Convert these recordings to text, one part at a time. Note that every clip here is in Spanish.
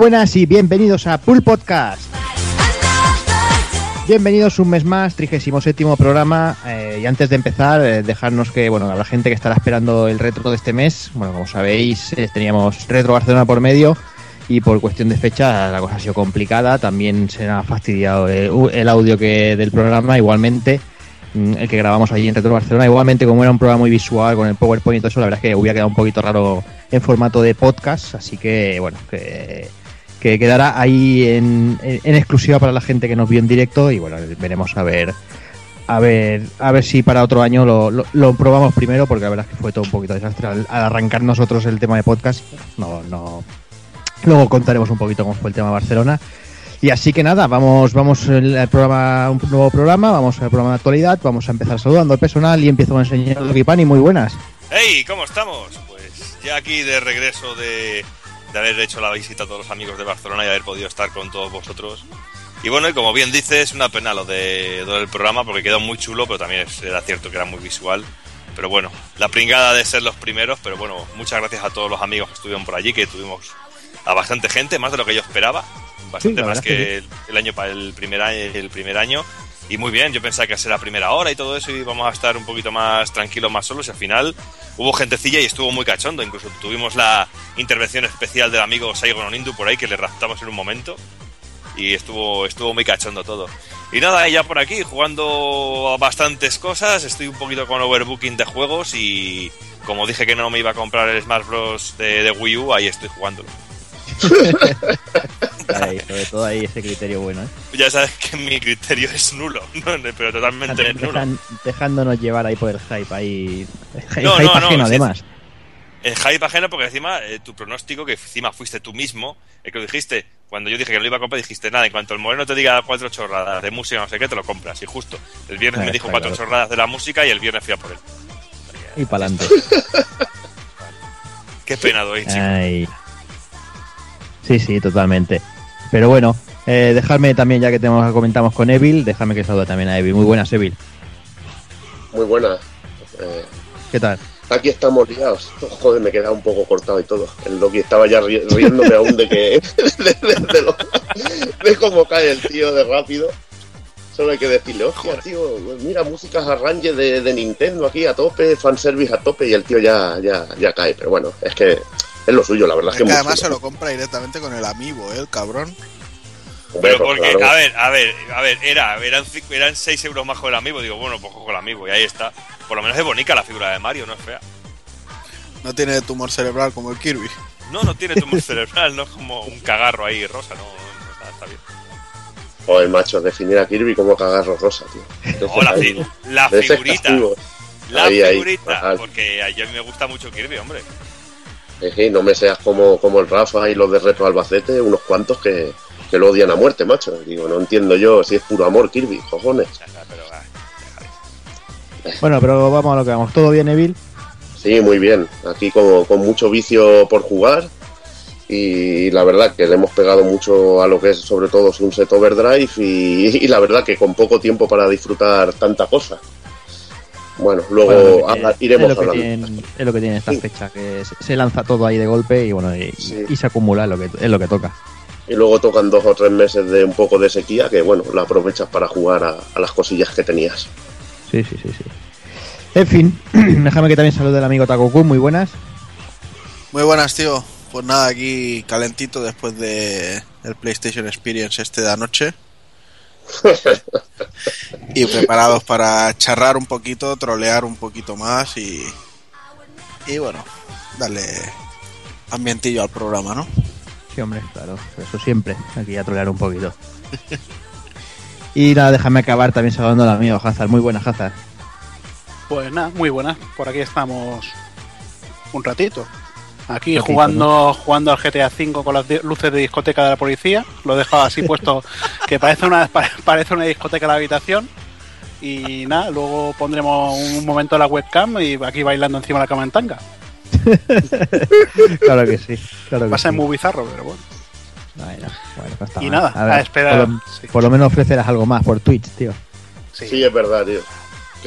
Buenas y bienvenidos a Pool Podcast. Bienvenidos un mes más, 37 programa. Eh, y antes de empezar, eh, dejarnos que, bueno, habrá gente que estará esperando el retro de este mes. Bueno, como sabéis, eh, teníamos Retro Barcelona por medio y por cuestión de fecha la cosa ha sido complicada. También se ha fastidiado el audio que del programa, igualmente mm, el que grabamos allí en Retro Barcelona. Igualmente, como era un programa muy visual con el PowerPoint y todo eso, la verdad es que hubiera quedado un poquito raro en formato de podcast. Así que, bueno, que que quedará ahí en, exclusiva para la gente que nos vio en directo y bueno, veremos a ver a ver a ver si para otro año lo, lo, probamos primero porque la verdad es que fue todo un poquito desastre. Al, arrancar nosotros el tema de podcast no no. Luego contaremos un poquito cómo fue el tema de Barcelona. Y así que nada vamos vamos al programa un nuevo programa vamos al programa de actualidad vamos a empezar saludando al personal y empiezo a enseñar y muy buenas. Hey cómo estamos pues ya aquí de regreso de de haber hecho la visita a todos los amigos de Barcelona y haber podido estar con todos vosotros. Y bueno, y como bien dices, es una pena lo, de, del programa porque quedó muy chulo, pero también era cierto que era muy visual. Pero bueno, la pringada de ser los primeros, pero bueno, muchas gracias a todos los amigos que estuvieron por allí, que tuvimos a bastante gente, más de lo que yo esperaba, bastante más que, el año para el primer año, el primer año. Y muy bien, yo pensaba que la primera hora y todo eso y vamos a estar un poquito más tranquilos, más solos y al final hubo gentecilla y estuvo muy cachondo. Incluso tuvimos la intervención especial del amigo Saigon Onindu por ahí que le raptamos en un momento y estuvo, estuvo muy cachondo todo. Y nada, ya por aquí jugando bastantes cosas, estoy un poquito con overbooking de juegos y como dije que no me iba a comprar el Smash Bros. de, de Wii U, ahí estoy jugándolo. Sobre todo ahí ese criterio bueno. ¿eh? Ya sabes que mi criterio es nulo, pero totalmente nulo. Dejándonos llevar ahí por el hype, ahí. El no, hype ajeno, además. El hype ajeno, porque encima eh, tu pronóstico, que encima fuiste tú mismo, el que lo dijiste, cuando yo dije que lo iba a comprar, dijiste nada. En cuanto el moreno te diga cuatro chorradas de música, no sé qué, te lo compras. Y justo el viernes me dijo cuatro chorradas de la música y el viernes fui a por él. Y para adelante. Qué pena doy, chico. Sí, sí, totalmente. Pero bueno, eh, dejadme también, ya que tenemos, comentamos con Evil, déjame que salude también a Evil. Muy buenas, Evil. Muy buenas. Eh, ¿Qué tal? Aquí estamos liados. Joder, me he quedado un poco cortado y todo. El Loki estaba ya riéndome aún de que. de, cómo cae el tío de rápido. Solo hay que decirle, ojo, tío, mira, músicas arrange de, de, Nintendo aquí a tope, fanservice a tope, y el tío ya, ya, ya cae. Pero bueno, es que es lo suyo, la verdad. Es, que, además se lo compra directamente con el amigo, ¿eh? el cabrón. Pero porque, a ver, a ver, a ver, era, eran, eran 6 euros más con el amigo. Digo, bueno, pues con el amigo, y ahí está. Por lo menos es bonita la figura de Mario, no es fea. No tiene tumor cerebral como el Kirby. No, no tiene tumor cerebral, no es como un cagarro ahí rosa, no, no está, bien. Joder, macho, definir a Kirby como cagarro rosa, tío. No, la, la figurita. La figurita, porque a mí me gusta mucho Kirby, hombre no me seas como, como el Rafa y los de Retro Albacete, unos cuantos que, lo odian a muerte, macho. Digo, no entiendo yo si es puro amor, Kirby, cojones. Bueno, pero vamos a lo que vamos. ¿Todo bien, Evil? Sí, muy bien. Aquí con, con mucho vicio por jugar. Y la verdad que le hemos pegado mucho a lo que es sobre todo Sunset Overdrive y, y la verdad que con poco tiempo para disfrutar tanta cosa. Bueno, luego iremos es lo, que es lo que tiene esta fecha, que se lanza todo ahí de golpe y bueno y, se acumula, es lo, que, es lo que toca. Y luego tocan dos o tres meses de un poco de sequía que bueno, la aprovechas para jugar a, las cosillas que tenías. Sí, sí, sí, sí. En fin, déjame que también salude el amigo Takoku, muy buenas. Muy buenas, tío. Pues nada, aquí calentito después de el PlayStation Experience este de anoche. y preparados para charrar un poquito, trolear un poquito más y, y bueno, darle ambientillo al programa, ¿no? Sí, hombre, claro, eso siempre, aquí a trolear un poquito. y nada, déjame acabar también saludando al amigo Hazard. Muy buena, Hazard. Pues nada, muy buena. Por aquí estamos un ratito. Aquí jugando, jugando al GTA V con las luces de discoteca de la policía. Lo he dejado así puesto que parece una, parece una discoteca la habitación. Y nada, luego pondremos un momento la webcam y aquí bailando encima de la cama en tanga. claro que sí. Claro Va a ser muy bizarro, pero bueno. Pues y nada, a, esperar. Por lo, menos ofrecerás algo más por Twitch, tío. Sí, es verdad, tío.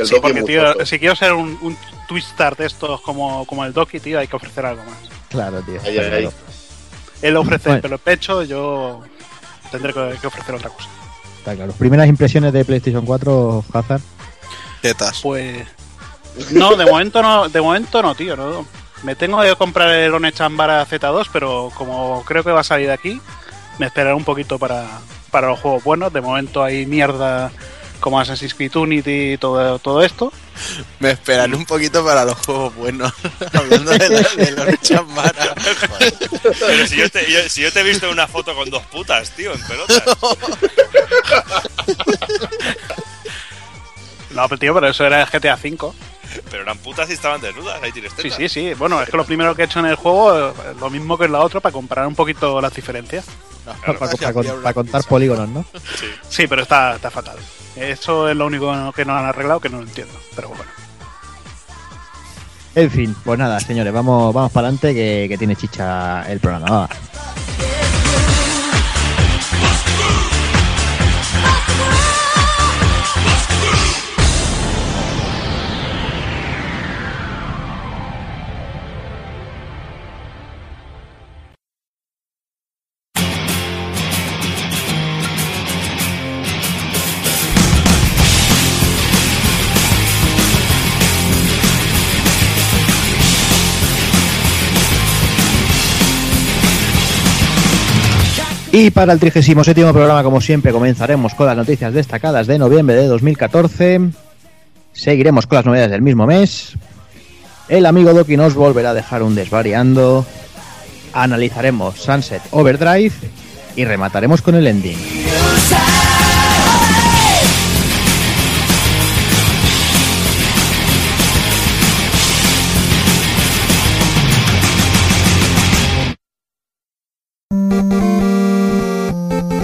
Sí, porque, tío, si quiero ser un, un Twistar de estos como, como el Doki, tío, hay que ofrecer algo más. Claro, tío. Él ofrece Bueno. el pelo pecho, yo tendré que, que ofrecer otra cosa. Está claro. Primeras impresiones de PlayStation 4, Hazard. Tetas. Pues no, de momento no, de momento no, tío, no. Me tengo que comprar el Onechan Vara Z2, pero como creo que va a salir de aquí, me esperaré un poquito para, para los juegos buenos. De momento hay mierda como Assassin's Creed Unity y todo, todo esto. Me esperaré un poquito para los juegos buenos. Hablando de, la, de los chambara. Pero si yo, te, yo- si yo te he visto en una foto con dos putas, tío, en pelotas. No, pero tío, pero eso era el GTA V. Pero eran putas y estaban desnudas, ahí tienes Sí, sí, sí. Bueno, es que lo primero que he hecho en el juego es lo mismo que en la otra para comparar un poquito las diferencias. Para, para contar polígonos, ¿no? Sí. Sí, pero está, está fatal. Eso es lo único que no han arreglado que no lo entiendo. Pero bueno. En fin, pues nada, señores, vamos, vamos para adelante que, que tiene chicha el programa. va. Y para el 37 programa, como siempre, comenzaremos con las noticias destacadas de noviembre de 2014. Seguiremos con las novedades del mismo mes. El amigo Doki nos volverá a dejar un desvariando. Analizaremos Sunset Overdrive. Y remataremos con el ending.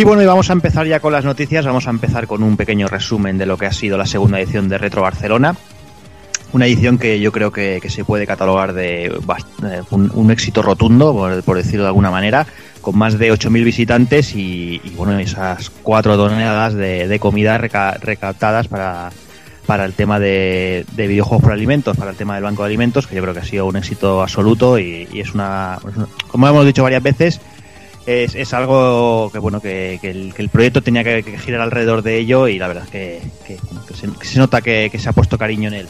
Y bueno, y vamos a empezar ya con las noticias. Vamos a empezar con un pequeño resumen de lo que ha sido la segunda edición de Retro Barcelona. Una edición que yo creo que, que se puede catalogar de eh, un, un éxito rotundo, por, por decirlo de alguna manera, con más de 8.000 visitantes y, y, bueno, esas cuatro toneladas de, de comida reca- recaptadas para, para el tema de, de videojuegos por alimentos, para el tema del banco de alimentos, que yo creo que ha sido un éxito absoluto y, y es, una, es una- como hemos dicho varias veces, es, es algo que bueno que, que el, que el proyecto tenía que, que girar alrededor de ello y la verdad es que, se, nota que, se ha puesto cariño en él.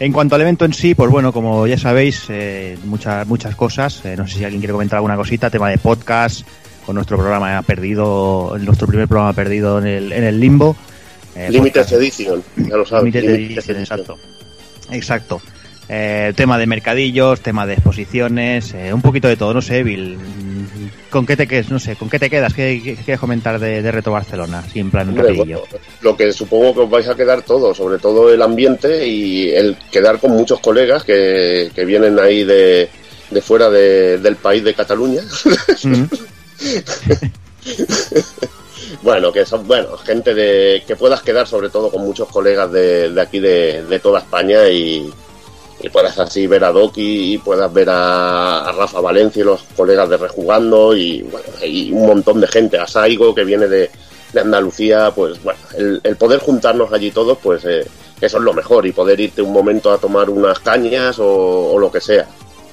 En cuanto al evento en sí, pues bueno, como ya sabéis, eh, muchas muchas cosas. Eh, no sé si alguien quiere comentar alguna cosita, tema de podcast, con nuestro programa perdido, nuestro primer programa perdido en el, en el limbo. Eh, Limited Edition, ya lo sabes. Limited Limited Edition, Edition. exacto. Exacto. Eh, tema de mercadillos, tema de exposiciones, eh, un poquito de todo, no sé, Bill. ¿Con qué te quedas? No sé, ¿con qué te quedas? ¿Qué, quieres comentar de, de Reto Barcelona? Así en plan Hombre, rapidillo. bueno, lo que supongo que os vais a quedar todos, sobre todo el ambiente y el quedar con muchos colegas que, que vienen ahí de, de fuera de- del país de Cataluña. Mm, bueno, que son, bueno, gente de que puedas quedar sobre todo con muchos colegas de, de aquí de, de toda España y, y puedas así ver a Doki y puedas ver a, a Rafa Valencia y los colegas de Rejugando y bueno, y un montón de gente, a Saigo que viene de, de Andalucía, pues bueno, el, el poder juntarnos allí todos, pues eh, eso es lo mejor y poder irte un momento a tomar unas cañas o, o lo que sea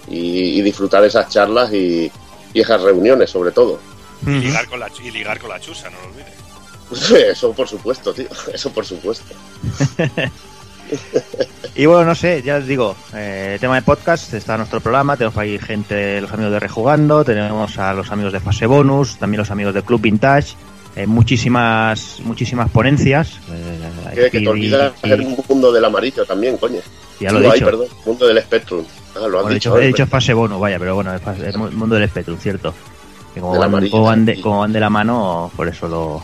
y, y disfrutar esas charlas y, y esas reuniones sobre todo. Y ligar, con la, y ligar con la chusa, no lo olvides. Eso por supuesto, tío, eso por supuesto. Y bueno, no sé, ya les digo, eh, tema de podcast, está nuestro programa, tenemos ahí gente, los amigos de Rejugando, tenemos a los amigos de Fase Bonus, también los amigos de Club Vintage, eh, muchísimas muchísimas ponencias. eh, Que, te olvidas y- el mundo del amarillo también, coño. ya lo he ay, dicho. perdón, mundo del Spectrum. Ah, lo has Bueno, he dicho. he eh, dicho fase bono, vaya, pero bueno, es fase- el mu- mundo del Spectrum, cierto. Que como, van, amarillo, como van de, como van de la mano, por eso lo,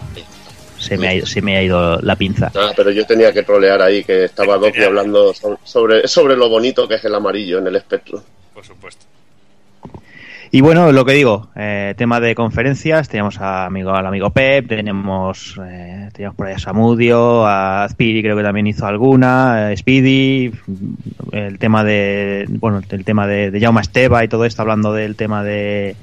se, me ha ido, se me ha ido la pinza. Ah, pero yo tenía que trolear ahí, que estaba Doki hablando so- sobre, sobre lo bonito que es el amarillo en el Spectrum. por supuesto. Y bueno, lo que digo, eh, tema de conferencias, teníamos a amigo, al amigo Pep, tenemos, eh, teníamos por ahí a Samudio, a Speedy creo que también hizo alguna, eh, Speedy, el tema de, bueno, el tema de, de Jaume Esteba y todo esto, hablando del tema de,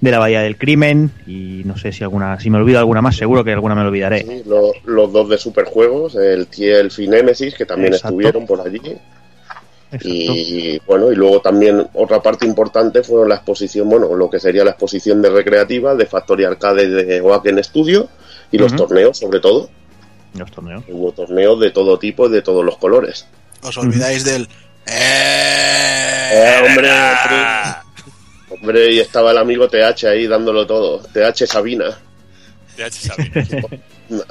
de la Bahía del Crimen, y no sé si alguna, si me olvido alguna más, seguro que alguna me olvidaré. Sí, lo- los dos de superjuegos, el Tielf y Nemesis, que también Exacto. estuvieron por allí. Exacto. Y bueno, y luego también otra parte importante fue la exposición, bueno, lo que sería la exposición de recreativa de Factory Arcade de Oaken Studio y los torneos, sobre todo. Los torneos. Hubo torneos de todo tipo y de todos los colores. Os olvidáis del... Eh, ¡Eh! hombre, Ah, hombre, y estaba el amigo TH ahí dándolo todo. TH Sabina. TH Sabina.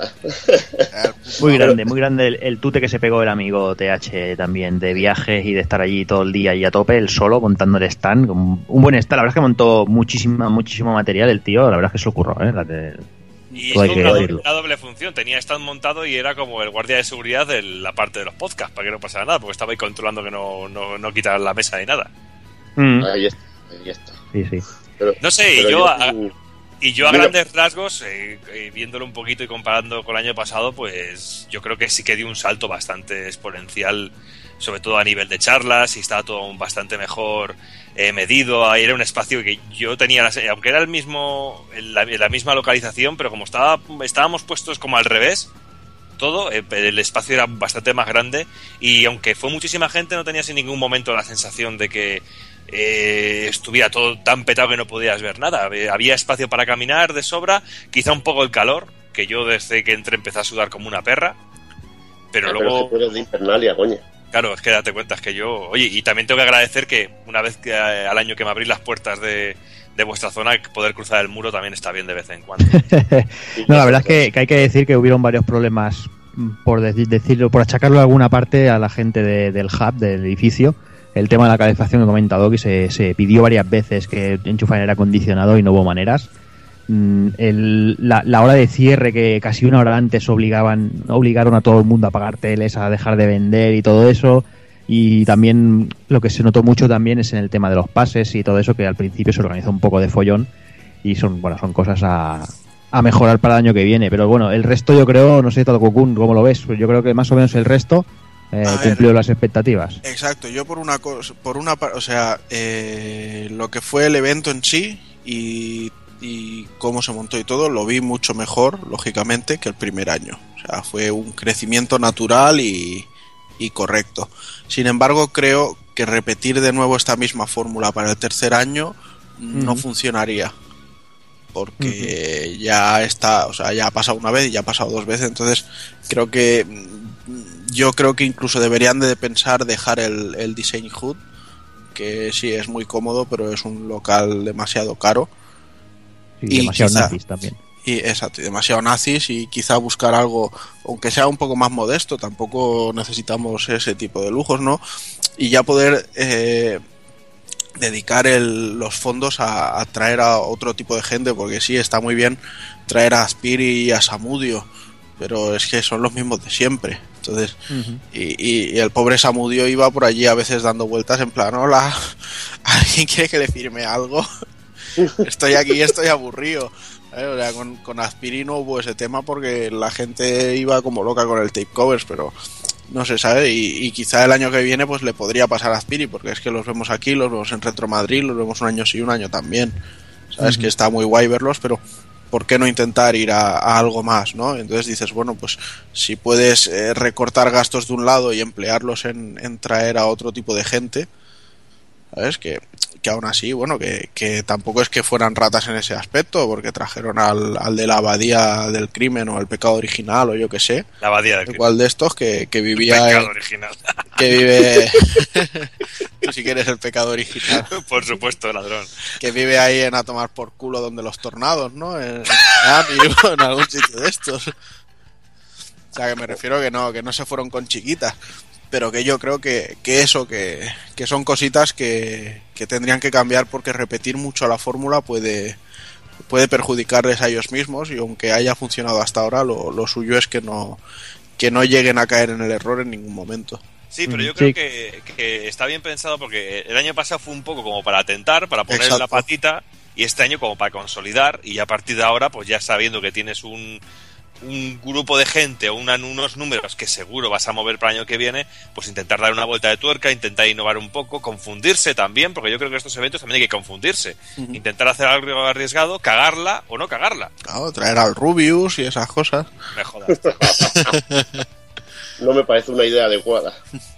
Muy grande, muy grande el, el tute que se pegó el amigo TH también de viajes y de estar allí todo el día y a tope, el solo, montando el stand. Un, un buen stand, la verdad es que montó muchísima, muchísimo material el tío, la verdad es que se lo ocurró, ¿eh? La de- Y que una, doble, una doble función. Tenía stand montado y era como el guardia de seguridad de la parte de los podcasts, para que no pasara nada, porque estaba ahí controlando que no, no, no quitaran la mesa ni nada. Mm, Ahí está, ahí está. Sí, sí. Pero, No sé, y yo, a- y yo a Mira. grandes rasgos, eh, eh, viéndolo un poquito y comparando con el año pasado, pues yo creo que sí que dio un salto bastante exponencial, sobre todo a nivel de charlas, y estaba todo bastante mejor eh, medido. Ahí era un espacio que yo tenía, la se- aunque era el mismo, en la, la misma localización, pero como estaba, estábamos puestos como al revés, todo, eh, el espacio era bastante más grande y aunque fue muchísima gente no tenías en ningún momento la sensación de que eh, estuviera todo tan petado que no podías ver nada. Había había espacio para caminar de sobra, quizá un poco el calor, que yo desde que entré empecé a sudar como una perra, pero pero luego... es que tú eres de Infernalia, coño. Claro, es que date cuenta, es que yo. Oye, y también tengo que agradecer que una vez que eh, al año que me abrís las puertas de, de vuestra zona, poder cruzar el muro también está bien de vez en cuando. No, la verdad es que, que hay que decir que hubieron varios problemas, mm, por decir- decirlo, por achacarlo a alguna parte a la gente de- del hub, del edificio. El tema de la calefacción que comentado, que se, se pidió varias veces que enchufaran aire acondicionado y no hubo maneras. Mm, el- la, la hora de cierre, que casi una hora antes obligaban, obligaron a todo el mundo a pagar teles, a dejar de vender y todo eso. Y también lo que se notó mucho también es en el tema de los pases y todo eso, que al principio se organizó un poco de follón y son bueno son cosas a, a mejorar para el año que viene pero bueno el resto yo creo no sé Talcocún cómo lo ves yo creo que más o menos el resto eh, ver. cumplió las expectativas Exacto, yo por una cosa, por una, o sea, eh, lo que fue el evento en sí y, y cómo se montó y todo, lo vi mucho mejor, lógicamente, que el primer año. O sea, fue un crecimiento natural y, y correcto. Sin embargo, creo que repetir de nuevo esta misma fórmula para el tercer año no funcionaría. Porque ya está, o sea, ya ha pasado una vez y ya ha pasado dos veces, entonces creo que mm, yo creo que incluso deberían de pensar dejar el, el Design Hood, que sí es muy cómodo, pero es un local demasiado caro. y y demasiado quizá- nazis también Y exacto, y demasiado nazis y quizá buscar algo, aunque sea un poco más modesto, tampoco necesitamos ese tipo de lujos, ¿no? Y ya poder eh, dedicar el- los fondos a, a traer a otro tipo de gente, porque sí, está muy bien traer a Aspiri y a Samudio, pero es que son los mismos de siempre. Entonces, y, y- y el pobre Samudio iba por allí a veces dando vueltas en plan, hola, ¿alguien quiere que le firme algo? estoy aquí, estoy aburrido. ¿eh? O sea, con, con Aspiri no hubo ese tema porque la gente iba como loca con el tape covers, pero no se sabe. Y, y quizá el año que viene pues le podría pasar a Aspiri, porque es que los vemos aquí, los vemos en Retro Madrid, los vemos un año sí, un año también. Sabes que está muy guay verlos, pero ¿por qué no intentar ir a, a algo más, no? Entonces dices, bueno, pues si puedes eh, recortar gastos de un lado y emplearlos en, en traer a otro tipo de gente, ¿sabes? Que, que aún así, bueno, que, que tampoco es que fueran ratas en ese aspecto, porque trajeron al, al de la abadía del crimen o el pecado original o yo que sé, La abadía del igual de estos que, que vivía Pecado en- original. que vive tú si quieres el pecado original Por supuesto, ladrón. que vive ahí en a tomar por culo donde los tornados, ¿no? En, en en algún sitio de estos. O sea, que me refiero que no, que no se fueron con chiquitas. Pero que yo creo que, que eso, que, que son cositas que, que tendrían que cambiar porque repetir mucho la fórmula puede, puede perjudicarles a ellos mismos y aunque haya funcionado hasta ahora, lo, lo suyo es que no, que no lleguen a caer en el error en ningún momento. Sí, pero Mm, yo creo sí. que, que está bien pensado porque el año pasado fue un poco como para tentar, para poner Exacto. la patita, y este año como para consolidar, y a partir de ahora, pues ya sabiendo que tienes un, un grupo de gente o una- unos números que seguro vas a mover para el año que viene, pues intentar dar una vuelta de tuerca, intentar innovar un poco, confundirse también, porque yo creo que estos eventos también hay que confundirse. Intentar hacer algo arriesgado, cagarla o no cagarla. Claro, traer al Rubius y esas cosas. Me jodas. No me parece una idea adecuada.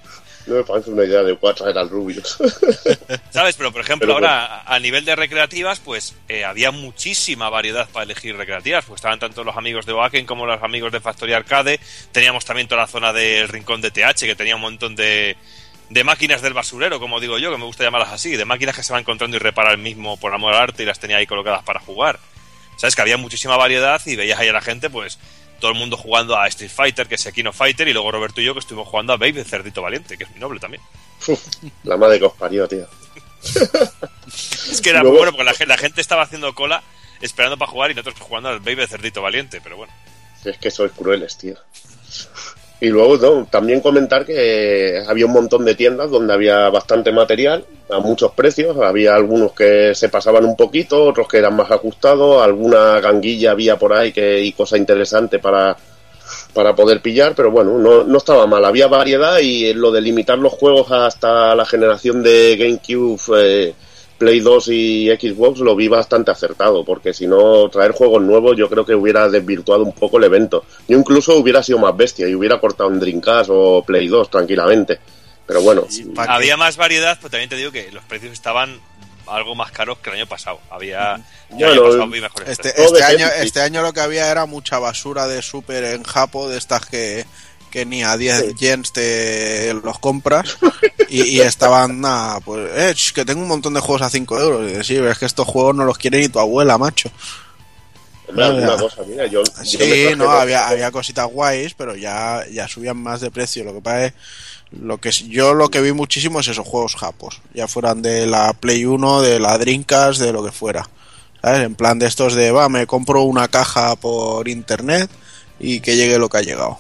No me parece una idea adecuada traer al Rubius. ¿Sabes? Pero, por ejemplo, Pero ahora a a nivel de recreativas, pues eh, había muchísima variedad para elegir recreativas. Pues estaban tanto los amigos de Oaken como los amigos de Factory Arcade. Teníamos también toda la zona del rincón de TH, que tenía un montón de, de máquinas del basurero, como digo yo, que me gusta llamarlas así. De máquinas que se van encontrando y repara el mismo por amor al arte y las tenía ahí colocadas para jugar. ¿Sabes? Que había muchísima variedad y veías ahí a la gente, pues todo el mundo jugando a Street Fighter, que es Kino Fighter, y luego Roberto y yo que estuvimos jugando a Babe, el cerdito valiente, que es mi noble también. La madre que os parió, tío. Es que era Luego- muy bueno porque la, gen- la gente estaba haciendo cola esperando para jugar y nosotros jugando al Baby de Cerdito Valiente, pero bueno. Es que sois crueles, tío. Y luego también comentar que había un montón de tiendas donde había bastante material a muchos precios. Había algunos que se pasaban un poquito, otros que eran más ajustados, alguna ganguilla había por ahí que y cosa interesante para, para poder pillar, pero bueno, no, no estaba mal. Había variedad y lo de limitar los juegos hasta la generación de GameCube, eh, Play 2 y Xbox lo vi bastante acertado, porque si no, traer juegos nuevos yo creo que hubiera desvirtuado un poco el evento. Yo incluso hubiera sido más bestia y hubiera cortado en Dreamcast o Play 2 tranquilamente. Pero bueno. Había más variedad, pero también te digo que los precios estaban algo más caros que el año pasado. Había Bueno, año pasado vi mejores Este, este año, este año lo que había era mucha basura de super en Japo, de estas que, que ni a 10 Sí. yens te los compras. Y, y estaban, nada, pues, eh, que tengo un montón de juegos a 5 euros. Y sí, pero es que estos juegos no los quiere ni tu abuela, macho. Ah, alguna ya. cosa, mira, yo, Sí, no, había, había cositas guays, pero ya, ya subían más de precio. Lo que pasa es, lo que, yo lo que vi muchísimo es esos juegos japos. Ya fueran de la Play 1, de la Dreamcast, de lo que fuera. ¿Sabes? En plan de estos de, va, me compro una caja por internet y que llegue lo que ha llegado.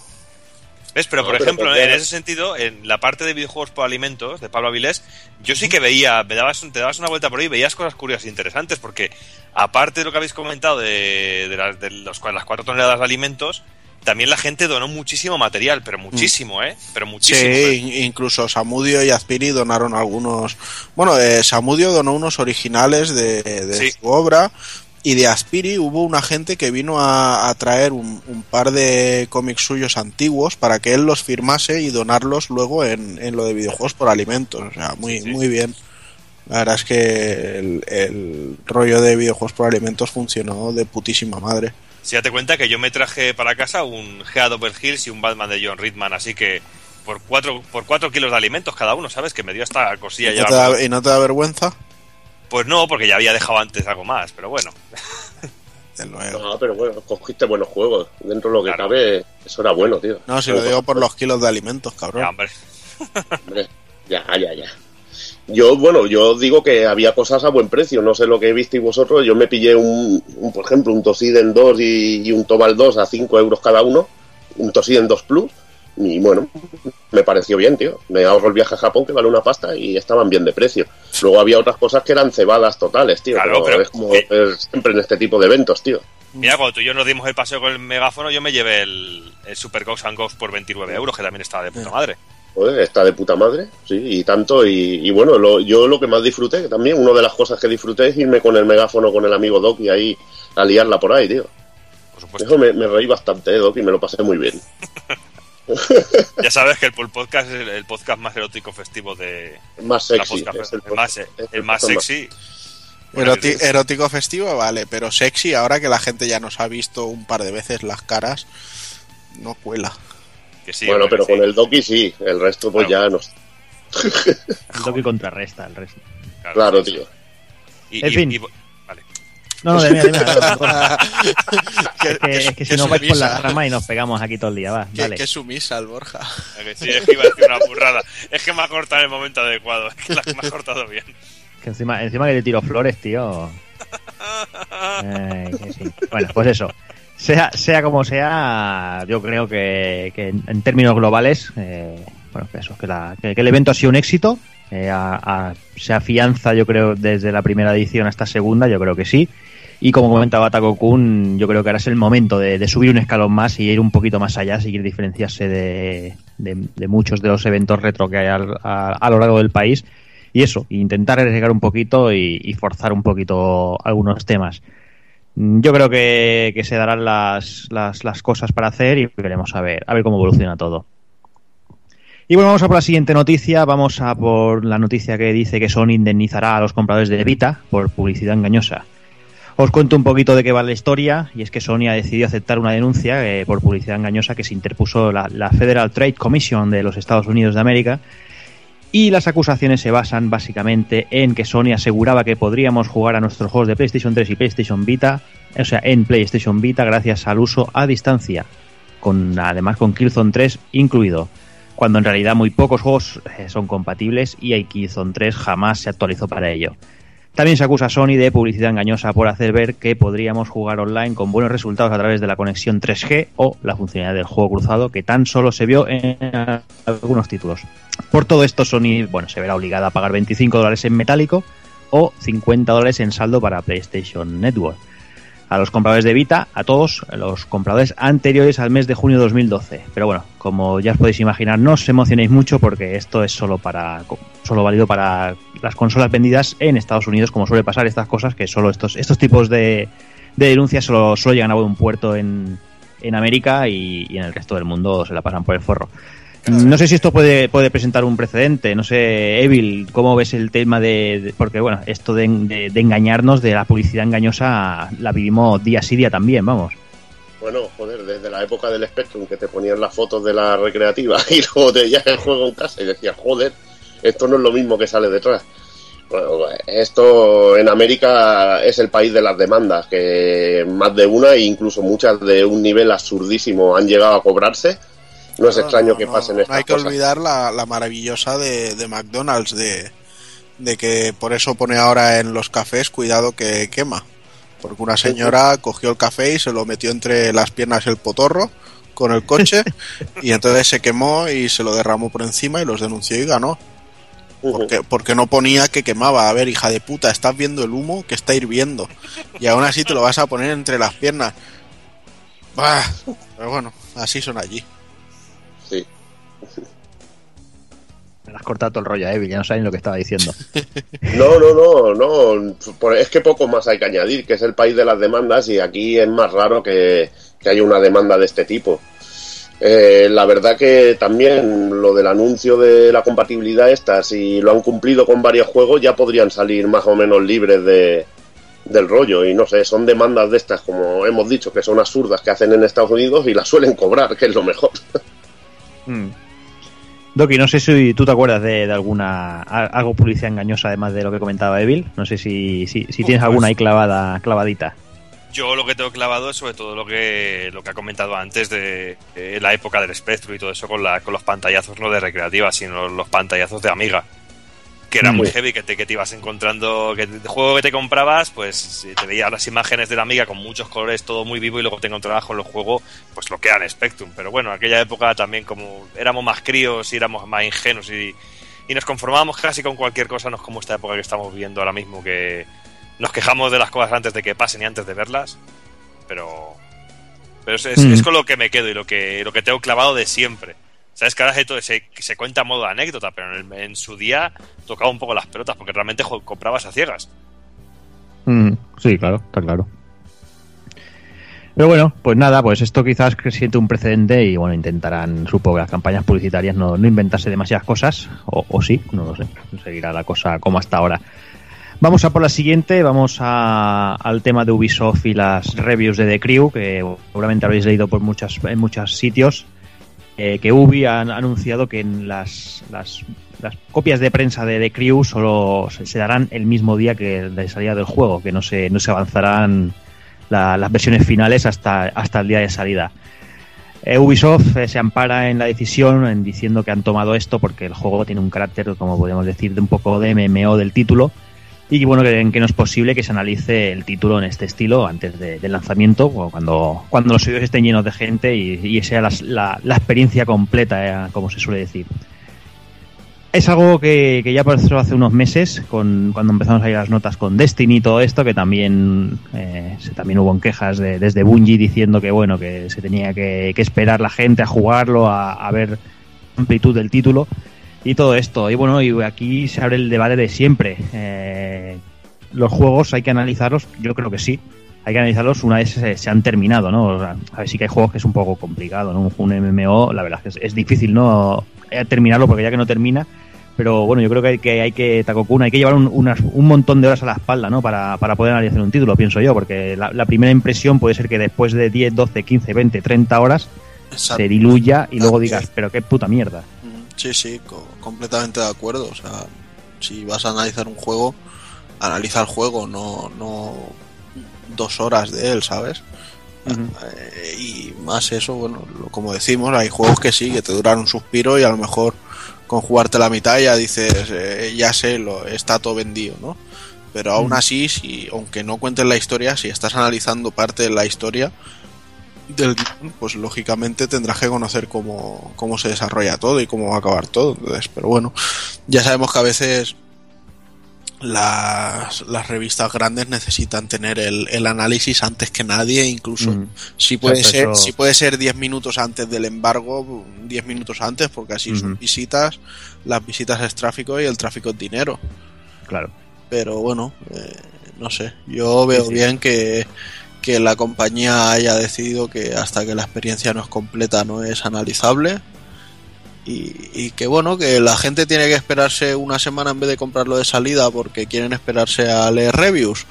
¿Ves? Pero, No, por ejemplo, en ese sentido, en la parte de videojuegos por alimentos de Pablo Avilés, yo sí que veía, me dabas, te dabas una vuelta por ahí y veías cosas curiosas e interesantes, porque aparte de lo que habéis comentado de, de las, de los- las cuatro toneladas de alimentos, también la gente donó muchísimo material, pero muchísimo, ¿eh? Pero muchísimo. Sí, in- incluso Samudio y Azpiri donaron algunos. Bueno, eh, Samudio donó unos originales de, de Sí. su obra. Y de Aspiri hubo una gente que vino a, a traer un, un par de cómics suyos antiguos para que él los firmase y donarlos luego en, en lo de videojuegos por alimentos. O sea, muy, Sí, sí. muy bien. La verdad es que el, el rollo de videojuegos por alimentos funcionó de putísima madre. Si date cuenta que yo me traje para casa un Head Over Hills y un Batman de John Ridman, así que por cuatro, por cuatro kilos de alimentos cada uno, ¿sabes? Que me dio esta cosilla ¿Y ya. no, te da, ¿Y no te da vergüenza? Pues no, porque ya había dejado antes algo más, pero bueno. No, pero bueno, cogiste buenos juegos. Dentro de lo que Claro. cabe, eso era bueno, tío. No, si lo digo por los kilos de alimentos, cabrón. Ya, hombre. Hombre, ya, ya, ya. Yo, bueno, yo digo que había cosas a buen precio. No sé lo que visteis vosotros. Yo me pillé un, un, por ejemplo, un Tosiden 2 y, y un Tobal 2 a 5 euros cada uno. Un Tosiden 2 Plus. Y bueno, me pareció bien, tío. Me ahorro el viaje a Japón, que vale una pasta, y estaban bien de precio. Luego había otras cosas que eran cebadas totales, tío. Claro, pero, pero- es como eh. es siempre en este tipo de eventos, tío. Mira, cuando tú y yo nos dimos el paseo con el megáfono, yo me llevé el, el Super Ghost and Ghost por 29 euros, que también estaba de puta madre. Joder, está de puta madre, sí, y tanto. Y, y bueno, lo- yo lo que más disfruté, también, una de las cosas que disfruté es irme con el megáfono con el amigo Doc y ahí a liarla por ahí, tío. Por supuesto. Eso me, me reí bastante, eh, Doc, y me lo pasé muy bien. Ya sabes que el Pool Podcast es el, el podcast más erótico festivo de Más la sexy. podcast. es el, el, más, es el más podcast sexy. Bueno, Eroti- erótico festivo, vale, pero sexy, ahora que la gente ya nos ha visto un par de veces las caras, no cuela. que sí, bueno, pero que con sí. el Doki sí, el resto pues Claro. ya no. El toque contrarresta el resto. Claro, tío. Y, En y- fin. y-. No, no, no, no, no. que, Es que, es que si no vais por sumisa. la rama y nos pegamos aquí todo el día, va. que- Dale. que sumisa el Borja. A que sí, es que iba a decir una burrada. Es que me ha cortado en el momento adecuado. Es que la- me ha cortado bien. Que encima, encima que te tiro flores, tío. Ay, que sí. Bueno, pues eso. Sea, sea como sea, yo creo que, que en, en términos globales, eh, bueno, que eso, que, la- que- que el evento ha sido un éxito. eh, a- a- se afianza, yo creo, desde la primera edición hasta segunda, yo creo que sí. Y como comentaba Taco Kun, yo creo que ahora es el momento de, subir un escalón más y ir un poquito más allá, seguir diferenciarse de, muchos de los eventos retro que hay al- a, lo largo del país. Y eso, intentar arriesgar un poquito y, forzar un poquito algunos temas. Yo creo que, que se darán las, las, las cosas para hacer y veremos a ver, a ver cómo evoluciona todo. Y bueno, vamos a por la siguiente noticia. Vamos a por la noticia que dice que Sony indemnizará a los compradores de Vita por publicidad engañosa. Os cuento un poquito de qué va la historia, y es que Sony ha decidido aceptar una denuncia eh, por publicidad engañosa que se interpuso la, Federal Trade Commission de los Estados Unidos de América. Y las acusaciones se basan básicamente en que Sony aseguraba que podríamos jugar a nuestros juegos de PlayStation 3 y PlayStation Vita, o sea, en PlayStation Vita gracias al uso a distancia, con además con Killzone 3 incluido cuando en realidad muy pocos juegos eh, son compatibles y Killzone 3 jamás se actualizó para ello. También se acusa a Sony de publicidad engañosa por hacer ver que podríamos jugar online con buenos resultados a través de la conexión 3G o la funcionalidad del juego cruzado que tan solo se vio en algunos títulos. Por todo esto Sony bueno, se verá obligada a pagar 25 dólares en metálico o 50 dólares en saldo para PlayStation Network. A los compradores de Vita, a todos los compradores anteriores al mes de junio de 2012. Pero bueno, como ya os podéis imaginar, no os emocionéis mucho porque esto es solo para solo válido para las consolas vendidas en Estados Unidos, como suele pasar estas cosas, que solo estos, estos tipos de, de denuncias solo, solo llegan a buen puerto en, en América y, y en el resto del mundo se la pasan por el forro. No sé si esto puede, puede presentar un precedente. No sé, Evil, ¿cómo ves el tema de.? de- porque, bueno, esto de, de- de engañarnos, de la publicidad engañosa, la vivimos día sí día también, vamos. Bueno, joder, desde la época del Spectrum que te ponían las fotos de la recreativa y luego te veías el juego en casa y decías, joder, esto no es lo mismo que sale detrás. Bueno, esto en América es el país de las demandas, que más de una e incluso muchas de un nivel absurdísimo han llegado a cobrarse. No es No, extraño no, que pasen no estas hay que cosas. olvidar la, la maravillosa de, de McDonald's, de, de que por eso pone ahora en los cafés cuidado que quema. Porque una señora cogió el café y se lo metió entre las piernas el potorro con el coche y entonces se quemó y se lo derramó por encima y los denunció y ganó. Porque, porque no ponía que quemaba. A ver, hija de puta, estás viendo el humo que está hirviendo. Y aún así te lo vas a poner entre las piernas. Bah, pero bueno, así son allí. Me has cortado todo el rollo, Evil, ya no saben lo que estaba diciendo. No, no, no, no. Es que poco más hay que añadir, que es el país de las demandas y aquí es más raro que, que haya una demanda de este tipo. Eh, la verdad que también lo del anuncio de la compatibilidad esta, si lo han cumplido con varios juegos, ya podrían salir más o menos libres de, del rollo. Y no sé, son demandas de estas, como hemos dicho, que son absurdas que hacen en Estados Unidos y las suelen cobrar, que es lo mejor. Mm. Doki, no sé si tú te acuerdas de, de alguna a- algo publicidad engañosa además de lo que comentaba Evil. No sé si, si, tienes pues- alguna ahí clavada, clavadita. Yo lo que tengo clavado es sobre todo lo que lo que ha comentado antes de eh, la época del espectro y todo eso con, la, con los pantallazos no de recreativa, sino los pantallazos de Amiga. Que era Mm. muy heavy, que te, que te ibas encontrando, que el juego que te comprabas, pues si te veías las imágenes de la Amiga con muchos colores, todo muy vivo, y luego te encontrabas con los juegos, pues lo que era en Spectrum. Pero bueno, aquella época también como éramos más críos y éramos más ingenuos y, y nos conformábamos casi con cualquier cosa, no es como esta época que estamos viviendo ahora mismo, que nos quejamos de las cosas antes de que pasen y antes de verlas, pero pero es, es- Mm. es con lo que me quedo y lo que lo que tengo clavado de siempre. Sabes que ahora se, se, cuenta a modo de anécdota, pero en, el- en su día tocaba un poco las pelotas porque realmente comprabas a ciegas. Mm, sí, claro, está claro. Pero bueno, pues nada, pues esto quizás siente un precedente y bueno, intentarán, supongo que las campañas publicitarias no, no inventarse demasiadas cosas, o, o sí, no lo sé, seguirá la cosa como hasta ahora. Vamos a por la siguiente, vamos a- al tema de Ubisoft y las reviews de The Crew, que seguramente habréis leído por muchas, en muchos sitios, eh, que Ubi ha anunciado que las, las, las copias de prensa de The Crew solo se, darán el mismo día que de salida del juego, que no se, no se avanzarán la- las versiones finales hasta, el día de salida. Eh, Ubisoft eh, se ampara en la decisión en diciendo que han tomado esto porque el juego tiene un carácter, como podemos decir, de un poco de MMO del título y bueno, creen que no es posible que se analice el título en este estilo antes de- del lanzamiento, o cuando, cuando los servidores estén llenos de gente y, sea la, la experiencia completa, eh, como se suele decir. es algo que, que ya pasó hace unos meses, con, cuando empezamos a ir las notas con Destiny y todo esto, que también eh, se, también hubo quejas de- desde Bungie diciendo que bueno que se tenía que, que esperar la gente a jugarlo, a, a ver amplitud del título y todo esto. Y bueno, y aquí se abre el debate de siempre. Eh, los juegos hay que analizarlos, yo creo que sí. Hay que analizarlos una vez se, se han terminado, ¿no? O sea, a ver, sí que hay juegos que es un poco complicado, ¿no? Un MMO, la verdad es que es, es difícil, ¿no? Eh, Terminarlo porque ya que no termina. Pero bueno, yo creo que hay que, hay que Takokun, hay que llevar un, unas- un montón de horas a la espalda, ¿no? Para, para poder analizar un título, pienso yo, porque la, la primera impresión puede ser que después de 10, 12, 15, 20, 30 horas Exacto. se diluya y luego digas, pero qué puta mierda. Sí, sí, co- completamente de acuerdo. O sea, si vas a analizar un juego, analiza el juego, no, no dos horas de él, ¿sabes? Eh, y más eso, bueno, lo- como decimos, hay juegos que sí, que te duran un suspiro y a lo mejor con jugarte la mitad ya dices, eh, ya sé, lo, está todo vendido, ¿no? Pero aún así, si, aunque no cuentes la historia, si estás analizando parte de la historia del pues lógicamente tendrás que conocer cómo, cómo se desarrolla todo y cómo va a acabar todo. Entonces, pero bueno, ya sabemos que a veces las, las revistas grandes necesitan tener el, el análisis antes que nadie, incluso Mm. si puede ser, eso- si puede ser 10 minutos antes del embargo, 10 minutos antes, porque así son visitas, las visitas es tráfico y el tráfico es dinero. Claro. Pero bueno, eh, no sé, yo veo sí. bien que, que la compañía haya decidido que hasta que la experiencia no es completa no es analizable. Y, y que bueno, que la gente tiene que esperarse una semana en vez de comprarlo de salida porque quieren esperarse a leer reviews.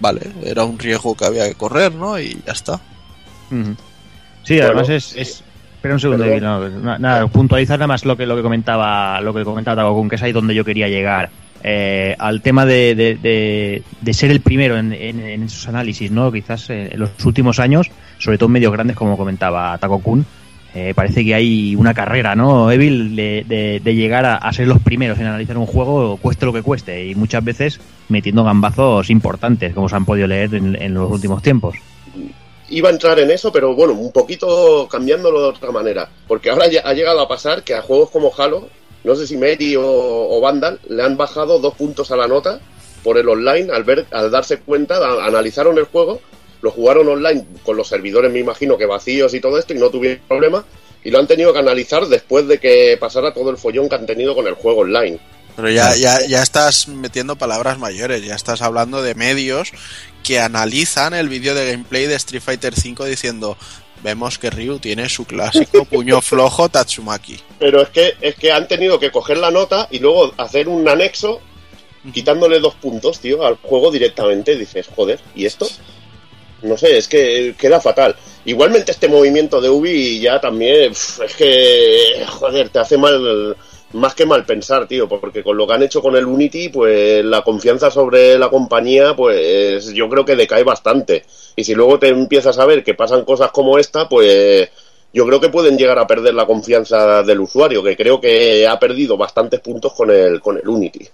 Vale, era un riesgo que había que correr, ¿no? Y ya está. Sí, Bueno, además es, es- Espera un segundo. David, no, nada, puntualizar nada más lo que lo que comentaba lo que comentaba Takokun, que es ahí donde yo quería llegar. Eh, al tema de, de- ser el primero en, esos análisis, ¿no? Quizás eh, en los últimos años, sobre todo en medios grandes, como comentaba Takokun, eh, parece que hay una carrera, ¿no, Evil? De, llegar a, a ser los primeros en analizar un juego, cueste lo que cueste, y muchas veces metiendo gambazos importantes, como se han podido leer en- en los últimos tiempos. iba a entrar en eso, pero bueno, un poquito cambiándolo de otra manera. Porque ahora ya ha llegado a pasar que a juegos como Halo, no sé si Meti o, o Vandal, le han bajado dos puntos a la nota por el online al ver, al darse cuenta, analizaron el juego, lo jugaron online con los servidores, me imagino que vacíos y todo esto, y no tuvieron problema, y lo han tenido que analizar después de que pasara todo el follón que han tenido con el juego online. Pero ya, ya, ya estás metiendo palabras mayores, ya estás hablando de medios que analizan el vídeo de gameplay de Street Fighter V diciendo vemos que Ryu tiene su clásico puño flojo Tatsumaki. Pero es que, es que han tenido que coger la nota y luego hacer un anexo quitándole dos puntos, tío, al juego directamente. Dices, joder, ¿y esto? No sé, es que queda fatal. Igualmente este movimiento de Ubi ya también, es que, joder, te hace mal, más que mal pensar, tío, porque con lo que han hecho con el Unity, pues la confianza sobre la compañía, pues yo creo que decae bastante. Y si luego te empiezas a ver que pasan cosas como esta, pues yo creo que pueden llegar a perder la confianza del usuario, que creo que ha perdido bastantes puntos con el, con el Unity.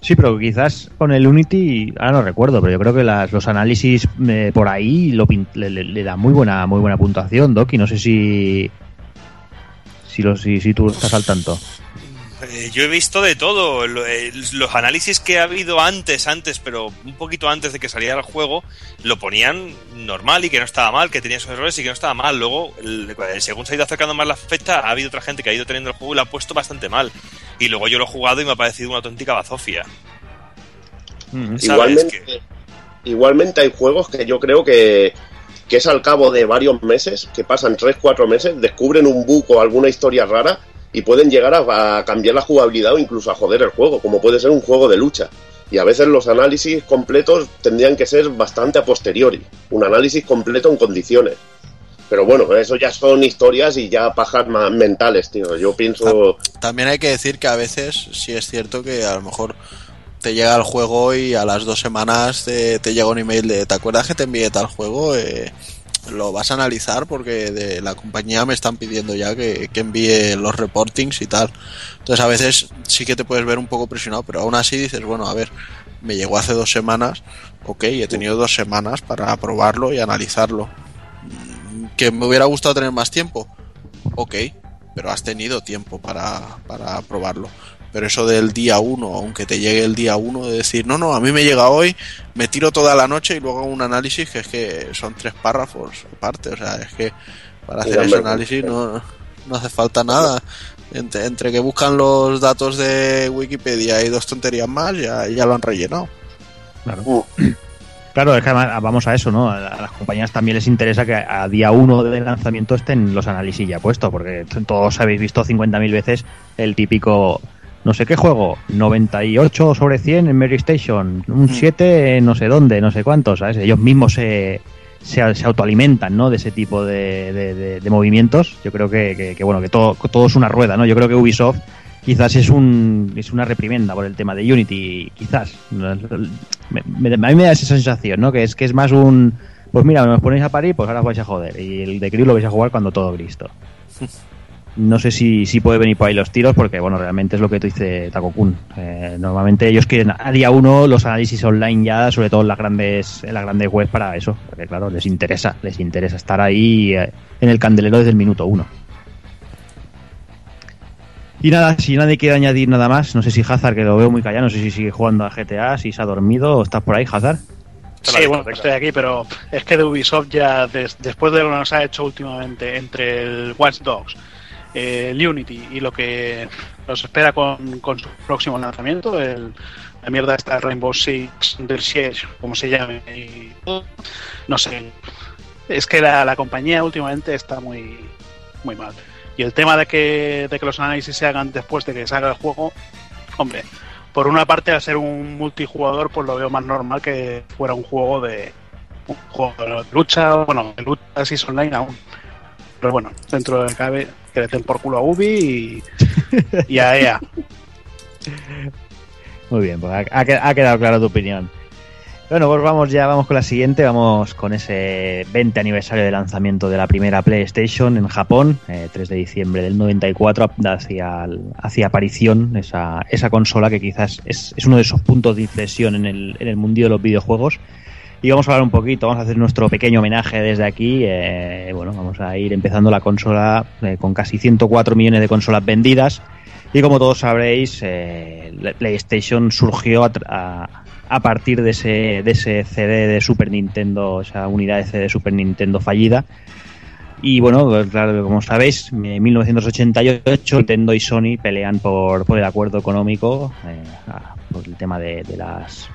Sí, pero quizás con el Unity, ahora no recuerdo, pero yo creo que las- los análisis eh, por ahí lo le, le- dan muy buena muy buena puntuación, Doc, no sé si si, lo- si, si tú estás al tanto. Eh, yo he visto de todo. Eh, Los análisis que ha habido antes, antes, pero un poquito antes de que saliera el juego, lo ponían normal y que no estaba mal, que tenía sus errores y que no estaba mal. Luego, según se ha ido acercando más la fecha, ha habido otra gente que ha ido teniendo el juego y lo ha puesto bastante mal. Y luego yo lo he jugado y me ha parecido una auténtica bazofia. ¿Sabes? Igualmente, Que- igualmente hay juegos que yo creo que, que es al cabo de varios meses, que pasan 3-4 meses, descubren un bug o alguna historia rara y pueden llegar a, a cambiar la jugabilidad o incluso a joder el juego, como puede ser un juego de lucha. Y a veces los análisis completos tendrían que ser bastante a posteriori, un análisis completo en condiciones. Pero bueno, eso ya son historias y ya pajas mentales, tío. Yo pienso... También hay que decir que a veces sí es cierto que a lo mejor te llega el juego y a las dos semanas te, llega un email de ¿te acuerdas que te envié tal juego? Eh, lo vas a analizar porque de la compañía me están pidiendo ya que, que envíe los reportings y tal. Entonces a veces sí que te puedes ver un poco presionado, pero aún así dices, bueno, a ver, me llegó hace dos semanas, ok, he tenido dos semanas para probarlo y analizarlo. ¿Que me hubiera gustado tener más tiempo? Ok, pero has tenido tiempo para, para probarlo. Pero eso del día 1, aunque te llegue el día 1, de decir, no, no, a mí me llega hoy, me tiro toda la noche y luego hago un análisis que es que son tres párrafos aparte. O sea, es que para hacer ese análisis no, no hace falta nada. Entre, entre, que buscan los datos de Wikipedia y dos tonterías más, ya, ya lo han rellenado. Claro. Uh. Claro, es que vamos a eso, ¿no? A las compañías también les interesa que a día uno del lanzamiento estén los análisis ya puestos, porque todos habéis visto 50.000 veces el típico no sé qué juego, 98 sobre 100 en Mary Station, un 7 no sé dónde, no sé cuántos, ¿sabes? Ellos mismos se, se, autoalimentan, ¿no? De ese tipo de, movimientos. Yo creo que, bueno, que todo, todo es una rueda, ¿no? Yo creo que Ubisoft quizás es un es una reprimenda por el tema de Unity, quizás. a mí me da esa sensación, ¿no? Que es que es más un pues mira, me ponéis a parir, pues ahora os vais a joder. Y el de Crew lo vais a jugar cuando todo Cristo. no sé si, si puede venir por ahí los tiros, porque bueno, realmente es lo que tú dices, Takokun. Eh, normalmente ellos quieren a día uno los análisis online ya, sobre todo en las grandes, en las grandes webs para eso, porque claro, les interesa, les interesa estar ahí eh, en el candelero desde el minuto uno. Y nada, si nadie quiere añadir nada más, no sé si Hazard, que lo veo muy callado, no sé si sigue jugando a GTA, si se ha dormido o estás por ahí, Hazard. Sí, bueno, estoy aquí, pero es que de Ubisoft ya después de lo que nos ha hecho últimamente entre el Watch Dogs, el Unity y lo que nos espera con, su próximo lanzamiento, el, la mierda esta Rainbow Six del Siege, como se llame, y no sé. Es que la, compañía últimamente está muy, muy mal. Y el tema de que, de que los análisis se hagan después de que salga el juego, hombre, por una parte al ser un multijugador, pues lo veo más normal que fuera un juego de un juego de lucha, bueno, de lucha así online aún. Pero bueno, dentro de cabe, que le den por culo a Ubi y, a EA. Muy bien, pues ha, quedado clara tu opinión. Bueno, pues vamos ya, vamos con la siguiente, vamos con ese 20 aniversario de lanzamiento de la primera PlayStation en Japón, 3 eh, de diciembre del 94, hacia, hacia aparición esa, esa consola que quizás es, es, uno de esos puntos de inflexión en el, en el mundo de los videojuegos y vamos a hablar un poquito, vamos a hacer nuestro pequeño homenaje desde aquí. Eh, bueno, vamos a ir empezando la consola eh, con casi 104 millones de consolas vendidas. Y como todos sabréis, eh, PlayStation surgió a, a, partir de ese, de ese CD de Super Nintendo, esa unidad de CD de Super Nintendo fallida. Y bueno, pues claro, como sabéis, en 1988 Nintendo y Sony pelean por, por el acuerdo económico, por el tema de, de las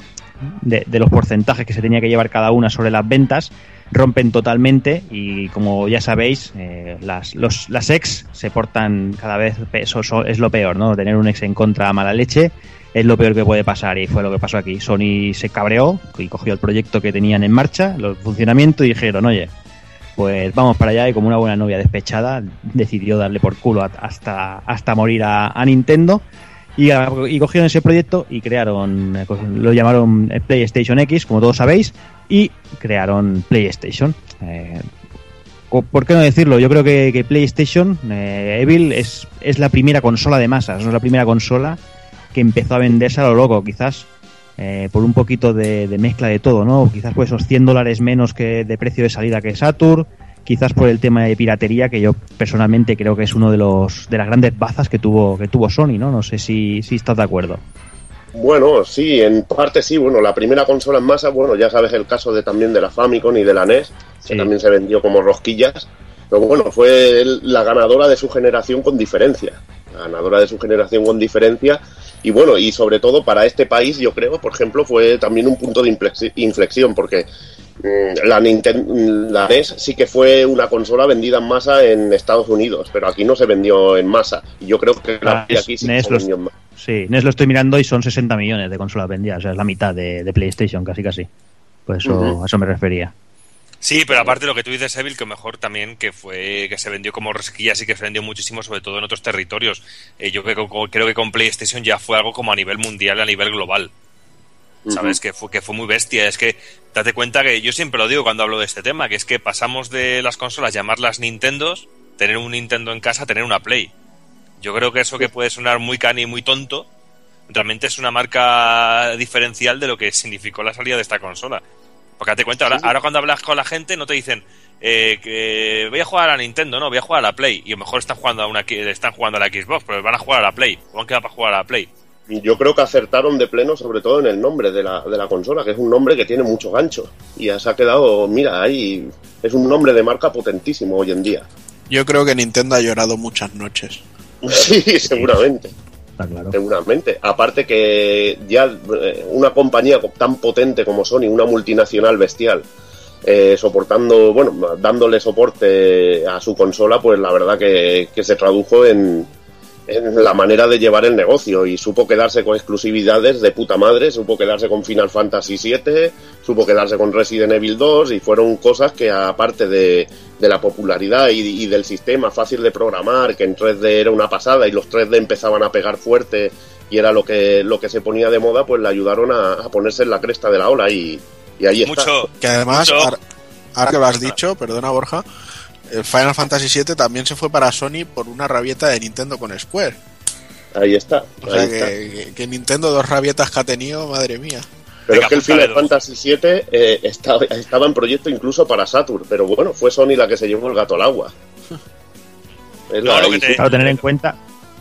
de, los porcentajes que se tenía que llevar cada una sobre las ventas rompen totalmente y como ya sabéis eh, las, los, las ex se portan cada vez eso, es lo peor no tener un ex en contra a mala leche es lo peor que puede pasar y fue lo que pasó aquí. Sony se cabreó y cogió el proyecto que tenían en marcha el funcionamiento y dijeron oye pues vamos para allá y como una buena novia despechada decidió darle por culo hasta, hasta morir a, a Nintendo y, cogieron ese proyecto y crearon, eh, lo llamaron eh, PlayStation X, como todos sabéis, y crearon PlayStation. Eh, ¿Por qué no decirlo? Yo creo que, PlayStation, Evil, es, es la primera consola de masas, no es la primera consola que empezó a venderse a lo loco, quizás por un poquito de, mezcla de todo, ¿no? Quizás por esos 100 dólares menos que de precio de salida que Saturn, quizás por el tema de piratería que yo personalmente creo que es uno de los de las grandes bazas que tuvo que tuvo Sony no no sé si, si estás de acuerdo. Bueno sí en parte sí. Bueno la primera consola en masa bueno ya sabes el caso de también de la Famicom y de la NES que también se vendió como rosquillas. Pero bueno fue la ganadora de su generación con diferencia ganadora de su generación con diferencia y bueno y sobre todo para este país yo creo por ejemplo fue también un punto de inflexión porque Mm, la, Nintendo, la NES sí que fue una consola vendida en masa en Estados Unidos, pero aquí no se vendió en masa. Y yo creo que la, aquí sí NES se vendió en masa. Sí, NES lo estoy mirando y son 60 millones de consolas vendidas, o sea, es la mitad de, PlayStation, casi casi. Pues eso, a eso me refería. Sí, pero aparte de lo que tú dices, Evil, que mejor también que fue que se vendió como resquilla, sí que se vendió muchísimo, sobre todo en otros territorios. Eh, yo creo, creo que con PlayStation ya fue algo como a nivel mundial, a nivel global. ¿Sabes? que, fue, que fue muy bestia. Es que date cuenta que yo siempre lo digo cuando hablo de este tema, que es que pasamos de las consolas, llamarlas Nintendos, tener un Nintendo en casa, tener una Play. Yo creo que eso que puede sonar muy cani y muy tonto, realmente es una marca diferencial de lo que significó la salida de esta consola. Porque date cuenta, ahora, ahora cuando hablas con la gente no te dicen eh, que voy a jugar a la Nintendo, no, voy a jugar a la Play. Y a lo mejor están jugando a una están jugando a la Xbox, pero van a jugar a la Play. O han quedado para jugar a la Play. Y yo creo que acertaron de pleno, sobre todo en el nombre de la, de la consola, que es un nombre que tiene mucho gancho. Y ya se ha quedado, mira, ahí es un nombre de marca potentísimo hoy en día. Yo creo que Nintendo ha llorado muchas noches. Sí, seguramente. Seguramente. Aparte que ya eh, una compañía tan potente como Sony, una multinacional bestial, eh, soportando, bueno, dándole soporte a su consola, pues la verdad que se tradujo en, en la manera de llevar el negocio y supo quedarse con exclusividades de puta madre, supo quedarse con Final Fantasy VII, supo quedarse con Resident Evil 2 y fueron cosas que aparte de, de la popularidad y, y del sistema fácil de programar, que en 3D era una pasada y los 3D empezaban a pegar fuerte y era lo que, lo que se ponía de moda, pues le ayudaron a, a ponerse en la cresta de la ola y, y ahí está. Mucho, Que además, mucho- ahora, que lo has dicho, perdona Borja, Final Fantasy VII también se fue para Sony por una rabieta de Nintendo con Square. Ahí está. O ahí sea está. que, Nintendo dos rabietas que ha tenido, madre mía. Pero Venga, es que el apúntale Final. Fantasy VII eh, estaba, estaba en proyecto incluso para Saturn, pero bueno, fue Sony la que se llevó el gato al agua. Es No, lo que te- Claro, tener en cuenta.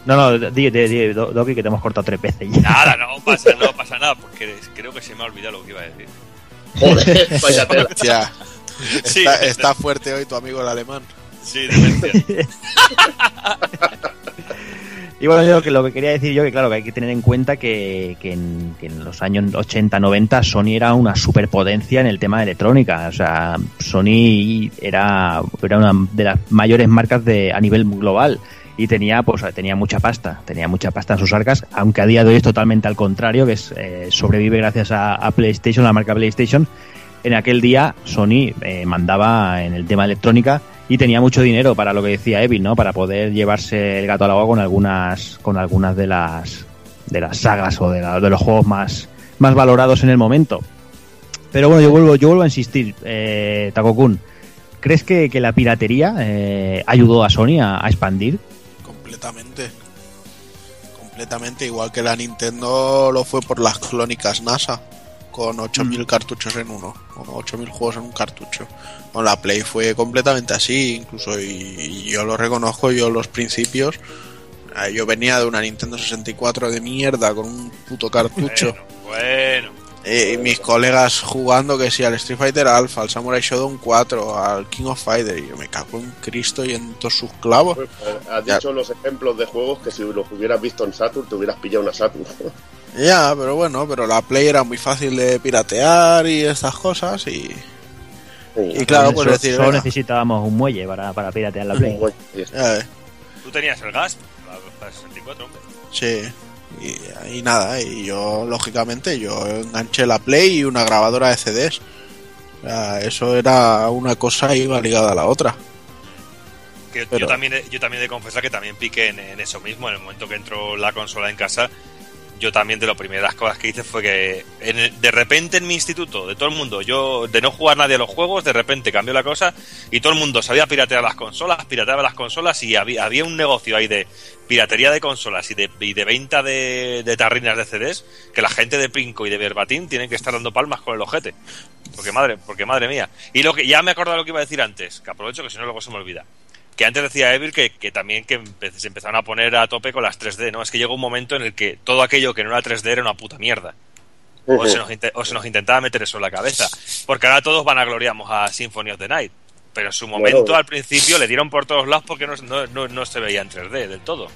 No, no, di, di, di, Do- Doki, que te hemos cortado tres veces ya. Nada, no pasa, no pasa nada, porque creo que se me ha olvidado lo que iba a decir. Joder, vaya tela. Sí, está, está fuerte hoy tu amigo el alemán. Sí, demencia. Y bueno, yo que lo que quería decir yo, que claro, que hay que tener en cuenta que, que en, que en los años 80-90 Sony era una superpotencia en el tema de electrónica. O sea, Sony era, era una de las mayores marcas de, a nivel global y tenía pues tenía mucha pasta, tenía mucha pasta en sus arcas, aunque a día de hoy es totalmente al contrario, que es, eh, sobrevive gracias a, a PlayStation, la marca PlayStation. En aquel día Sony eh, mandaba en el tema electrónica y tenía mucho dinero para lo que decía Evil, ¿no? Para poder llevarse el gato al agua con algunas con algunas de las de las sagas o de, los juegos más más valorados en el momento. Pero bueno, yo vuelvo yo vuelvo a insistir, eh, Takokun, ¿crees que, que la piratería eh, ayudó a Sony a, a expandir? Completamente. Completamente, igual que la Nintendo lo fue por las clónicas NASA, con 8.000 cartuchos en uno, o 8.000 juegos en un cartucho. Con la Play fue completamente así, incluso, y, y yo lo reconozco, yo los principios, eh, yo venía de una Nintendo 64 de mierda con un puto cartucho. Bueno, bueno. Eh, y mis colegas jugando que sí al Street Fighter Alpha, al Samurai Shodown 4, al King of Fighter, y yo me cago en Cristo y en todos sus clavos. Pues, eh, Has Ya. dicho los ejemplos de juegos que si los hubieras visto en Saturn te hubieras pillado una Saturn. Ya, pero bueno, pero la Play era muy fácil de piratear y estas cosas y, y claro, pues solo, decir, solo venga, necesitábamos un muelle para, para piratear la Play. Eh, Tú tenías el gas, la, la 64, hombre. sí, y, y nada, y yo lógicamente yo enganché la Play y una grabadora de CDs. O sea, eso era una cosa y iba ligada a la otra. Que Pero- yo también he- yo también he de confesar que también piqué en, en eso mismo en el momento que entró la consola en casa yo también de las primeras cosas que hice fue que en el- de repente en mi instituto de todo el mundo yo de no jugar nadie a los juegos de repente cambió la cosa y todo el mundo sabía piratear las consolas pirateaba las consolas y había, había un negocio ahí de piratería de consolas y de, y de venta de, de tarrinas de CDs que la gente de Pinco y de Verbatim tienen que estar dando palmas con el ojete. Porque madre porque madre mía. Y lo que ya me he acordado lo que iba a decir antes que aprovecho que si no luego se me olvida que antes decía Evil que, que también que empe- se empezaron a poner a tope con las 3D, ¿no? Es que llegó un momento en el que todo aquello que no era 3D era una puta mierda. O se, nos, o se nos intentaba meter eso en la cabeza. Porque ahora todos van a gloriamos a Symphony of the Night. Pero en su momento, Bueno. al principio, le dieron por todos lados porque no, no, no- no se veía en 3D del todo.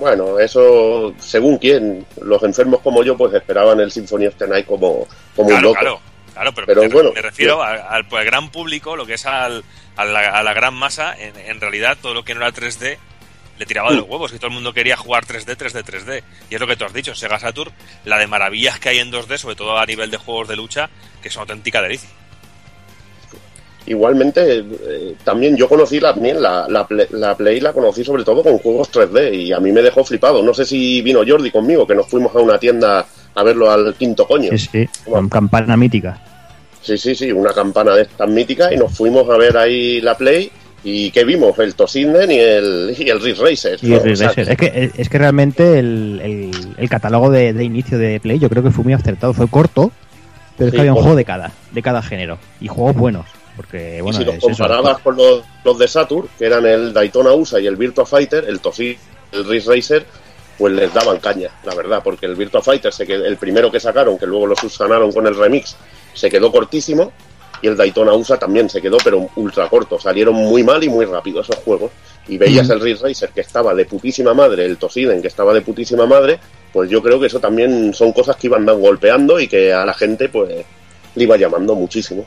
Bueno, eso según quién. Los enfermos como yo pues esperaban el Symphony of the Night como, como un loco. claro, claro, pero, Pero me, bueno, me refiero al, al, gran público, lo que es al, a, la, a la gran masa, en, en realidad todo lo que no era 3D le tiraba Mm. de los huevos y todo el mundo quería jugar 3D, 3D, 3D. Y es lo que tú has dicho, Sega Saturn, la de maravillas que hay en 2D, sobre todo a nivel de juegos de lucha, que son auténtica delicia. Igualmente, eh, también yo conocí la, la, la, Play, la Play, la conocí sobre todo con juegos 3D y a mí me dejó flipado. No sé si vino Jordi conmigo, que nos fuimos a una tienda a verlo al quinto coño. Sí, sí, con campana mítica. Sí, sí, sí, una campana de estas míticas y nos fuimos a ver ahí la Play y ¿qué vimos? El Toshinden y el, y el Ridge Racer. Y el Ridge Racer. Es que, es que realmente el, el, el catálogo de, de inicio de Play yo creo que fue muy acertado. Fue corto, Pero es que había un juego de cada, de cada género. Y juegos buenos. Porque, y bueno, si los es eso. comparabas con los, los de Saturn, que eran el Daytona USA y el Virtua Fighter, el Tosi, el Ridge Racer, pues les daban caña, la verdad, porque el Virtua Fighter, se quedó, el primero que sacaron, que luego lo subsanaron con el remix, se quedó cortísimo, y el Daytona USA también se quedó, pero ultra corto. Salieron muy mal y muy rápido esos juegos. Y veías el Ridge Racer que estaba de putísima madre, el Tosiden que estaba de putísima madre, pues yo creo que eso también son cosas que iban golpeando y que a la gente pues le iba llamando muchísimo.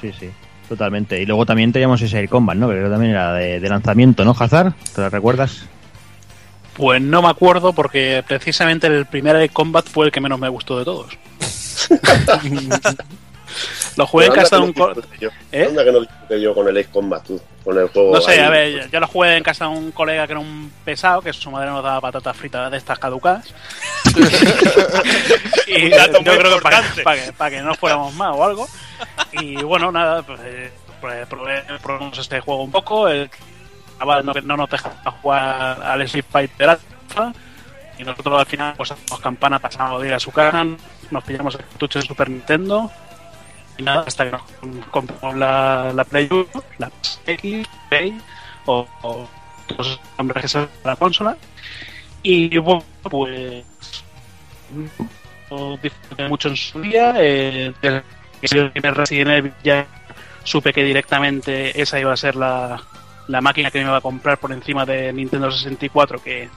Sí, sí, totalmente. Y luego también teníamos ese Air Combat, ¿no? Que creo que también era de, de lanzamiento, ¿no, Hazard? ¿Te lo recuerdas? Pues no me acuerdo porque precisamente el primer Air Combat fue el que menos me gustó de todos. Lo jugué en Pero casa de que un... ¿Eh? Anda que no disfruté yo con el Ace Combat, tú, con el juego. No sé, ahí. a ver, yo- yo lo jugué en casa de un colega que era un pesado, que su madre nos daba patatas fritas de estas caducadas. y Un dato yo muy creo que para, que, para que no fuéramos más o algo. Y bueno, nada, pues, eh, pues, probé- probamos este juego un poco. El chaval no, no nos dejaba jugar al Street Fighter Alpha. Y nosotros al final, pues hacemos campana, pasamos de ir a su casa, nos pillamos el cartucho de Super Nintendo. Y nada, hasta que compramos la, la Play 1, la X, Play, o, o los nombres que se la consola. Y bueno, pues. disfruté mucho en su día. Eh, desde que el primer Resident Evil ya supe que directamente esa iba a ser la, la máquina que me iba a comprar por encima de Nintendo 64, que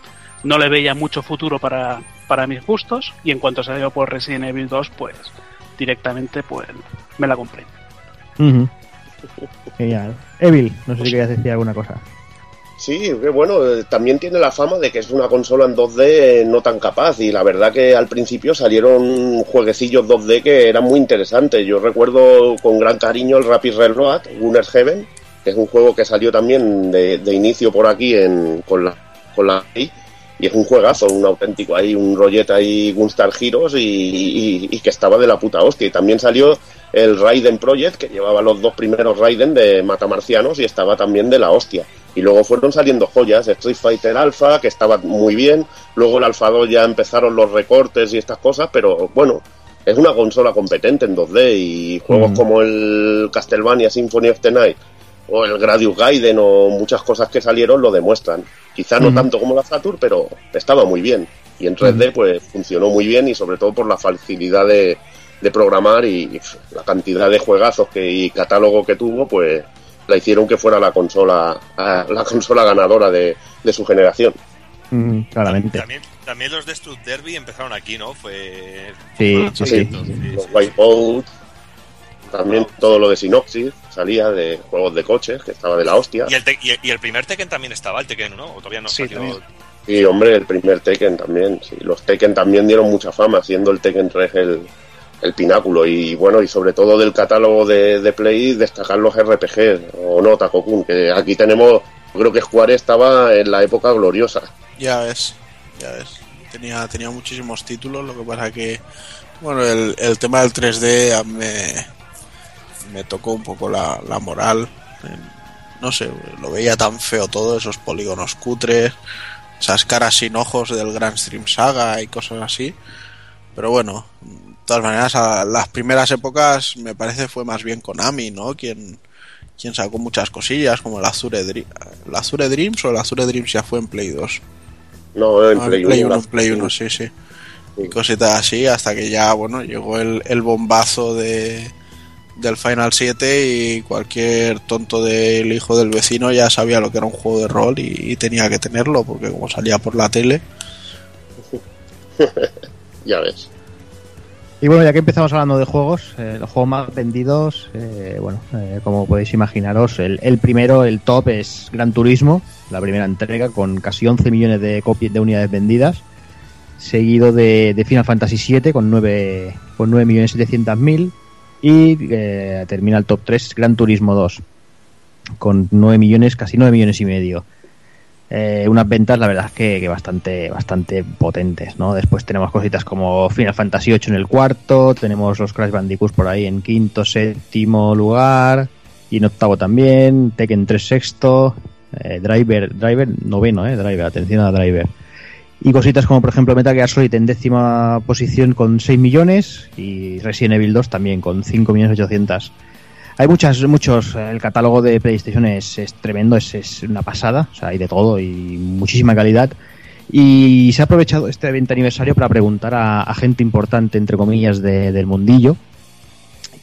no le veía mucho futuro para, para mis gustos. Y en cuanto salió por Resident Evil 2, pues directamente pues me la compré. Genial. Evil, no sé si querías decir alguna cosa. Sí, que bueno, eh, también tiene la fama de que es una consola en 2D no tan capaz y la verdad que al principio salieron jueguecillos 2D que eran muy interesantes. Yo recuerdo con gran cariño el Rapid Railroad, Gunner's Heaven, que es un juego que salió también de, de inicio por aquí en, con la con la y es un juegazo, un auténtico ahí, un rollete ahí Gunstar Heroes y, y- y que estaba de la puta hostia. Y también salió el Raiden Project, que llevaba los dos primeros Raiden de Matamarcianos y estaba también de la hostia. Y luego fueron saliendo joyas, Street Fighter Alpha, que estaba muy bien, luego el Alpha 2 ya empezaron los recortes y estas cosas, pero bueno, es una consola competente en 2D y juegos Mm. como el Castlevania Symphony of the Night o el Gradius Gaiden o muchas cosas que salieron lo demuestran. Quizá no Mm. tanto como la Saturn, pero estaba muy bien. Y en 3D pues funcionó muy bien y sobre todo por la facilidad de, de programar y la cantidad de juegazos que, y catálogo que tuvo, pues la hicieron que fuera la consola la consola ganadora de, de su generación. Claramente. También, también los de Struck Derby empezaron aquí, ¿no? Fue. Sí, sí, sí. Los Wipeout, también todo lo de Synopsis salía de juegos de coches, que estaba de la hostia. Y el, te- y, el, y el primer Tekken también estaba, el Tekken 1, o todavía no Sí, salió? también. Y hombre, el primer Tekken también. Sí. Los Tekken también dieron mucha fama, siendo el Tekken 3 el, el pináculo. Y bueno, y sobre todo del catálogo de, de Play, destacar los RPG, o no, Takokun, que aquí tenemos, creo que Square estaba en la época gloriosa. Ya ves, ya ves. Tenía, tenía muchísimos títulos, lo que pasa que, bueno, el, el tema del 3D a- me, me tocó un poco la, la moral. En- No sé, lo veía tan feo todo, esos polígonos cutres, esas caras sin ojos del Grand Stream Saga y cosas así. Pero bueno, de todas maneras, a las primeras épocas me parece fue más bien Konami, ¿no? Quien, quien sacó muchas cosillas, como el Azure, el Azure Dreams o el Azure Dreams ya fue en Play 2. No, en Ah, Play, en Play 1. 1, Play 1, sí, sí. Sí. Y cositas así, hasta que ya, bueno, llegó el, el bombazo de, del Final 7 y cualquier tonto del hijo del vecino ya sabía lo que era un juego de rol y, y tenía que tenerlo, porque como salía por la tele, Ya ves. Y bueno, ya que empezamos hablando de juegos, eh, los juegos más vendidos, eh, bueno, eh, como podéis imaginaros, el, el primero, el top es Gran Turismo, la primera entrega con casi 11 millones de copias de unidades vendidas, seguido de, de Final Fantasy VII con 9, con 9 millones 700 mil y eh, termina el top 3 Gran Turismo 2 con 9 millones, casi 9 millones y medio. Eh, unas ventas, la verdad que bastante, bastante potentes, ¿no? Después tenemos cositas como Final Fantasy VIII en el cuarto, tenemos los Crash Bandicoots por ahí en quinto, séptimo lugar, y en octavo también, Tekken 3 sexto, eh, Driver, Driver noveno, eh, Driver, atención a Driver. Y cositas como por ejemplo Metal Gear Solid en décima posición con 6 millones y Resident Evil 2 también con 5 millones 800. Hay muchas, muchos, el catálogo de PlayStation es, es tremendo, es, es, una pasada, o sea, hay de todo y muchísima calidad. Y se ha aprovechado este 20 aniversario para preguntar a, gente importante, entre comillas, de, del mundillo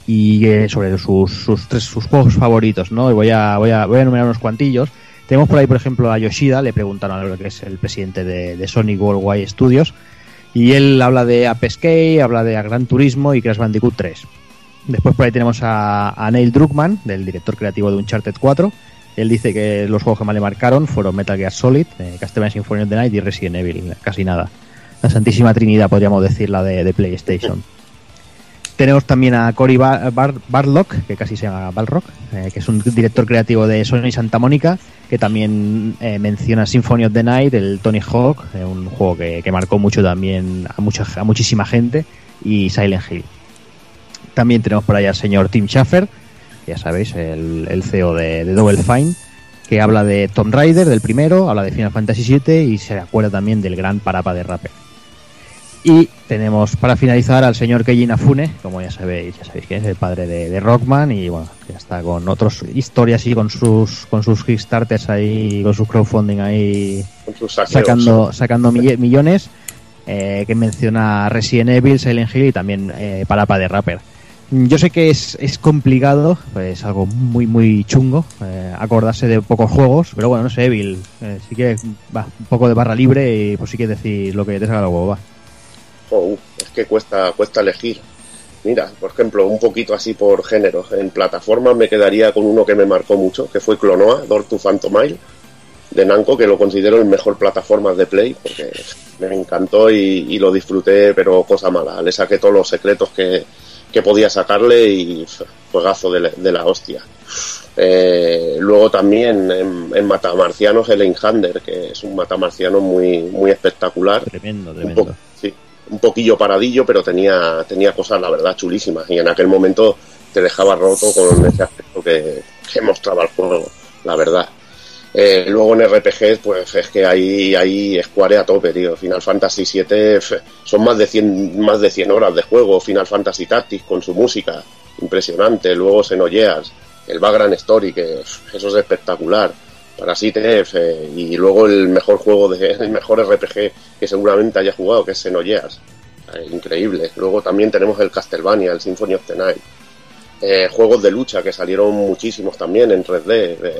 y eh, sobre sus, sus, sus juegos favoritos, ¿no? Y voy a, voy, a, voy a enumerar unos cuantillos. Tenemos por ahí, por ejemplo, a Yoshida, le preguntaron a lo que es el presidente de, de Sonic Worldwide Studios, y él habla de Ape Escape, habla de Gran Turismo y Crash Bandicoot 3. Después por ahí tenemos a, a, Neil Druckmann, del director creativo de Uncharted 4. Él dice que los juegos que más le marcaron fueron Metal Gear Solid, eh, Castlevania Symphony of the Night y Resident Evil, casi nada. La Santísima Trinidad, podríamos decir, la de, de PlayStation. Tenemos también a Cory Bar Bar Barlock, que casi se llama Balrock, eh, que es un director creativo de Sony Santa Mónica, que también eh, menciona Symphony of the Night, el Tony Hawk, eh, un juego que, que, marcó mucho también a, mucha, a muchísima gente, y Silent Hill. También tenemos por ahí al señor Tim Schafer, ya sabéis, el, el CEO de, de, Double Fine, que habla de Tomb Raider, del primero, habla de Final Fantasy VII y se acuerda también del gran Parapa de Rapper. Y tenemos para finalizar al señor Keiji Inafune, como ya sabéis, ya sabéis que es el padre de, de, Rockman y bueno, ya está con otras historias y con sus con sus Kickstarters ahí, con sus crowdfunding ahí sus sacando sacando millones, eh, que menciona Resident Evil, Silent Hill y también eh, Parapa de Rapper. Yo sé que es, es complicado, pues algo muy muy chungo, eh, acordarse de pocos juegos, pero bueno, no sé, Evil, eh, sí que va, un poco de barra libre y pues sí que decir lo que te salga luego, va oh, es que cuesta, cuesta elegir. Mira, por ejemplo, un poquito así por género. En plataformas me quedaría con uno que me marcó mucho, que fue Clonoa, Door to Phantomile, de Namco, que lo considero el mejor plataforma de Play, porque me encantó y, y, lo disfruté, pero cosa mala. Le saqué todos los secretos que, que podía sacarle y juegazo de, de la hostia. Eh, luego también en, en Matamarcianos el Einhander, que es un matamarciano muy, muy espectacular. Tremendo, tremendo un poquillo paradillo, pero tenía, tenía cosas, la verdad, chulísimas. Y en aquel momento te dejaba roto con ese aspecto que, mostraba el juego, la verdad. Eh, luego en RPG, pues es que ahí, ahí Square a tope, tío. Final Fantasy VII son más de 100, más de 100 horas de juego. Final Fantasy Tactics con su música, impresionante. Luego Xenogears, el Background Story, que eso es espectacular. Parasite eh, y luego el mejor juego de el mejor RPG que seguramente haya jugado que es Xenogears. Eh, increíble. Luego también tenemos el Castlevania el Symphony of the Night. Eh, juegos de lucha que salieron muchísimos también en 3D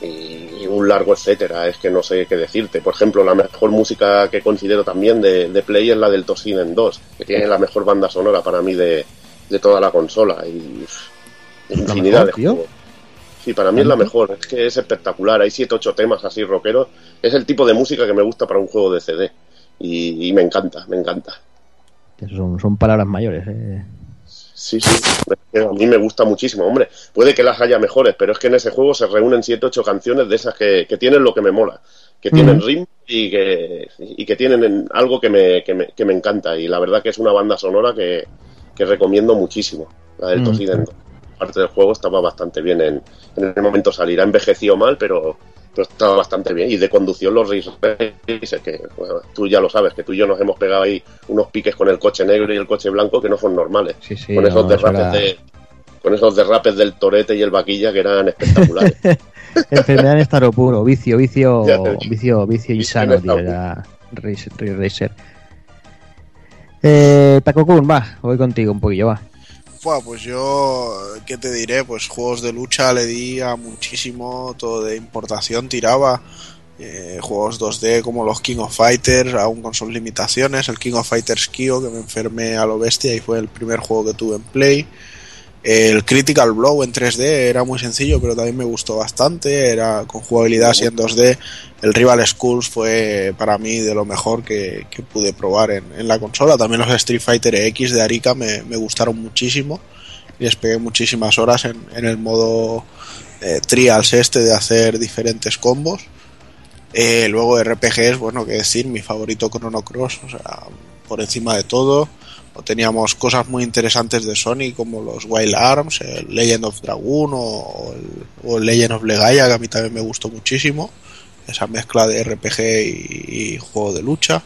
y, y, un largo etcétera. Es que no sé qué decirte. Por ejemplo la mejor música que considero también de, de Play es la del Tosinen 2 que tiene la mejor banda sonora para mí de, de toda la consola y infinidad mejor, de juegos Sí, para mí es la mejor, es que es espectacular. Hay 7 ocho temas así rockeros. Es el tipo de música que me gusta para un juego de CD. Y, y me encanta, me encanta. Son, son palabras mayores. Eh. Sí, sí. A mí me gusta muchísimo. Hombre, puede que las haya mejores, pero es que en ese juego se reúnen 7 ocho canciones de esas que, que, tienen lo que me mola. Que tienen mm. ritmo y que, y que tienen algo que me, que me, que me encanta. Y la verdad que es una banda sonora que, que recomiendo muchísimo. La del mm. Tosidendo parte del juego estaba bastante bien en, en el momento salir. Ha envejecido mal, pero, pero estaba bastante bien. Y de conducción los Racer, que bueno, tú ya lo sabes, que tú y yo nos hemos pegado ahí unos piques con el coche negro y el coche blanco que no son normales. Sí, sí, con, esos derrapes era... de, con esos derrapes del torete y el vaquilla que eran espectaculares. Enfermedad en estado puro, vicio, vicio, vicio, vicio insano, en tío, estado era Racer. Eh, Takokun, va, voy contigo un poquillo, va. Pues yo, ¿qué te diré? Pues juegos de lucha le di a muchísimo, todo de importación tiraba. Eh, juegos 2D como los King of Fighters, aún con sus limitaciones. El King of Fighters Kyo, que me enfermé a lo bestia y fue el primer juego que tuve en Play. El Critical Blow en 3D era muy sencillo, pero también me gustó bastante. Era con jugabilidad así en 2D. El Rival Schools fue para mí de lo mejor que, pude probar en, en, la consola. También los Street Fighter X de Arica me, me gustaron muchísimo. Les pegué muchísimas horas en, en el modo eh, Trials este de hacer diferentes combos. Eh, luego RPGs, bueno, que decir, mi favorito Chrono Cross, o sea, por encima de todo o teníamos cosas muy interesantes de Sony como los Wild Arms, el Legend of Dragoon o el, o el Legend of Legaia que a mí también me gustó muchísimo esa mezcla de RPG y, juego de lucha.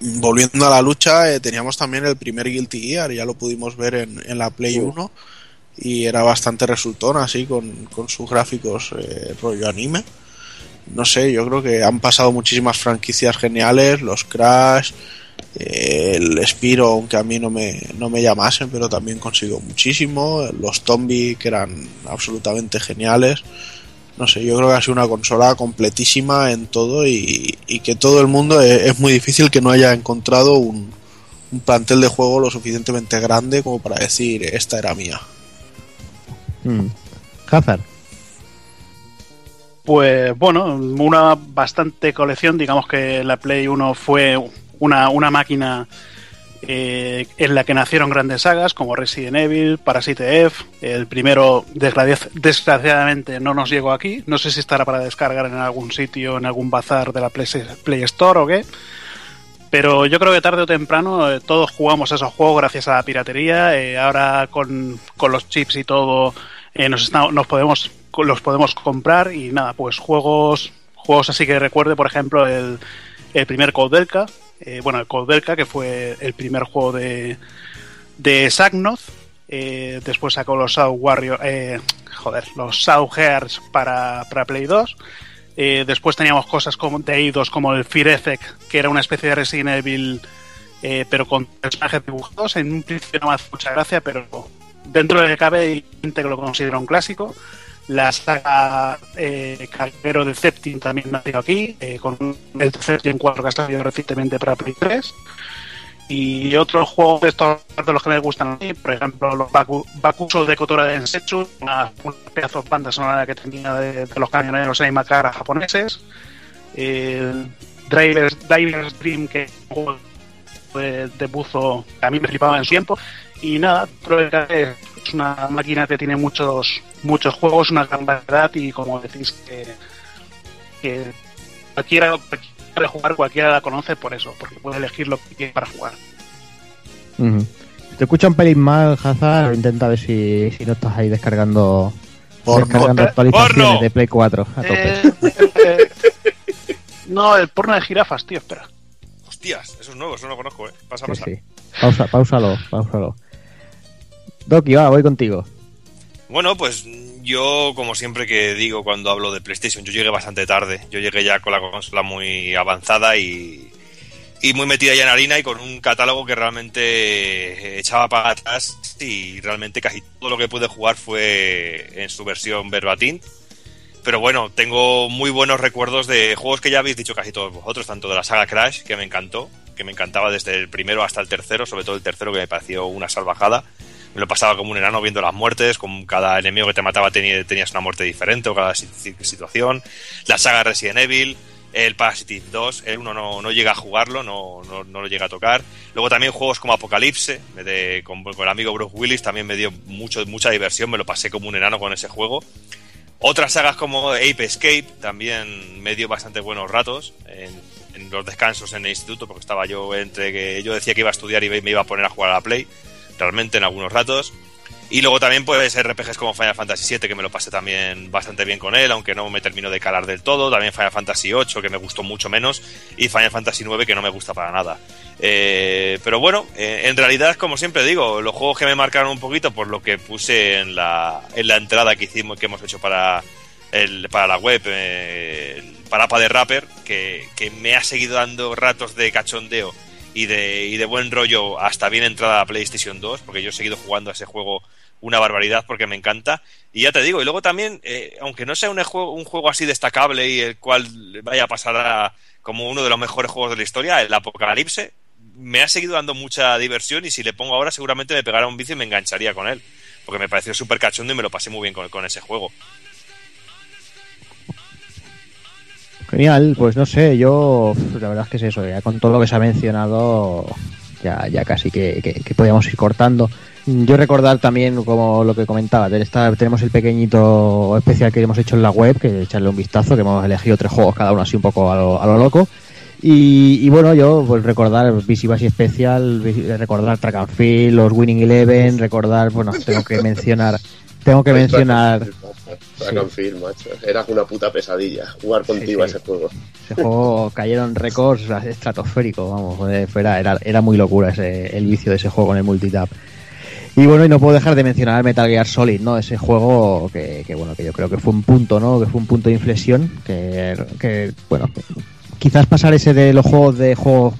Volviendo a la lucha, eh, teníamos también el primer Guilty Gear, ya lo pudimos ver en, la Play 1 y era bastante resultón así con, sus gráficos eh, rollo anime. No sé, yo creo que han pasado muchísimas franquicias geniales, los Crash, el Spiro, aunque a mí no me, no me llamasen, pero también consiguió muchísimo, los Tombi que eran absolutamente geniales no sé, yo creo que ha sido una consola completísima en todo y, que todo el mundo e, es, muy difícil que no haya encontrado un, plantel de juego lo suficientemente grande como para decir esta era mía. Mm. Hazard. Pues bueno, una bastante colección, digamos que la Play 1 fue una, una máquina eh, en la que nacieron grandes sagas como Resident Evil, Parasite F. El primero, desgraciadamente, no nos llegó aquí. No sé si estará para descargar en algún sitio, en algún bazar de la Play, Store o qué. Pero yo creo que tarde o temprano eh, todos jugamos esos juegos gracias a la piratería. Eh, ahora con, los chips y todo nos, nos podemos los podemos comprar y nada, pues juegos juegos así que recuerde, por ejemplo, el, el primer Code Delca, eh, bueno, el Code que fue el primer juego de, de Sagnoth. Eh, después sacó los South Warrior, eh, joder, los South Gears para, para Play 2. después teníamos cosas como de Eidos como el Fear Effect, que era una especie de Resident Evil, pero con personajes dibujados. En un principio no me hace mucha gracia, pero dentro de que cabe hay que lo considera un clásico. La saga eh, de Septim también nació aquí, eh, con el Septim 4 que ha salido recientemente para Play 3. Y otros juegos de estos de los que me gustan a mí, por ejemplo, los Baku, Bakuso de Kotora de Ensetsu, una, una pedazo de banda sonora que tenía de, los camioneros en Makara japoneses. El Drivers, Drivers Dream, que es un juego de, buzo que a mí me flipaba en su tiempo. Y nada, creo es una máquina que tiene muchos muchos juegos, una gran variedad y como decís que, que cualquiera puede jugar, cualquiera la conoce por eso, porque puede elegir lo que quiere para jugar. Te escucha un pelín mal, Hazard, intenta ver si, si no estás ahí descargando, descargando actualizaciones de Play 4 a tope. Eh, eh, no, el porno de jirafas, tío, espera. Hostias, eso es nuevo, eso no lo conozco, eh. Pasa, pasa. Sí, Pausa, pausalo, pausalo. Doki, va, voy contigo. Bueno, pues yo, como siempre que digo cuando hablo de PlayStation, yo llegué bastante tarde. Yo llegué ya con la consola muy avanzada y, y muy metida ya en harina y con un catálogo que realmente echaba para atrás y realmente casi todo lo que pude jugar fue en su versión verbatim. Pero bueno, tengo muy buenos recuerdos de juegos que ya habéis dicho casi todos vosotros, tanto de la saga Crash, que me encantó, que me encantaba desde el primero hasta el tercero, sobre todo el tercero que me pareció una salvajada me lo pasaba como un enano viendo las muertes, con cada enemigo que te mataba tenías una muerte diferente o cada situación. La saga Resident Evil, el Parasitive 2, el 1 no, no llega a jugarlo, no, no, no, lo llega a tocar. Luego también juegos como Apocalipse, de, con, el amigo Bruce Willis, también me dio mucho, mucha diversión, me lo pasé como un enano con ese juego. Otras sagas como Ape Escape también me dio bastante buenos ratos en, en los descansos en el instituto, porque estaba yo entre que yo decía que iba a estudiar y me iba a poner a jugar a la Play realmente en algunos ratos. Y luego también pues RPGs como Final Fantasy VII, que me lo pasé también bastante bien con él, aunque no me termino de calar del todo. También Final Fantasy VIII, que me gustó mucho menos. Y Final Fantasy IX, que no me gusta para nada. Eh, pero bueno, eh, en realidad, como siempre digo, los juegos que me marcaron un poquito por lo que puse en la, en la entrada que hicimos, que hemos hecho para, el, para la web, eh, el Parapa de Rapper, que, que me ha seguido dando ratos de cachondeo y de, y de buen rollo hasta bien entrada a PlayStation 2, porque yo he seguido jugando a ese juego una barbaridad porque me encanta. Y ya te digo, y luego también, eh, aunque no sea un juego, un juego así destacable y el cual vaya a pasar como uno de los mejores juegos de la historia, el Apocalipse, me ha seguido dando mucha diversión y si le pongo ahora seguramente me pegará un vicio y me engancharía con él. Porque me pareció súper cachondo y me lo pasé muy bien con, con ese juego. Genial, pues no sé, yo la verdad es que es eso, ya con todo lo que se ha mencionado, ya, ya casi que, que, podíamos ir cortando. Yo recordar también, como lo que comentaba, tenemos el pequeñito especial que hemos hecho en la web, que echarle un vistazo, que hemos elegido tres juegos cada uno así un poco a lo, loco. Y, bueno, yo pues recordar Visivas y Especial, recordar Track and Field, los Winning Eleven, recordar, bueno, tengo que mencionar, tengo que mencionar Field, macho. Era una puta pesadilla jugar contigo a sí. ese juego. Ese juego cayeron récords estratosféricos, vamos, fuera, era, era muy locura ese, el vicio de ese juego con el multitap. Y bueno, y no puedo dejar de mencionar Metal Gear Solid, ¿no? Ese juego que, que, bueno, que yo creo que fue un punto, ¿no? Que fue un punto de inflexión, que, que bueno, quizás pasar ese de los juegos de juegos,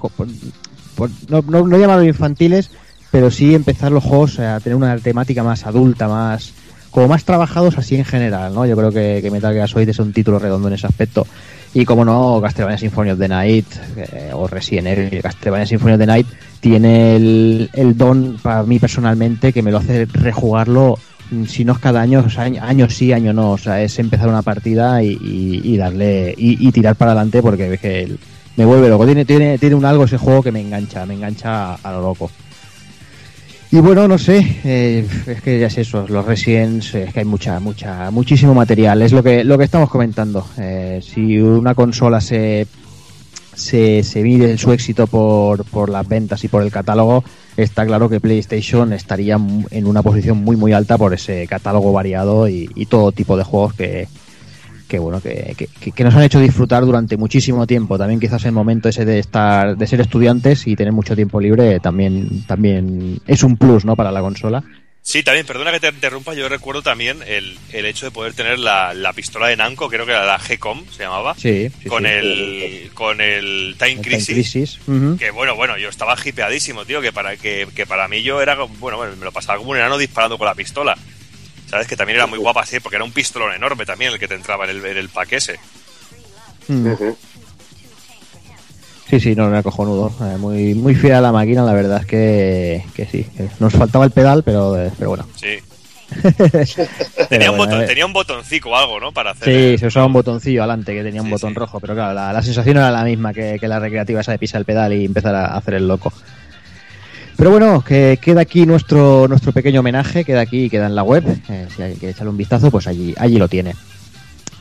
no, no, no llamarlos infantiles, pero sí empezar los juegos a tener una temática más adulta, más como más trabajados así en general, ¿no? Yo creo que, Metal Gear Solid es un título redondo en ese aspecto. Y como no, Castlevania Symphony of the Night eh, o Resident Evil, Castlevania Symphony of the Night tiene el, don para mí personalmente que me lo hace rejugarlo mm, si no es cada año, o sea, año, sí, año no, o sea, es empezar una partida y, y- darle y, tirar para adelante porque que me vuelve loco. Tiene, tiene, tiene un algo ese juego que me engancha, me engancha a, a lo loco. Y bueno, no sé, eh, es que ya es eso, los Residents, eh, es que hay mucha, mucha, muchísimo material, es lo que, lo que estamos comentando. Eh, si una consola se, se, se mide su éxito por, por las ventas y por el catálogo, está claro que PlayStation estaría en una posición muy muy alta por ese catálogo variado y, y todo tipo de juegos que, que bueno que, que- que- nos han hecho disfrutar durante muchísimo tiempo. También quizás el momento ese de estar, de ser estudiantes y tener mucho tiempo libre también, también es un plus, ¿no? Para la consola. Sí, también, perdona que te interrumpa, yo recuerdo también el, el hecho de poder tener la, la pistola de Namco, creo que era la G-Com, se llamaba, Sí, sí, con, sí. El, con el Time Time Crisis. Que bueno, bueno, yo estaba hipeadísimo, tío, que para, que, que para mí yo era, bueno, bueno, me lo pasaba como un enano disparando con la pistola. ¿Sabes? Que también era muy guapa así, porque era un pistolón enorme también el que te entraba en el, en el pack ese. Mm. Sí, sí, no, era cojonudo. Eh, muy, muy fiel a la máquina, la verdad es que, que sí. que Nos faltaba el pedal, pero, eh, pero bueno. Sí. Tenía un, botón, eh, tenía un botoncito o algo, ¿no? Para hacer. Sí, se usaba un botoncillo adelante que tenía un Sí, botón sí. rojo, pero claro, la, la sensación era la misma que, que la recreativa esa de pisar el pedal y empezar a hacer el loco. Pero bueno, que queda aquí nuestro nuestro pequeño homenaje, queda aquí, queda en la web. eh, si alguien quiere echarle un vistazo, pues allí, allí lo tiene.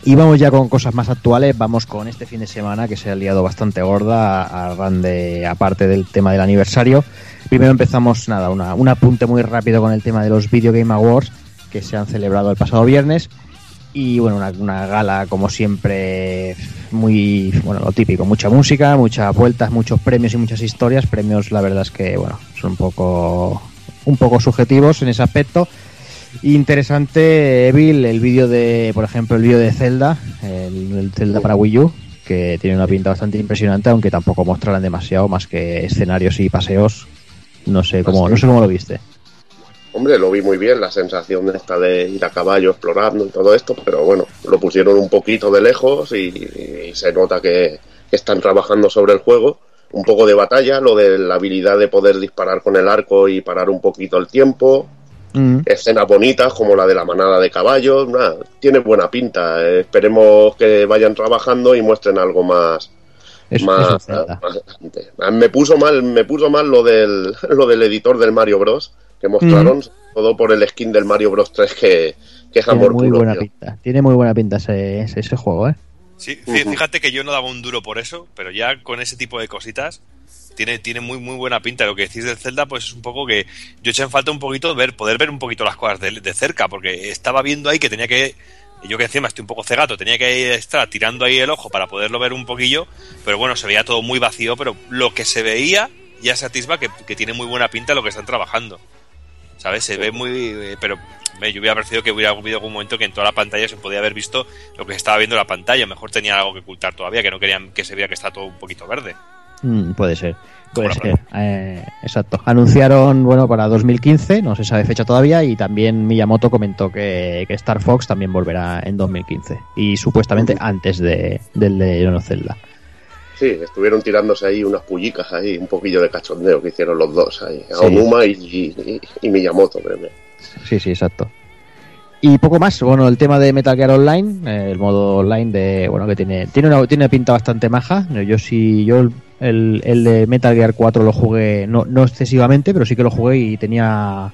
Y vamos ya con cosas más actuales, vamos con este fin de semana que se ha liado bastante gorda, a, a aparte del tema del aniversario. Primero empezamos, nada, un apunte muy rápido con el tema de los Video Game Awards que se han celebrado el pasado viernes. Y bueno, una, una gala como siempre muy, bueno, lo típico, mucha música, muchas vueltas, muchos premios y muchas historias. Premios, la verdad es que, bueno, son un poco, un poco subjetivos en ese aspecto. Interesante, Evil, el vídeo de, por ejemplo, el vídeo de Zelda, el, el Zelda para Wii U, que tiene una pinta bastante impresionante, aunque tampoco mostrarán demasiado más que escenarios y paseos. No sé cómo, no sé cómo lo viste. Hombre, lo vi muy bien, la sensación de esta de ir a caballo explorando y todo esto, pero bueno, lo pusieron un poquito de lejos y, y se nota que, que están trabajando sobre el juego. Un poco de batalla, lo de la habilidad de poder disparar con el arco y parar un poquito el tiempo. Mm, Escenas bonitas como la de la manada de caballos, nada, tiene buena pinta. Esperemos que vayan trabajando y muestren algo más, más, más me puso mal me puso mal lo del lo del editor del Mario Bros que mostraron todo por el skin del Mario Bros 3 que, que es Tiene amor muy puro, buena tío. pinta. Tiene muy buena pinta ese, ese, ese juego, ¿eh? Sí, fíjate que yo no daba un duro por eso, pero ya con ese tipo de cositas tiene, tiene muy muy buena pinta. Lo que decís del Zelda, pues es un poco que yo eché en falta un poquito ver, poder ver un poquito las cosas de, de cerca, porque estaba viendo ahí que tenía que, yo que encima estoy un poco cegato, tenía que estar tirando ahí el ojo para poderlo ver un poquillo, pero bueno, se veía todo muy vacío, pero lo que se veía ya se atisba que, que tiene muy buena pinta lo que están trabajando. ¿Sabes? Se ve muy... eh, Pero me, yo hubiera parecido que hubiera habido algún momento que en toda la pantalla se podía haber visto lo que se estaba viendo en la pantalla. Mejor tenía algo que ocultar todavía, que no querían que se viera que está todo un poquito verde. Mm, puede ser. Puede ser. Eh, exacto. Anunciaron, bueno, para 2015, no se sabe fecha todavía, y también Miyamoto comentó que, que Star Fox también volverá en 2015. Y supuestamente antes de, del de Zelda. Sí, estuvieron tirándose ahí unas pullicas ahí, un poquillo de cachondeo que hicieron los dos ahí, Sí. Aonuma y, y, y Miyamoto, creo. Sí, sí, exacto. Y poco más, bueno, el tema de Metal Gear Online, eh, el modo online de, bueno, que tiene, tiene una, tiene una pinta bastante maja. Yo sí, yo el, el de Metal Gear 4 lo jugué, no, no excesivamente, pero sí que lo jugué y tenía,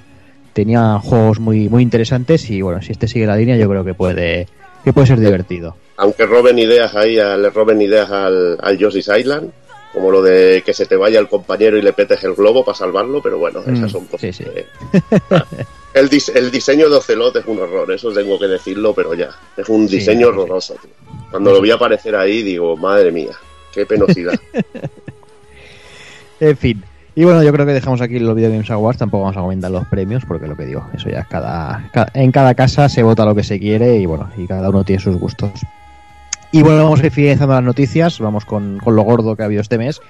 tenía juegos muy, muy interesantes y bueno, si este sigue la línea yo creo que puede, que puede ser divertido. Aunque roben ideas ahí, a- le roben ideas al, al Yoshi's Island, como lo de que se te vaya el compañero y le petes el globo para salvarlo, pero bueno, Mm, esas son cosas sí, sí. que- El, dis- el diseño de Ocelot es un horror, eso tengo que decirlo, pero ya. Es un diseño sí. horroroso, tío. Cuando lo vi aparecer ahí, digo, madre mía, qué penosidad. En fin. Y bueno, yo creo que dejamos aquí los Video Games Awards. Tampoco vamos a comentar los premios, porque lo que digo, eso ya es cada, ca- en cada casa se vota lo que se quiere y bueno, y cada uno tiene sus gustos. Y bueno, vamos a ir finalizando las noticias. Vamos con, con lo gordo que ha habido este mes.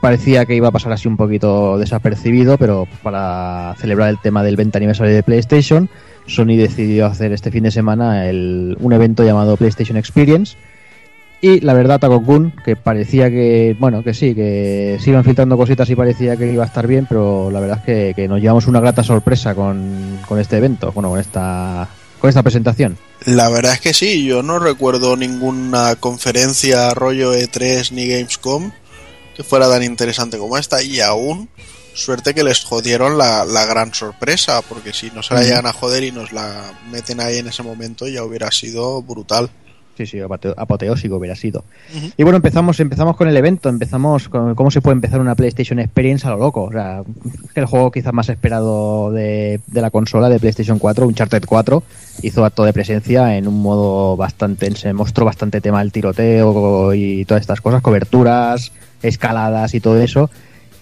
Parecía que iba a pasar así un poquito desapercibido, pero para celebrar el tema del 20 aniversario de PlayStation, Sony decidió hacer este fin de semana el- un evento llamado PlayStation Experience. Y la verdad, Takokun, que parecía que, bueno, que sí, que se iban filtrando cositas y parecía que iba a estar bien, pero la verdad es que, que nos llevamos una grata sorpresa con, con este evento, bueno, con esta, con esta presentación. La verdad es que sí, yo no recuerdo ninguna conferencia rollo E3 ni Gamescom que fuera tan interesante como esta y aún suerte que les jodieron la, la gran sorpresa, porque si no se la llegan a joder y nos la meten ahí en ese momento ya hubiera sido brutal. Sí, sí, apoteósico hubiera sido. Y bueno, empezamos, empezamos con el evento, empezamos con cómo se puede empezar una PlayStation Experience a lo loco. O sea, el juego quizás más esperado de, de la consola de PlayStation 4, Uncharted 4, hizo acto de presencia en un modo bastante, se mostró bastante tema del tiroteo y todas estas cosas, coberturas, escaladas y todo eso.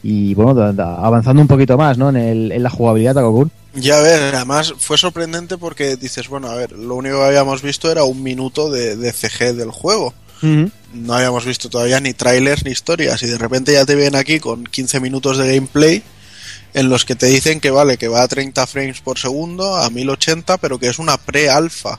Y bueno, avanzando un poquito más, ¿no? En, el, en la jugabilidad, Takokun. Ya ves, además fue sorprendente porque dices, bueno, a ver, lo único que habíamos visto era un minuto de, de CG del juego. No habíamos visto todavía ni trailers ni historias y de repente ya te vienen aquí con 15 minutos de gameplay en los que te dicen que vale, que va a 30 frames por segundo, a 1080, pero que es una pre-alfa.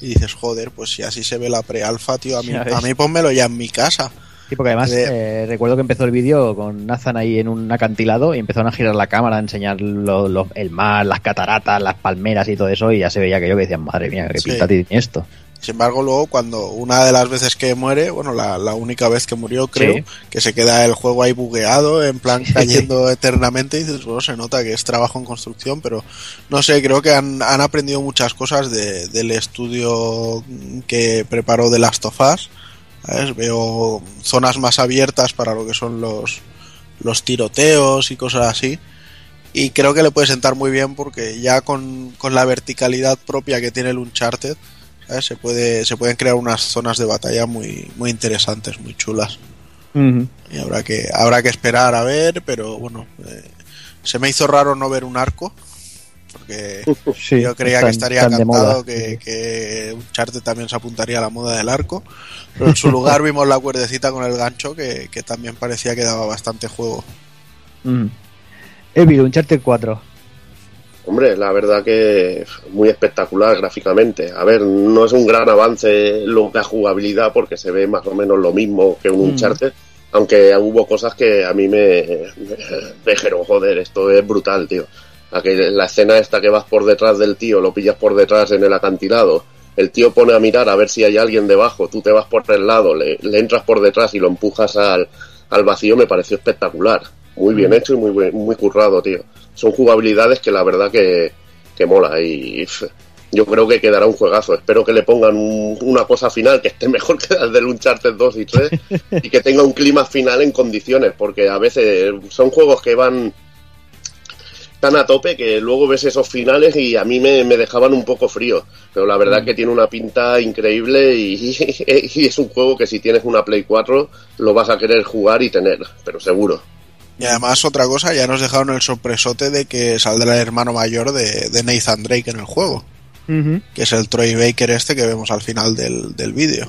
Y dices, joder, pues si así se ve la pre-alfa, tío, a mí, a mí pónmelo ya en mi casa. Sí, porque además De- eh, recuerdo que empezó el vídeo con Nathan ahí en un acantilado y empezaron a girar la cámara a enseñar lo- lo- el mar, las cataratas, las palmeras y todo eso y ya se veía aquello que decían, madre mía, qué pinta tiene esto. Sin embargo, luego cuando una de las veces que muere, bueno, la, la única vez que murió, creo, Sí. que se queda el juego ahí bugueado, en plan cayendo eternamente, y dices, bueno, se nota que es trabajo en construcción, pero no sé, creo que han, han aprendido muchas cosas de- del estudio que preparó The Last of Us. ¿Sabes? Veo zonas más abiertas para lo que son los, los tiroteos y cosas así. Y creo que le puede sentar muy bien porque ya con, con la verticalidad propia que tiene el Uncharted, ¿sabes? Se, puede, se pueden crear unas zonas de batalla muy, muy interesantes, muy chulas. Y habrá que, habrá que esperar a ver, pero bueno, eh, se me hizo raro no ver un arco, porque Sí, yo creía que estaría están de cantado moda. que, que Uncharted también se apuntaría a la moda del arco, pero en su lugar vimos la cuerdecita con el gancho que, que también parecía que daba bastante juego. Ujú. Evil, Uncharted 4. Hombre, la verdad que muy espectacular gráficamente. A ver, no es un gran avance lo- la jugabilidad porque se ve más o menos lo mismo que un Mm. Uncharted, aunque hubo cosas que a mí me, me dijeron, joder, esto es brutal, tío. La, que, la escena esta que vas por detrás del tío, lo pillas por detrás en el acantilado, el tío pone a mirar a ver si hay alguien debajo, tú te vas por el lado, le, le entras por detrás y lo empujas al, al vacío, me pareció espectacular. Muy bien Mm. hecho y muy, muy currado, tío. Son jugabilidades que la verdad que, que mola y yo creo que quedará un juegazo. Espero que le pongan un- una cosa final que esté mejor que las del Uncharted 2 y 3 y que tenga un clima final en condiciones, porque a veces son juegos que van tan a tope que luego ves esos finales y a mí me, me dejaban un poco frío. Pero la verdad que tiene una pinta increíble y, y es un juego que si tienes una Play 4 lo vas a querer jugar y tener, pero seguro. Y además otra cosa, ya nos dejaron el sorpresote de que saldrá el hermano mayor de, de Nathan Drake en el juego, que es el Troy Baker este que vemos al final del, del vídeo.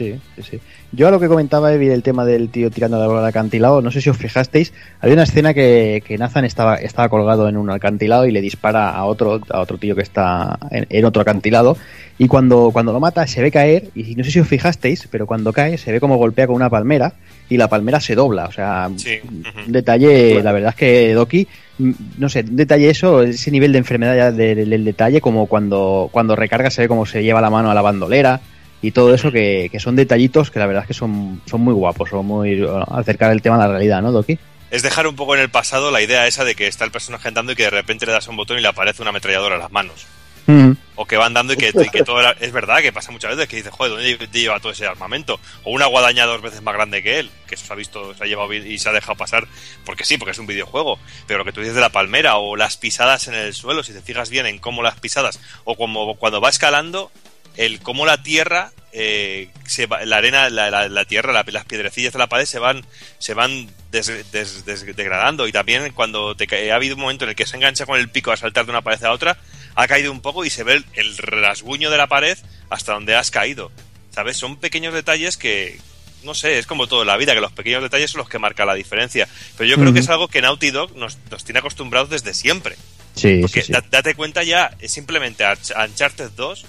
Sí, sí, sí. Yo a lo que comentaba Evi el tema del tío tirando la bola al acantilado, no sé si os fijasteis, había una escena que, que Nathan estaba, estaba colgado en un acantilado y le dispara a otro, a otro tío que está en, en otro acantilado y cuando, cuando lo mata se ve caer y no sé si os fijasteis, pero cuando cae se ve como golpea con una palmera y la palmera se dobla, o sea, Sí. un detalle, la verdad es que Doki, mm, no sé, un detalle eso, ese nivel de enfermedad ya del, del detalle, como cuando, cuando recarga se ve como se lleva la mano a la bandolera y todo eso que, que son detallitos que la verdad es que son, son muy guapos, son muy bueno, acercar el tema a la realidad, ¿no, Doki? Es dejar un poco en el pasado la idea esa de que está el personaje andando y que de repente le das un botón y le aparece una ametralladora en las manos. Mm. O que van dando y que, y que todo es verdad que pasa muchas veces que dices, joder, ¿dónde lleva todo ese armamento? O una guadaña dos veces más grande que él, que eso se ha visto, se ha llevado bien y se ha dejado pasar, porque sí, porque es un videojuego. Pero lo que tú dices de la palmera o las pisadas en el suelo, si te fijas bien en cómo las pisadas, o como cuando va escalando, el cómo la tierra, eh, se va- la arena, la, la- la tierra, la- las piedrecillas de la pared se van, se van des- des- des- degradando. Y también cuando te ha habido un momento en el que se engancha con el pico a saltar de una pared a otra, ha caído un poco y se ve el, el rasguño de la pared hasta donde has caído. ¿Sabes? Son pequeños detalles que, no sé, es como todo en la vida, que los pequeños detalles son los que marcan la diferencia. Pero yo creo que es algo que Naughty Dog nos, nos tiene acostumbrados desde siempre. Sí, Porque sí, sí. da- date cuenta ya, es simplemente Unch- Uncharted 2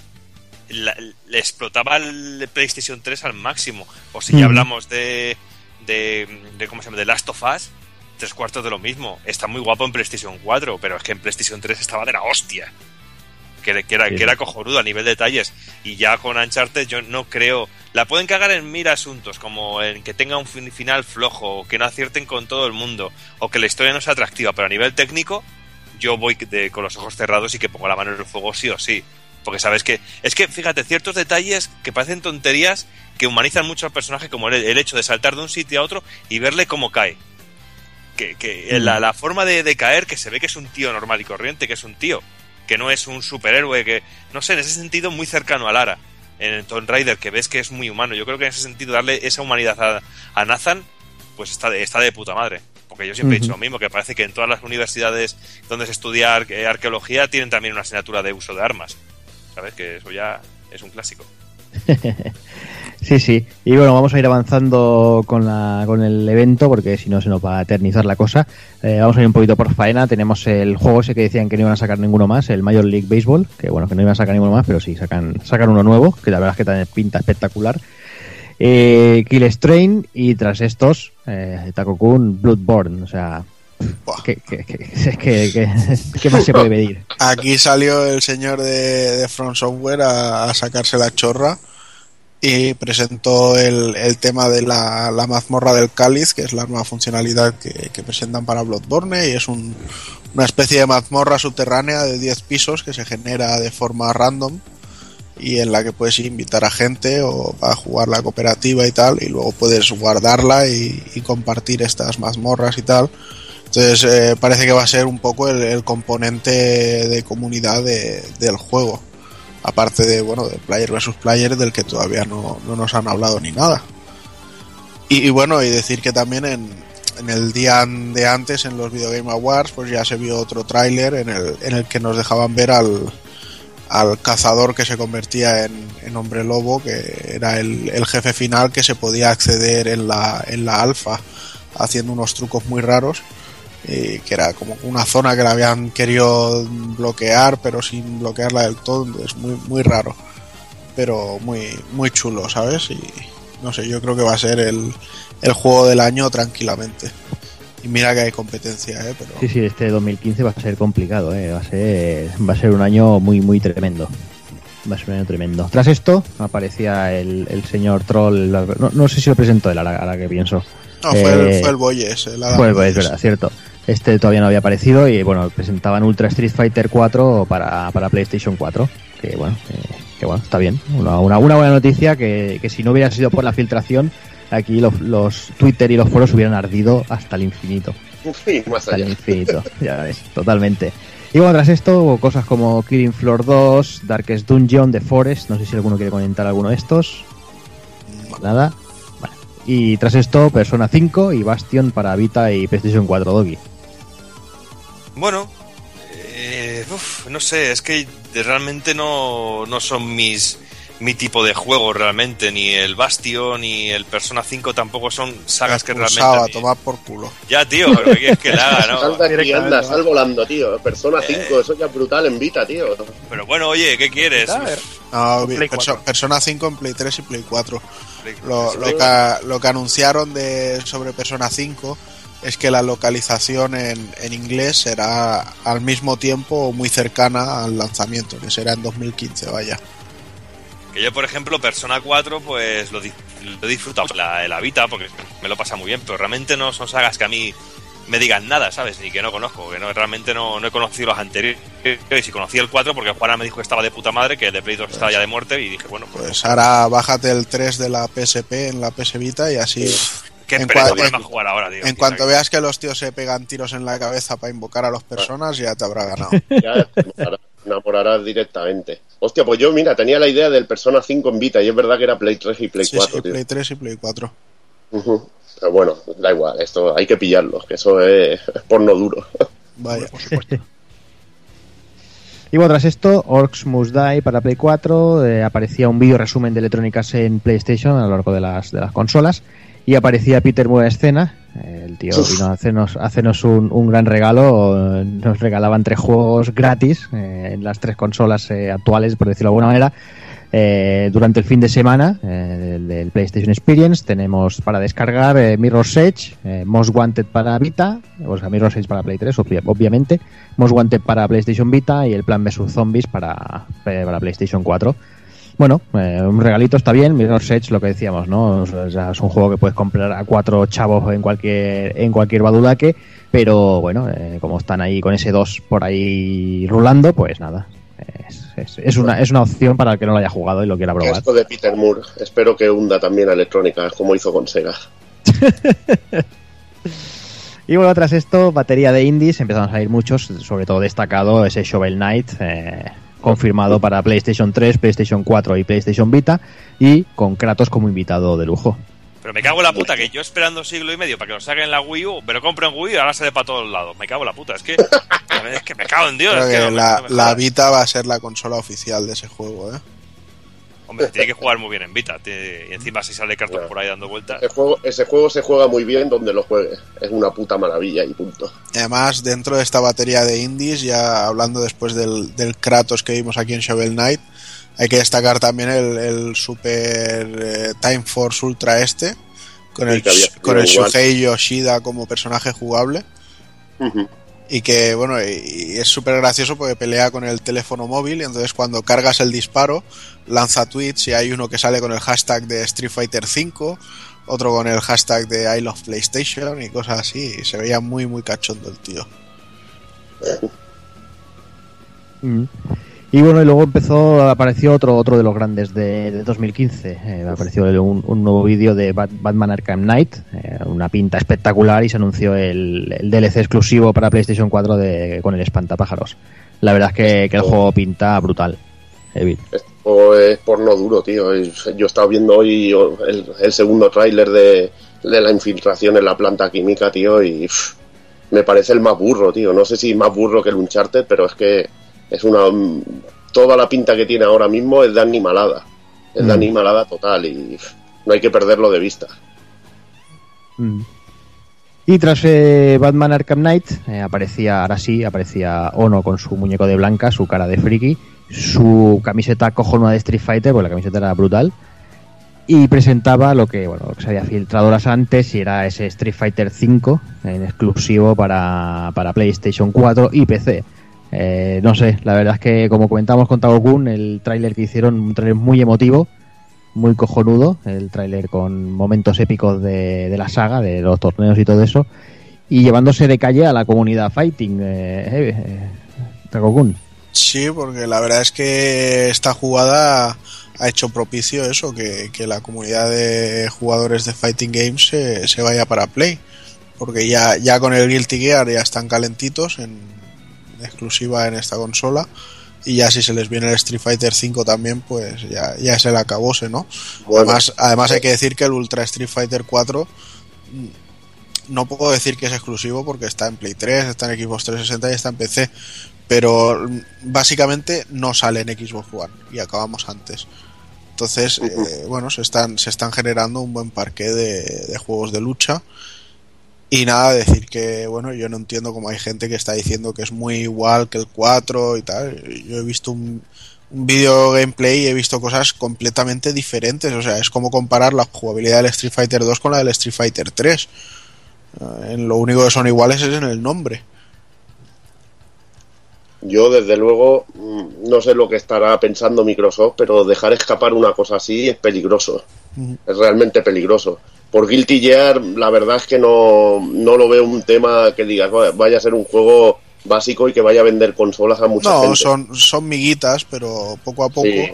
la- le explotaba el PlayStation 3 al máximo. O si ya hablamos de, de, de, ¿cómo se llama? De Last of Us, tres cuartos de lo mismo. Está muy guapo en PlayStation 4, pero es que en PlayStation 3 estaba de la hostia. Que, que era, Sí, que era cojonudo a nivel de detalles. Y ya con Uncharted yo no creo... La pueden cagar en mil asuntos, como en que tenga un fin- final flojo, o que no acierten con todo el mundo, o que la historia no sea atractiva, pero a nivel técnico yo voy de- con los ojos cerrados y que pongo la mano en el fuego sí o sí. Porque sabes que... Es que, fíjate, ciertos detalles que parecen tonterías que humanizan mucho al personaje, como el, el hecho de saltar de un sitio a otro y verle cómo cae. Que, que la, la forma de, de caer, que se ve que es un tío normal y corriente, que es un tío, que no es un superhéroe, que, no sé, en ese sentido muy cercano a Lara. En el Tomb Raider, que ves que es muy humano. Yo creo que en ese sentido darle esa humanidad a, a Nathan, pues está de, está de puta madre. Porque yo siempre he dicho lo mismo, que parece que en todas las universidades donde se estudia ar- arqueología tienen también una asignatura de uso de armas. ¿Sabes? Que eso ya es un clásico. Sí, sí. Y bueno, vamos a ir avanzando con, la, con el evento porque si no se nos va a eternizar la cosa. Eh, vamos a ir un poquito por faena. Tenemos el juego ese que decían que no iban a sacar ninguno más, el Major League Baseball, que bueno, que no iban a sacar ninguno más, pero sí, sacan, uno nuevo, que la verdad es que también pinta espectacular. Eh, Kill Strain y tras estos, eh, Bloodborne. O sea. ¿qué, más se puede pedir? Aquí salió el señor de, de Front Software a, a sacarse la chorra y presentó el, el tema de la, la mazmorra del cáliz, que es la nueva funcionalidad que, que presentan para Bloodborne y es un- una especie de mazmorra subterránea de 10 pisos que se genera de forma random y en la que puedes invitar a gente o a jugar la cooperativa y tal y luego puedes guardarla y, y compartir estas mazmorras y tal. Entonces eh, parece que va a ser un poco el, componente de comunidad de- del juego. Aparte de, bueno, de player versus player del que todavía no, no nos han hablado ni nada. Y, y bueno, y decir que también en, en el día de antes, en los Video Game Awards, pues ya se vio otro tráiler en el, en el que nos dejaban ver al, al cazador que se convertía en, en hombre lobo, que era el, el jefe final que se podía acceder en la, en la alfa haciendo unos trucos muy raros y que era como una zona que la habían querido bloquear pero sin bloquearla del todo es muy muy raro pero muy muy chulo sabes y no sé yo creo que va a ser el, el juego del año tranquilamente y mira que hay competencia eh pero Sí, sí, este 2015 va a ser complicado, ¿eh? va, a ser, va a ser un año muy, muy tremendo. Va a ser un año tremendo. Tras esto, aparecía el, el señor Troll. No, no sé si lo presentó él, ahora, ahora que pienso. No fue, el, Eh, fue el Boyes el Adam Fue, es Boyes. verdad, cierto. Este todavía no había aparecido y bueno, presentaban Ultra Street Fighter 4 para, para PlayStation 4. Que bueno, eh, que bueno, está bien. Una, una, una buena noticia que, que si no hubiera sido por la filtración, aquí los, los Twitter y los foros hubieran ardido hasta el infinito. Y más Hasta el infinito, ya ves, totalmente. Y bueno, tras esto hubo cosas como Killing Floor 2, Darkest Dungeon, The Forest, no sé si alguno quiere comentar alguno de estos. Nada. Y tras esto, Persona 5 y Bastion para Vita y PlayStation 4 Doggy. Bueno, eh, uf, no sé, es que realmente no, no son mis mi tipo de juego realmente, ni el Bastion ni el Persona 5 tampoco son sagas que realmente... A tomar por culo Ya, tío, pero ¿qué quieres que le haga, no? Sal de aquí, anda, sal volando, tío. Persona 5, eso ya es brutal en Vita, tío. Pero bueno, oye, ¿qué quieres? No, Play 4. Persona 5 en Play 3 y Play 4 Play- Lo, lo que, lo que anunciaron de sobre Persona 5 es que la localización en, en inglés será al mismo tiempo muy cercana al lanzamiento, que será en 2015, vaya. Que yo, por ejemplo, Persona 4, pues lo, lo he disfrutado la, la Vita, porque me lo pasa muy bien, pero realmente no son sagas que a mí me digan nada, ¿sabes? Ni que no conozco, que no, realmente no, no he conocido los anteriores. Y si conocí el 4 porque Juana me dijo que estaba de puta madre, que el de Play 2 estaba ya de muerte y dije, bueno, pues... Pues ahora bájate el 3 de la PSP en la PS Vita y así... qué en pereza cua- ponerme en- a jugar ahora, tío. En cuanto veas que los tíos se pegan tiros en la cabeza para invocar a las personas, ya te habrá ganado. Ya te enamorarás- te enamorarás directamente. Hostia, pues yo, mira, tenía la idea del Persona 5 en Vita y es verdad que era Play 3 y Play Sí, 4, sí, tío. Play 3 y Play 4. Ujú. Pero bueno, da igual, esto hay que pillarlo, que eso es, es porno duro. Vaya. Por supuesto. Y bueno, tras esto, Orcs Must Die para Play 4, eh, aparecía un vídeo resumen de electrónicas en PlayStation a lo largo de las, de las consolas y aparecía Peter Moore a escena. Eh, el tío vino a hacernos, a hacernos un, un gran regalo, nos regalaban tres juegos gratis eh, en las tres consolas eh, actuales, por decirlo de alguna manera. Eh, durante el fin de semana eh, del, PlayStation Experience tenemos para descargar eh, Mirror's Edge, eh, Most Wanted para Vita, o sea, Mirror's Edge para Play 3, obvia- obviamente, Most Wanted para PlayStation Vita y el Plan vs Zombies para, eh, para PlayStation 4. Bueno, eh, un regalito está bien, Mirror's Edge, lo que decíamos, ¿no? Es un juego que puedes comprar a cuatro chavos en cualquier en cualquier badudaque, pero bueno, como están ahí con ese 2 por ahí rulando, pues nada. Es, una, es una opción para el que no lo haya jugado y lo quiera probar. Esto de Peter Moore, espero que hunda también a electrónica, como hizo con Sega. Y bueno, tras esto, batería de indies, empezaron a salir muchos, sobre todo destacado ese Shovel Knight, eh, confirmado para PlayStation 3, PlayStation 4 y PlayStation Vita, y con Kratos como invitado de lujo. Pero me cago en la puta, que yo esperando siglo y medio para que lo saquen en la Wii U, me lo compro en Wii U y ahora sale para todos lados. Me cago en la puta, es que. es que me cago en Dios. Creo es que que no me- la, no la. Vita va a ser la consola oficial de ese juego, ¿eh? Hombre, tiene que jugar muy bien en Vita. tiene- Y encima si sale cartón por ahí dando vueltas. Ese juego, ese juego se juega muy bien donde lo juegues. Es una puta maravilla y punto. Y además, dentro de esta batería de indies, ya hablando después del, del Kratos que vimos aquí en Shovel Knight, hay que destacar también el, el Super eh, Time Force Ultra este, con Sí, el, con el. Shuhei Yoshida como personaje jugable. Y que, bueno, y, y es súper gracioso porque pelea con el teléfono móvil y entonces cuando cargas el disparo, lanza tweets y hay uno que sale con el hashtag de Street Fighter V, otro con el hashtag de I Love PlayStation y cosas así. Y se veía muy, muy cachondo el tío. Mm. Y bueno, y luego empezó, apareció otro otro de los grandes de, de 2015. Eh, apareció un, un nuevo vídeo de Bat- Batman Arkham Knight, eh, una pinta espectacular y se anunció el, el DLC exclusivo para PlayStation 4 de, con el espantapájaros. La verdad es que, que el juego pinta brutal. Evil. Este juego es porno duro, tío. Yo he estado viendo hoy el, el segundo tráiler de, de la infiltración en la planta química, tío, y pff, me parece el más burro, tío. No sé si más burro que el Uncharted, pero es que es una... Toda la pinta que tiene ahora mismo es de animalada. Es de Mm. animalada total y no hay que perderlo de vista. Mm. Y tras eh, Batman Arkham Knight eh, aparecía, ahora sí, aparecía Ono con su muñeco de blanca, su cara de friki, su camiseta cojonuda de Street Fighter, porque la camiseta era brutal, y presentaba lo que, bueno, lo que se había filtrado horas antes y era ese Street Fighter 5 en exclusivo para, para PlayStation 4 y PC. Eh, no sé, la verdad es que como comentamos con Tago Kun, el tráiler que hicieron, un tráiler muy emotivo, muy cojonudo, el tráiler con momentos épicos de, de la saga, de los torneos y todo eso, y llevándose de calle a la comunidad fighting. Eh, eh, eh, Tago Kun. Sí, porque la verdad es que esta jugada ha hecho propicio eso, que, que la comunidad de jugadores de Fighting Games se, vaya para Play. Porque ya, ya con el Guilty Gear ya están calentitos en exclusiva en esta consola. Y ya si se les viene el Street Fighter 5 también, pues ya, ya es el acabose, ¿no? Bueno, además, además hay que decir que el Ultra Street Fighter 4 mm, no puedo decir que es exclusivo porque está en Play 3, está en Xbox 360 y está en PC, pero mm, básicamente no sale en Xbox One y acabamos antes. Entonces, eh, bueno, se están, se están generando un buen parque de, de juegos de lucha. Y nada, decir que, bueno, yo no entiendo cómo hay gente que está diciendo que es muy igual que el 4 y tal. Yo he visto un, un vídeo gameplay y he visto cosas completamente diferentes. O sea, es como comparar la jugabilidad del Street Fighter 2 con la del Street Fighter 3. Eh, En lo único que son iguales es en el nombre. Yo, desde luego, mm, no sé lo que estará pensando Microsoft, pero dejar escapar una cosa así es peligroso. Es realmente peligroso. Por Guilty Gear, la verdad es que no, no lo veo un tema que digas, "Vaya- a ser un juego básico y que vaya a vender consolas a mucha No, gente. son, son miguitas, pero poco a poco. Sí,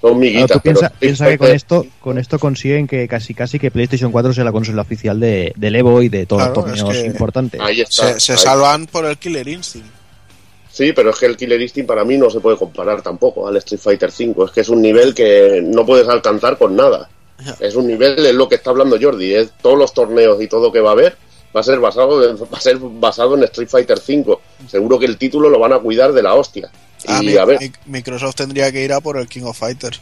son miguitas. Claro, tú piensa, pero piensa que con esto, con esto consiguen que casi casi que PlayStation 4 sea la consola oficial de, del Evo y de todos Claro, los torneos es que- importantes. Ahí está. Se, se ahí. salvan por el Killer Instinct. Sí, pero es que el Killer Instinct para mí no se puede comparar tampoco al Street Fighter V. Es que es un nivel que no puedes alcanzar con nada. Es un nivel, es lo que está hablando Jordi, es todos los torneos y todo que va a haber va a ser basado en, va a ser basado en Street Fighter V. Seguro que el título lo van a cuidar de la hostia. Ah, Y mi- a ver, mi- Microsoft tendría que ir a por el King of Fighters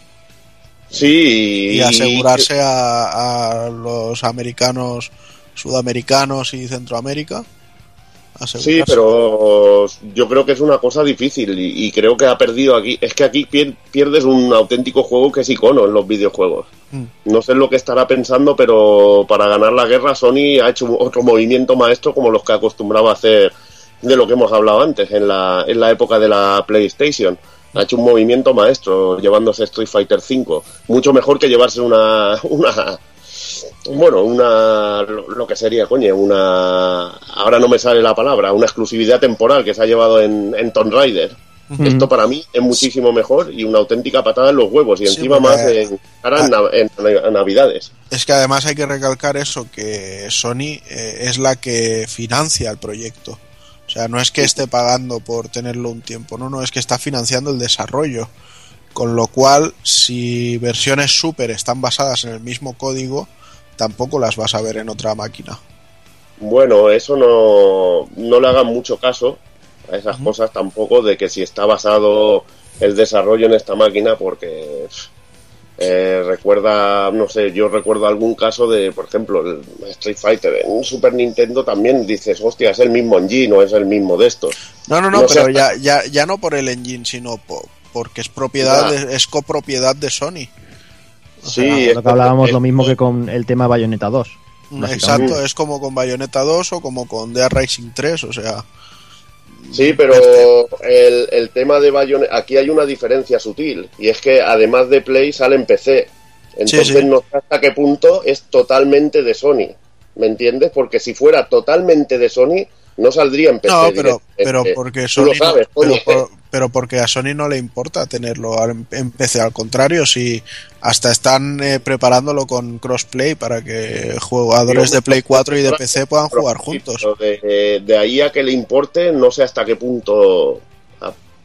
sí, y asegurarse a, a los americanos, sudamericanos y Centroamérica. Sí, pero yo creo que es una cosa difícil y, y creo que ha perdido aquí. Es que aquí pier- pierdes un auténtico juego que es icono en los videojuegos. Mm. No sé lo que estará pensando, pero para ganar la guerra Sony ha hecho otro movimiento maestro como los que acostumbraba a hacer de lo que hemos hablado antes en la, en la época de la PlayStation. Ha hecho un movimiento maestro llevándose Street Fighter V. Mucho mejor que llevarse una, una bueno, una lo, que sería, coño, una ahora no me sale la palabra, una exclusividad temporal que se ha llevado en, en Tomb Raider. Esto para mí es muchísimo mejor y una auténtica patada en los huevos y Sí, encima más en, ahora en, nav- en- en Navidades. Es que además hay que recalcar eso, que Sony eh, es la que financia el proyecto. O sea, no es que esté pagando por tenerlo un tiempo, no, no, es que está financiando el desarrollo. Con lo cual, si versiones super están basadas en el mismo código, tampoco las vas a ver en otra máquina. Bueno, eso no, no le hagan mucho caso a esas cosas tampoco de que si está basado el desarrollo en esta máquina porque eh, recuerda, no sé, yo recuerdo algún caso de, por ejemplo, el Street Fighter en Super Nintendo también dices, hostia, es el mismo engine, no es el mismo de estos. No, no, no, No pero ya, ya, ya no por el engine, sino po- porque es propiedad, de- es copropiedad de Sony. Sí, es lo que hablábamos lo mismo que con el tema Bayonetta 2. básicamente. Exacto, es como con Bayonetta 2 o como con Dead Rising 3, o sea, Sí, pero el, el tema de Bayonetta, aquí hay una diferencia sutil, y es que además de Play sale en PC. Entonces Sí, sí. no sé hasta qué punto es totalmente de Sony. ¿Me entiendes? Porque si fuera totalmente de Sony, no saldría en PC. No, pero, pero porque Sony lo no- sabes, pero, por- pero porque a Sony no le importa tenerlo en, PC, al contrario, si hasta están eh, preparándolo con crossplay para que jugadores de Play 4 y de PC puedan jugar juntos. De, de ahí a que le importe, no sé hasta qué punto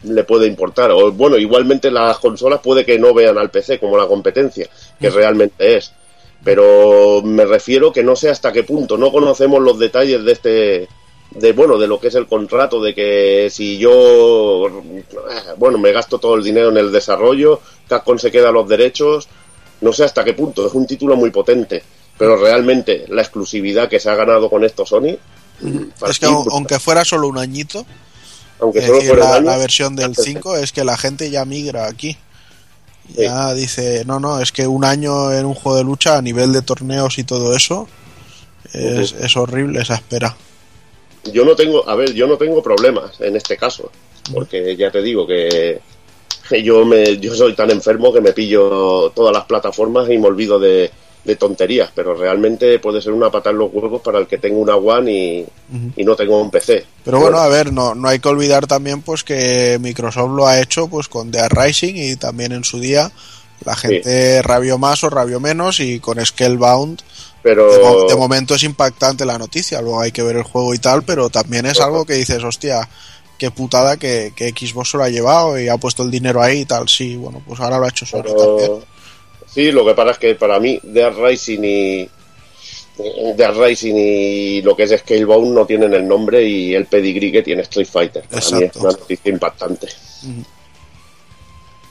le puede importar. O bueno, igualmente las consolas puede que no vean al PC como la competencia, que realmente es. Pero me refiero que no sé hasta qué punto. No conocemos los detalles de este. De, bueno, de lo que es el contrato, de que si yo, bueno, me gasto todo el dinero en el desarrollo, Capcom se queda los derechos, no sé hasta qué punto, es un título muy potente, pero realmente la exclusividad que se ha ganado con esto Sony, Es que aunque fuera solo un añito, aunque solo decir, fuera la, año, la versión del perfecto. 5 es que la gente ya migra aquí. Ya dice, no, no, es que un año en un juego de lucha a nivel de torneos y todo eso es, es horrible esa espera. Yo no tengo, a ver, yo no tengo problemas en este caso, porque ya te digo que yo me, yo soy tan enfermo que me pillo todas las plataformas y me olvido de, de tonterías, pero realmente puede ser una patada en los huevos para el que tenga una One y, y no tengo un PC. Pero bueno, a ver, no, no hay que olvidar también pues que Microsoft lo ha hecho pues con The Rising y también en su día la gente rabió más o rabió menos y con Scalebound pero de, mo- de momento es impactante la noticia, luego hay que ver el juego y tal, pero también es algo que dices, hostia, qué putada que, que Xbox se lo ha llevado y ha puesto el dinero ahí y tal, sí, bueno, pues ahora lo ha hecho Sony también. Pero, sí, lo que pasa es que para mí Dead Rising y Dead Rising y lo que es Scalebound no tienen el nombre y el pedigree que tiene Street Fighter. Para mí es Exacto. una noticia impactante.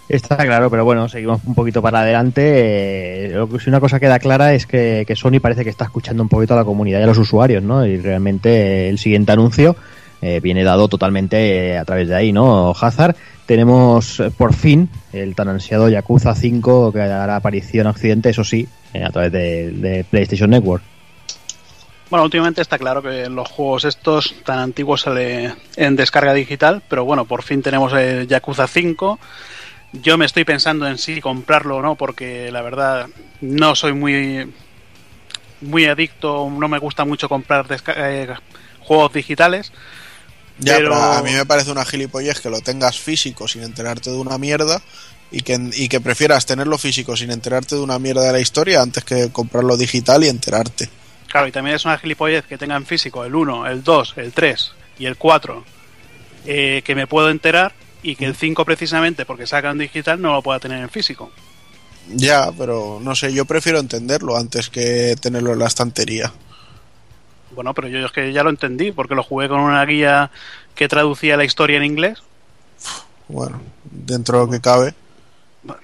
Está claro, pero bueno, seguimos un poquito para adelante. Eh, lo que, si una cosa queda clara es que, que Sony parece que está escuchando un poquito a la comunidad y a los usuarios, ¿no? Y realmente eh, el siguiente anuncio eh, viene dado totalmente eh, a través de ahí, ¿no? Hazard, tenemos eh, por fin el tan ansiado Yakuza 5 que hará aparición Occidente, eso sí, a través de, de PlayStation Network. Bueno, últimamente está claro que los juegos estos tan antiguos sale en descarga digital, pero bueno, por fin tenemos el Yakuza 5. Yo me estoy pensando en sí comprarlo o no, porque la verdad no soy muy muy adicto, no me gusta mucho comprar eh, juegos digitales. Ya, Pero- pero a mí me parece una gilipollez que lo tengas físico sin enterarte de una mierda y que, y que prefieras tenerlo físico sin enterarte de una mierda de la historia antes que comprarlo digital y enterarte. Claro, y también es una gilipollez que tengan físico el 1, el 2, el 3 y el 4, eh, que me puedo enterar, y que el 5 precisamente, porque sacan digital, no lo pueda tener en físico. Ya, pero no sé, yo prefiero entenderlo antes que tenerlo en la estantería. Bueno, pero yo es que ya lo entendí, porque lo jugué con una guía que traducía la historia en inglés. Bueno, dentro de lo que cabe.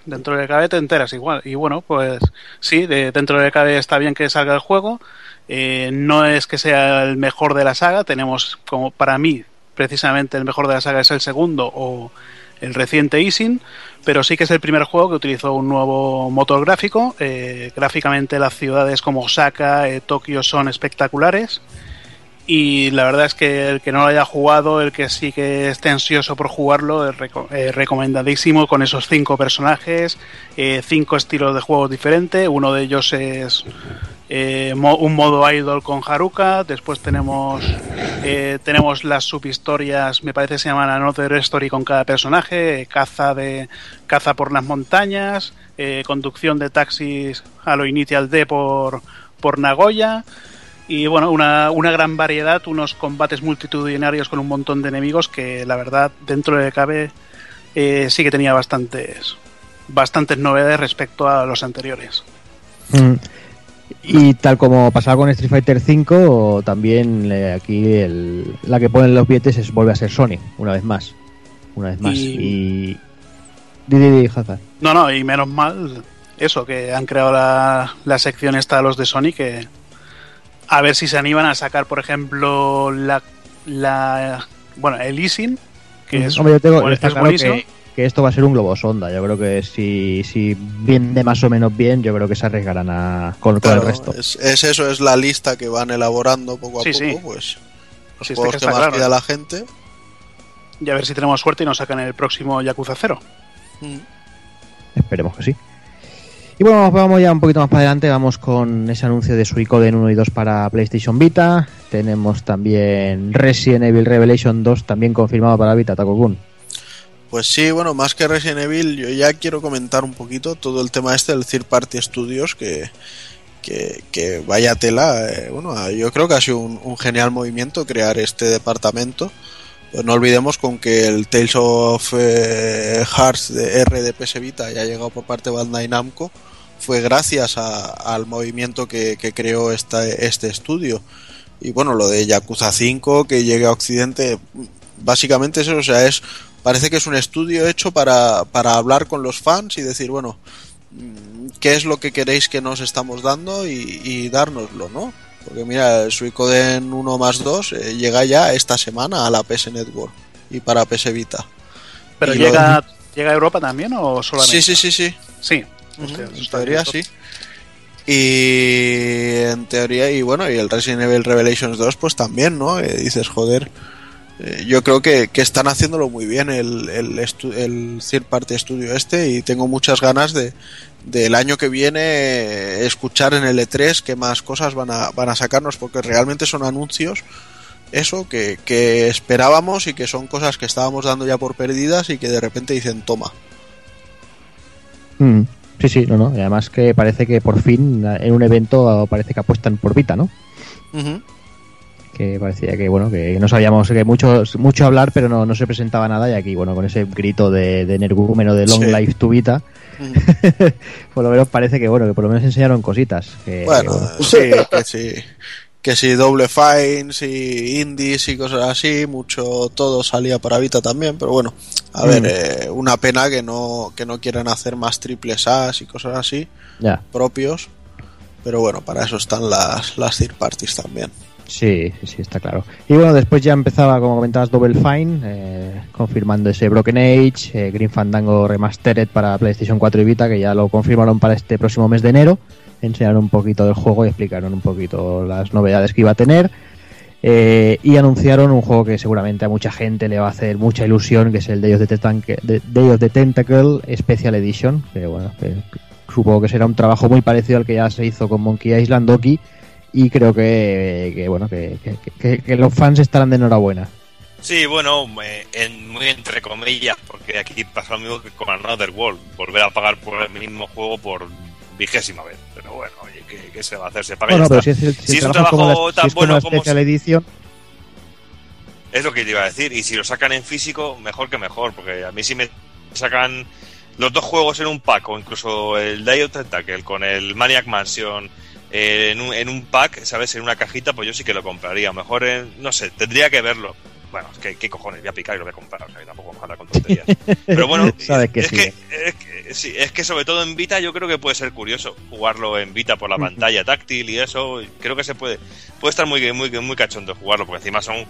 Dentro de cabe te enteras igual. Y bueno, pues sí, de- dentro de cabe está bien que salga el juego. Eh, no es que sea el mejor de la saga. Tenemos como para mí, precisamente el mejor de la saga es el segundo o el reciente Isin. Pero sí que es el primer juego que utilizó un nuevo motor gráfico. Eh, gráficamente las ciudades como Osaka, eh, Tokio son espectaculares. Y la verdad es que el que no lo haya jugado, el que sí que esté ansioso por jugarlo, es eh, recomendadísimo con esos cinco personajes, cinco estilos de juegos diferentes. Uno de ellos es eh, un modo idol con Haruka. Después tenemos eh, tenemos las subhistorias, me parece que se llaman Another Story con cada personaje, eh, caza de caza por las montañas, conducción de taxis a lo Initial D por por Nagoya y bueno, una, una gran variedad, unos combates multitudinarios con un montón de enemigos que la verdad dentro de cabe eh, sí que tenía bastantes bastantes novedades respecto a los anteriores. Mm. Y tal como pasaba con Street Fighter V, también eh, aquí el- la que ponen los billetes es vuelve a ser Sony, una vez más. Una vez más. Y- Y. Di, di, di, Hazard. No, no, y menos mal eso, que han creado la, la sección esta de los de Sony que a ver si se animan a sacar, por ejemplo, la, la bueno, el Isin, que es, Hombre, yo tengo, bueno, es claro buenísimo. que, que esto va a ser un globo sonda. Yo creo que si, si viene más o menos bien, yo creo que se arriesgarán a, con, con Claro, el resto. es, es eso, es la lista que van elaborando poco a Sí, poco, sí. pues los Sí, juegos que más claro. pida la gente. Y a ver si tenemos suerte y nos sacan el próximo Yakuza 0. Mm. Esperemos que sí. Y bueno, vamos- vamos ya un poquito más para adelante. Vamos con ese anuncio de Suicoden 1 y 2 para PlayStation Vita. Tenemos también Resident Evil Revelation 2, también confirmado para Vita, Takokun. Pues sí, bueno, más que Resident Evil, yo ya quiero comentar un poquito todo el tema este del Third Party Studios, que, que, que vaya tela. eh, bueno, yo creo que ha sido un, genial movimiento crear este departamento. Pues no olvidemos con que el Tales of eh, Hearts de R de PS Vita ya ha llegado por parte de Bandai Namco. Fue gracias al movimiento que, que creó esta, este estudio. Y bueno, lo de Yakuza 5 que llegue a Occidente, básicamente eso, o sea, es parece que es un estudio hecho para, para hablar con los fans y decir, bueno, mm, ¿qué es lo que queréis que nos estamos dando y, y dárnoslo, ¿no? Porque mira, el Suicoden 1 más 2 eh, llega ya esta semana a la PS Network y para PS Vita. Pero Y lo- llega, llega a Europa también o solamente? Sí, sí, sí, sí. Sí. Hostia, eso en teoría sí. Y en teoría, y bueno, y el Resident Evil Revelations 2, pues también, ¿no? Eh, dices, joder, eh, yo creo que, que están haciéndolo muy bien el, el, el Third Party Studio este y tengo muchas ganas de del año que viene eh, escuchar en el E3 qué más cosas van a, van a sacarnos porque realmente son anuncios eso que, que esperábamos y que son cosas que estábamos dando ya por perdidas y que de repente dicen toma. Mm, Sí, sí, no, no. Y además que parece que por fin en un evento parece que apuestan por Vita, ¿no? Ujú. Que parecía que bueno que no sabíamos que mucho mucho hablar pero no, no se presentaba nada y aquí bueno con ese grito de, de energúmeno de long Sí. life to Vita Ujú. por lo menos parece que bueno que por lo menos enseñaron cositas que, Bueno, que, bueno, sí, que sí. Que si doble fines y indies y cosas así, mucho todo salía para Vita también, pero bueno, a Mm. ver, eh, una pena que no, que no quieran hacer más triples A's y cosas así ya propios, pero bueno, para eso están las, las third parties también. Sí, sí está claro. Y bueno después ya empezaba como comentabas Double Fine eh, confirmando ese Broken Age eh, Green Fandango Remastered para PlayStation 4 y Vita que ya lo confirmaron para este próximo mes de enero. Enseñaron un poquito del juego y explicaron un poquito las novedades que iba a tener. Eh, y anunciaron un juego que seguramente a mucha gente le va a hacer mucha ilusión, que es el Day of the, Day of Tentacle Special Edition, que bueno, supongo que será un trabajo muy parecido al que ya se hizo con Monkey Island Doki y creo que, que bueno que, que- los fans estarán de enhorabuena. Sí, bueno, eh, en, muy entre comillas, porque aquí pasa lo mismo que con Another World, volver a pagar por el mismo juego por vigésima vez. Pero bueno, oye, ¿qué, qué se va a hacer? Se paga Bueno, pero si es, el, si Si es un trabajo, como trabajo la, tan si es como bueno como Edition, Es lo que te iba a decir. Y si lo sacan en físico, mejor que mejor. Porque a mí si me sacan los dos juegos en un pack, o incluso el Day of Tentacle con el Maniac Mansion eh, en, un, en un pack, ¿sabes? En una cajita, pues yo sí que lo compraría. Mejor, en, no sé, tendría que verlo. Bueno, es que, ¿qué cojones? Voy a picar y lo voy a comprar. O sea, tampoco vamos a hablar con tonterías. Pero bueno, Sabes que es, sí. que, es, que, sí, es que sobre todo en Vita yo creo que puede ser curioso jugarlo en Vita por la pantalla táctil y eso. Creo que se puede puede estar muy, muy, muy cachondo jugarlo, porque encima son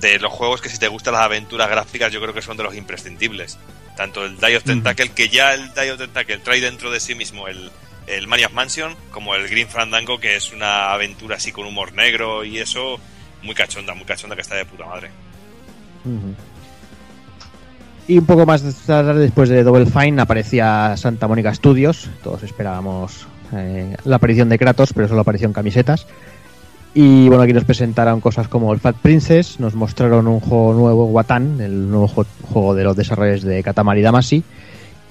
de los juegos que si te gustan las aventuras gráficas yo creo que son de los imprescindibles. Tanto el Die of Tentacle, que ya el Die of Tentacle trae dentro de sí mismo el, el Maniac Mansion, como el Green Fandango, que es una aventura así con humor negro y eso, muy cachonda, muy cachonda que está de puta madre. Y un poco más tarde, después de Double Fine, aparecía Santa Mónica Studios. Todos esperábamos eh, la aparición de Kratos, pero solo apareció en camisetas. Y bueno, aquí nos presentaron cosas como el Fat Princess, nos mostraron un juego nuevo, Watan, el nuevo juego de los desarrolladores de Katamari Damacy.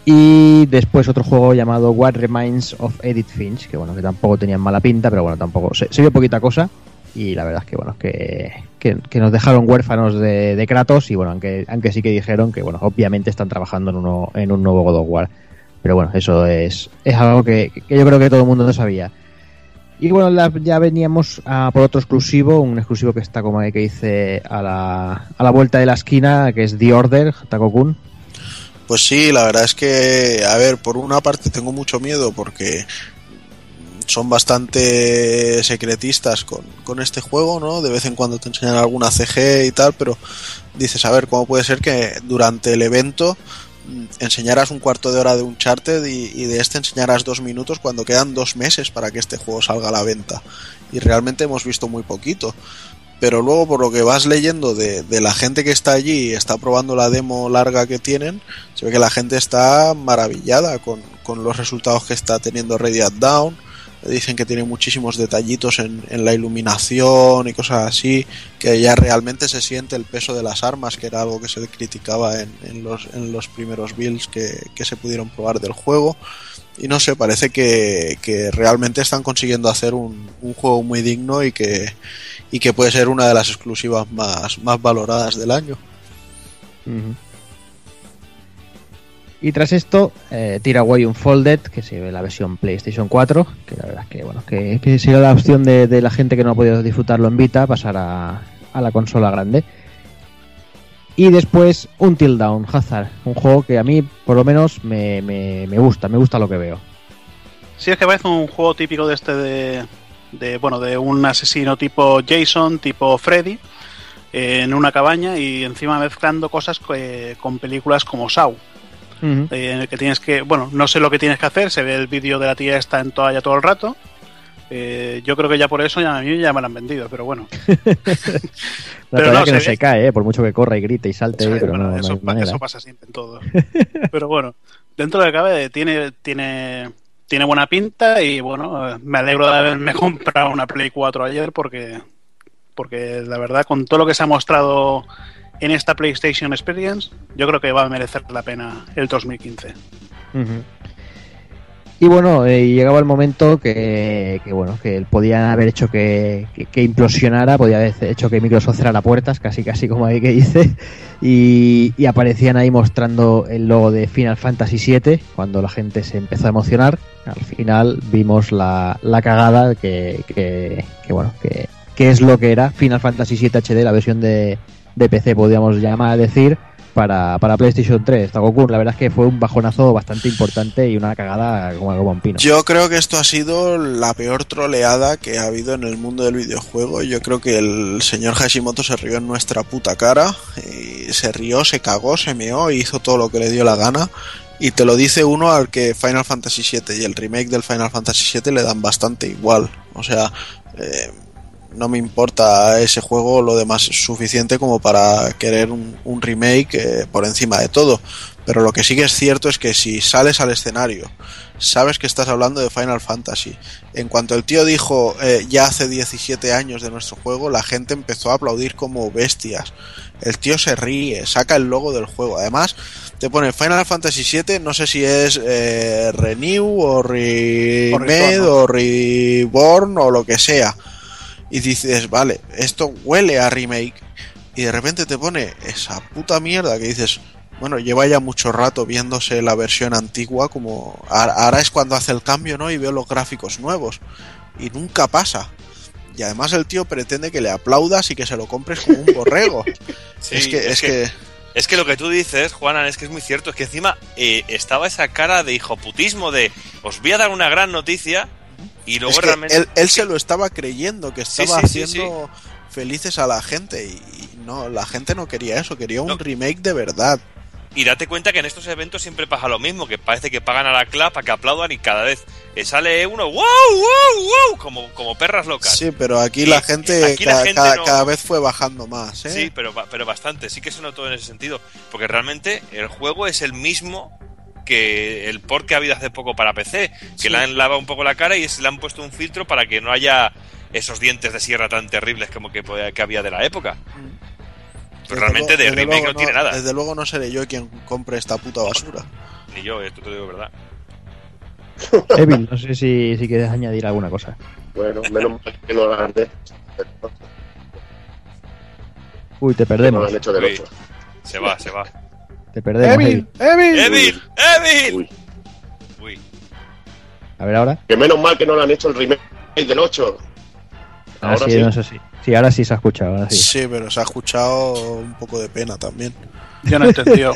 Y después otro juego llamado What Remains of Edith Finch, que bueno, que tampoco tenían mala pinta, pero bueno, tampoco se, vio poquita cosa. Y la verdad es que bueno, que, que, nos dejaron huérfanos de, de Kratos y bueno, aunque, aunque sí que dijeron que bueno, obviamente están trabajando en, uno, en un nuevo God of War. Pero bueno, eso es, es algo que, yo creo que todo el mundo no sabía. Y bueno, ya veníamos a por otro exclusivo, un exclusivo que está como que dice a la, a la vuelta de la esquina, que es The Order, Takokun. Pues sí, la verdad es que, a ver, por una parte tengo mucho miedo porque son bastante secretistas con, con este juego, ¿no? De vez en cuando te enseñan alguna CG y tal, pero dices, a ver, ¿cómo puede ser que durante el evento mm, enseñaras un cuarto de hora de Uncharted y, y de este enseñaras dos minutos cuando quedan dos meses para que este juego salga a la venta? Y realmente hemos visto muy poquito pero luego por lo que vas leyendo de, la gente que está allí y está probando la demo larga que tienen, se ve que la gente está maravillada con, los resultados que está teniendo Radiant Down. Dicen que tiene muchísimos detallitos en, la iluminación y cosas así, que ya realmente se siente el peso de las armas, que era algo que se criticaba en, los, primeros builds que, se pudieron probar del juego. Y no sé, parece que, realmente están consiguiendo hacer un juego muy digno y que, y que puede ser una de las exclusivas más, más valoradas del año. Y tras esto, eh, Tiraway Unfolded, que se ve la versión PlayStation 4, que la verdad es que, bueno, que, que sería la opción de, de la gente que no ha podido disfrutarlo en Vita, pasar a, a la consola grande. Y después, Until Dawn, Hazard, un juego que a mí, por lo menos, me, me, me gusta, me gusta lo que veo. Sí, es que parece un juego típico de este de, de, bueno, de un asesino tipo Jason, tipo Freddy, eh, en una cabaña y encima mezclando cosas que- con películas como Saw, eh, en el que tienes que, bueno, no sé lo que tienes que hacer, se ve el vídeo de la tía esta en toalla todo el rato. Eh, yo creo que ya por eso ya a mí ya me lo han vendido, pero bueno. La Pero verdad no, que se no se cae, eh, por mucho que corra y grite y salte, Sí, pero bueno, no, eso, hay pa- manera. eso pasa siempre en todo. Pero bueno, dentro de cabe tiene, tiene, tiene buena pinta y bueno, me alegro de haberme comprado una Play 4 ayer porque, porque la verdad con todo lo que se ha mostrado en esta PlayStation Experience, yo creo que va a merecer la pena el 2015. Ujú. Y bueno, eh, llegaba el momento que, que, bueno, que podían haber hecho que, que, implosionara, podía haber hecho que Microsoft cerrara puertas, casi casi como ahí que dice, y, aparecían ahí mostrando el logo de Final Fantasy VII, cuando la gente se empezó a emocionar, al final vimos la, la cagada que, que, bueno, que, que es lo que era Final Fantasy VII HD, la versión de, de PC, podríamos llamar a decir, para, para PlayStation 3. Takokun, la verdad es que fue un bajonazo bastante importante y una cagada como, como un pino. Yo creo que esto ha sido la peor troleada que ha habido en el mundo del videojuego. Yo creo que el señor Hashimoto se rió en nuestra puta cara. Y se rió, se cagó, se meó y hizo todo lo que le dio la gana. Y te lo dice uno al que Final Fantasy VII y el remake del Final Fantasy VII le dan bastante igual. O sea, eh, no me importa ese juego, lo demás es suficiente como para querer un, un remake eh, por encima de todo. Pero lo que sí que es cierto es que si sales al escenario, sabes que estás hablando de Final Fantasy. En cuanto el tío dijo eh, ya hace 17 años de nuestro juego, la gente empezó a aplaudir como bestias. El tío se ríe, saca el logo del juego. Además, te pone Final Fantasy VII, no sé si es eh, Renew o Remade o Reborn o lo que sea. Y dices, vale, esto huele a remake. Y de repente te pone esa puta mierda que dices, bueno, lleva ya mucho rato viéndose la versión antigua, como ahora es cuando hace el cambio, ¿no? Y veo los gráficos nuevos. Y nunca pasa. Y además el tío pretende que le aplaudas y que se lo compres como un borrego. Sí, es que, es, que, Es que lo que tú dices, Juanan, es que es muy cierto. Es que encima eh, estaba esa cara de hijoputismo de os voy a dar una gran noticia y luego es que realmente... él, él se lo estaba creyendo, que estaba sí, sí, haciendo felices a la gente. Y no, la gente no quería eso, quería un No. remake de verdad. Y date cuenta que en estos eventos siempre pasa lo mismo, que parece que pagan a la club para que aplaudan y cada vez sale uno ¡Wow, wow, wow! Como, como perras locas. Sí, pero aquí Y la gente, aquí la cada, gente cada- no- cada vez fue bajando más. ¿eh? Sí, pero, pero bastante. Sí que se notó en ese sentido. Porque realmente el juego es el mismo que el port que ha habido hace poco para PC. Que Sí. le han lavado un poco la cara y le han puesto un filtro para que no haya esos dientes de sierra tan terribles como que, podía- que había de la época. Pero Desde realmente luego- de remake luego no tiene nada. Desde luego no seré yo quien compre esta puta basura. Ni yo, esto te digo verdad. Evil, no sé si, si quieres añadir alguna cosa. Bueno, menos mal que no lo han hecho, Uy, te que no lo perdemos. han hecho del Uy. 8. Se va, se va. Te perdemos. Evil, Evil. Evil. ¡Evil! Uy, Uy. A ver ahora. que menos mal que no lo han hecho el remake del 8. Ahora Ahora sí, sí. no sé si. Sí, ahora sí se ha escuchado. Ahora sí. Sí, pero se ha escuchado un poco de pena también. Yo no he entendido.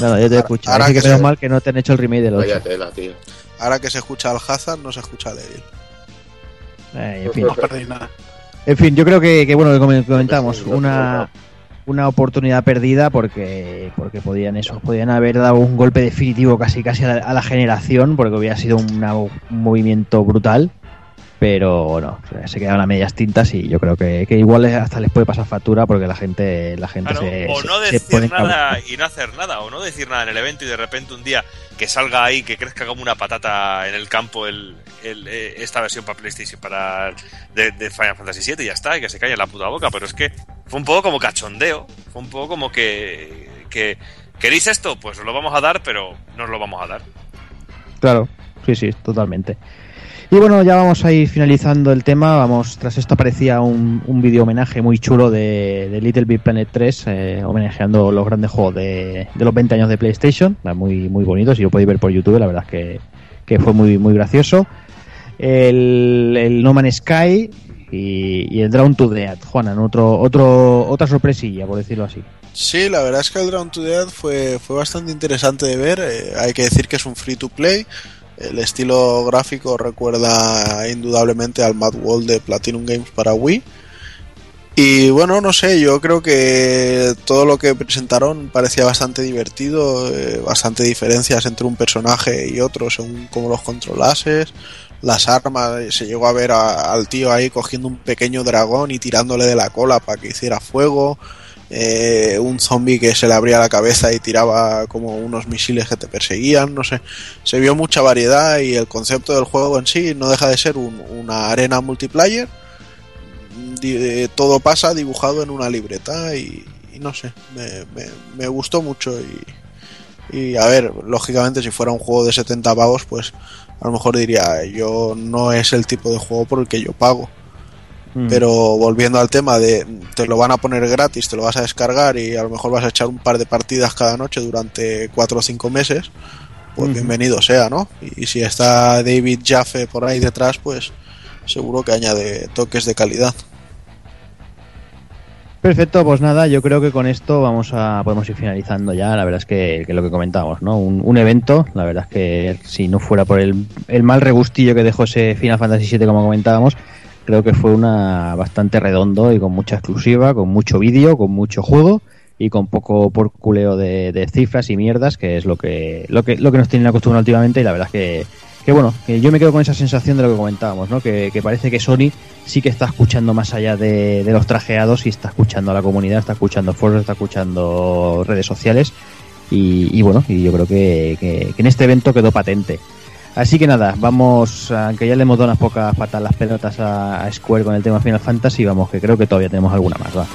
No, no, yo te he escuchado. ahora Así que que menos se- mal que no te han hecho el remake del 8. Vaya tela, tío. Ahora que se escucha al Hazard, no se escucha al Evil. Eh, en fin. No perdéis nada. En fin, yo creo que, que bueno, como comentamos, Sí, sí, una, una oportunidad perdida porque porque podían eso, podían haber dado un golpe definitivo casi casi a la, a la generación porque hubiera sido una- un movimiento brutal, pero no, se quedaron a medias tintas y yo creo que, que igual hasta les puede pasar factura porque la gente la gente Claro, se, o se- no se decir pone nada y no hacer nada, o no decir nada en el evento y de repente un día que salga ahí, que crezca como una patata en el campo el, eh, esta versión para PlayStation para de, Final Fantasy VII y ya está, y que se calle en la puta boca, pero es que fue un poco como cachondeo, fue un poco como que, que ¿queréis esto? Pues os lo vamos a dar, pero no os lo vamos a dar. Claro, sí, sí, totalmente. Y bueno, ya vamos a ir finalizando el tema. Vamos, tras esto aparecía un, un vídeo homenaje muy chulo de, de Little Big Planet 3, eh, homenajeando los grandes juegos de, de los 20 años de PlayStation. Muy, muy bonitos, si lo podéis ver por YouTube, la verdad que, que fue muy, muy gracioso. El, el No Man's Sky y, y el Drown to Death. Juanan, otro, otro, otra sorpresilla, por decirlo así. Sí, la verdad es que el Drown to Death fue, fue bastante interesante de ver. eh, hay que decir que es un free to play. El estilo gráfico recuerda indudablemente al Mad World de Platinum Games para Wii. Y bueno, no sé, yo creo que todo lo que presentaron parecía bastante divertido, eh, bastante diferencias entre un personaje y otro según cómo los controlases, las armas, se llegó a ver a- al tío ahí cogiendo un pequeño dragón y tirándole de la cola para que hiciera fuego, eh, un zombie que se le abría la cabeza y tiraba como unos misiles que te perseguían, no sé, se vio mucha variedad y el concepto del juego en sí no deja de ser un- una arena multiplayer. Eh, todo pasa dibujado en una libreta y, no sé, me, me- me gustó mucho y, y a ver, lógicamente si fuera un juego de 70 pavos pues a lo mejor diría yo no es el tipo de juego por el que yo pago Mm. pero volviendo al tema de te lo van a poner gratis, te lo vas a descargar y a lo mejor vas a echar un par de partidas cada noche durante 4 o 5 meses, pues bienvenido sea, ¿no? Y si está David Jaffe por ahí detrás, pues seguro que añade toques de calidad. Perfecto, pues nada, yo creo que con esto vamos a podemos ir finalizando ya. La verdad es que, lo que comentábamos, ¿no? Un, un evento, la verdad es que si no fuera por el, el mal regustillo que dejó ese Final Fantasy VII, como comentábamos, creo que fue una bastante redondo y con mucha exclusiva, con mucho vídeo, con mucho juego y con poco porculeo de, de cifras y mierdas, que es lo que, lo que, lo que nos tienen acostumbrados últimamente y la verdad es que, que bueno, que yo me quedo con esa sensación de lo que comentábamos, ¿no? Que, que parece que Sony sí que está escuchando más allá de, de los trajeados y está escuchando a la comunidad, está escuchando foros, está escuchando redes sociales Y, y bueno, y yo creo que, que- en este evento quedó patente. Así que nada, vamos, aunque ya le hemos dado unas pocas patas las pelotas a, a Square con el tema Final Fantasy, vamos, que creo que todavía tenemos alguna más, va.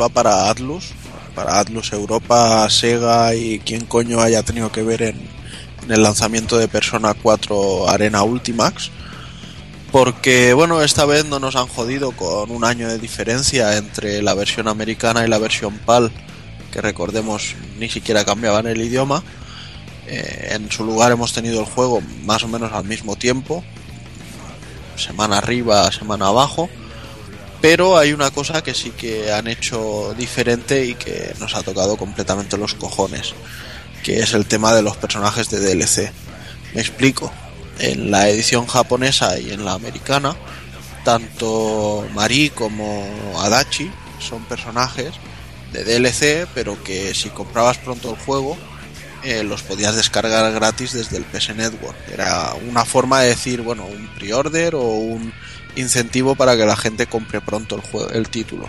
Va para Atlus, para Atlus Europa, Sega y quien coño haya tenido que ver en, el lanzamiento de Persona 4 Arena Ultimax. Porque, bueno, esta vez no nos han jodido con un año de diferencia entre la versión americana y la versión PAL, que recordemos ni siquiera cambiaban el idioma. Eh, en su lugar hemos tenido el juego más o menos al mismo tiempo, semana arriba, semana abajo. Pero hay una cosa que sí que han hecho diferente y que nos ha tocado completamente los cojones, que es el tema de los personajes de DLC. Me explico. En la edición japonesa y en la americana, tanto Mari como Adachi son personajes de DLC, pero que si comprabas pronto el juego, eh, los podías descargar gratis desde el PS Network. Era una forma de decir, bueno, un pre-order o un incentivo para que la gente compre pronto el, juego, el título.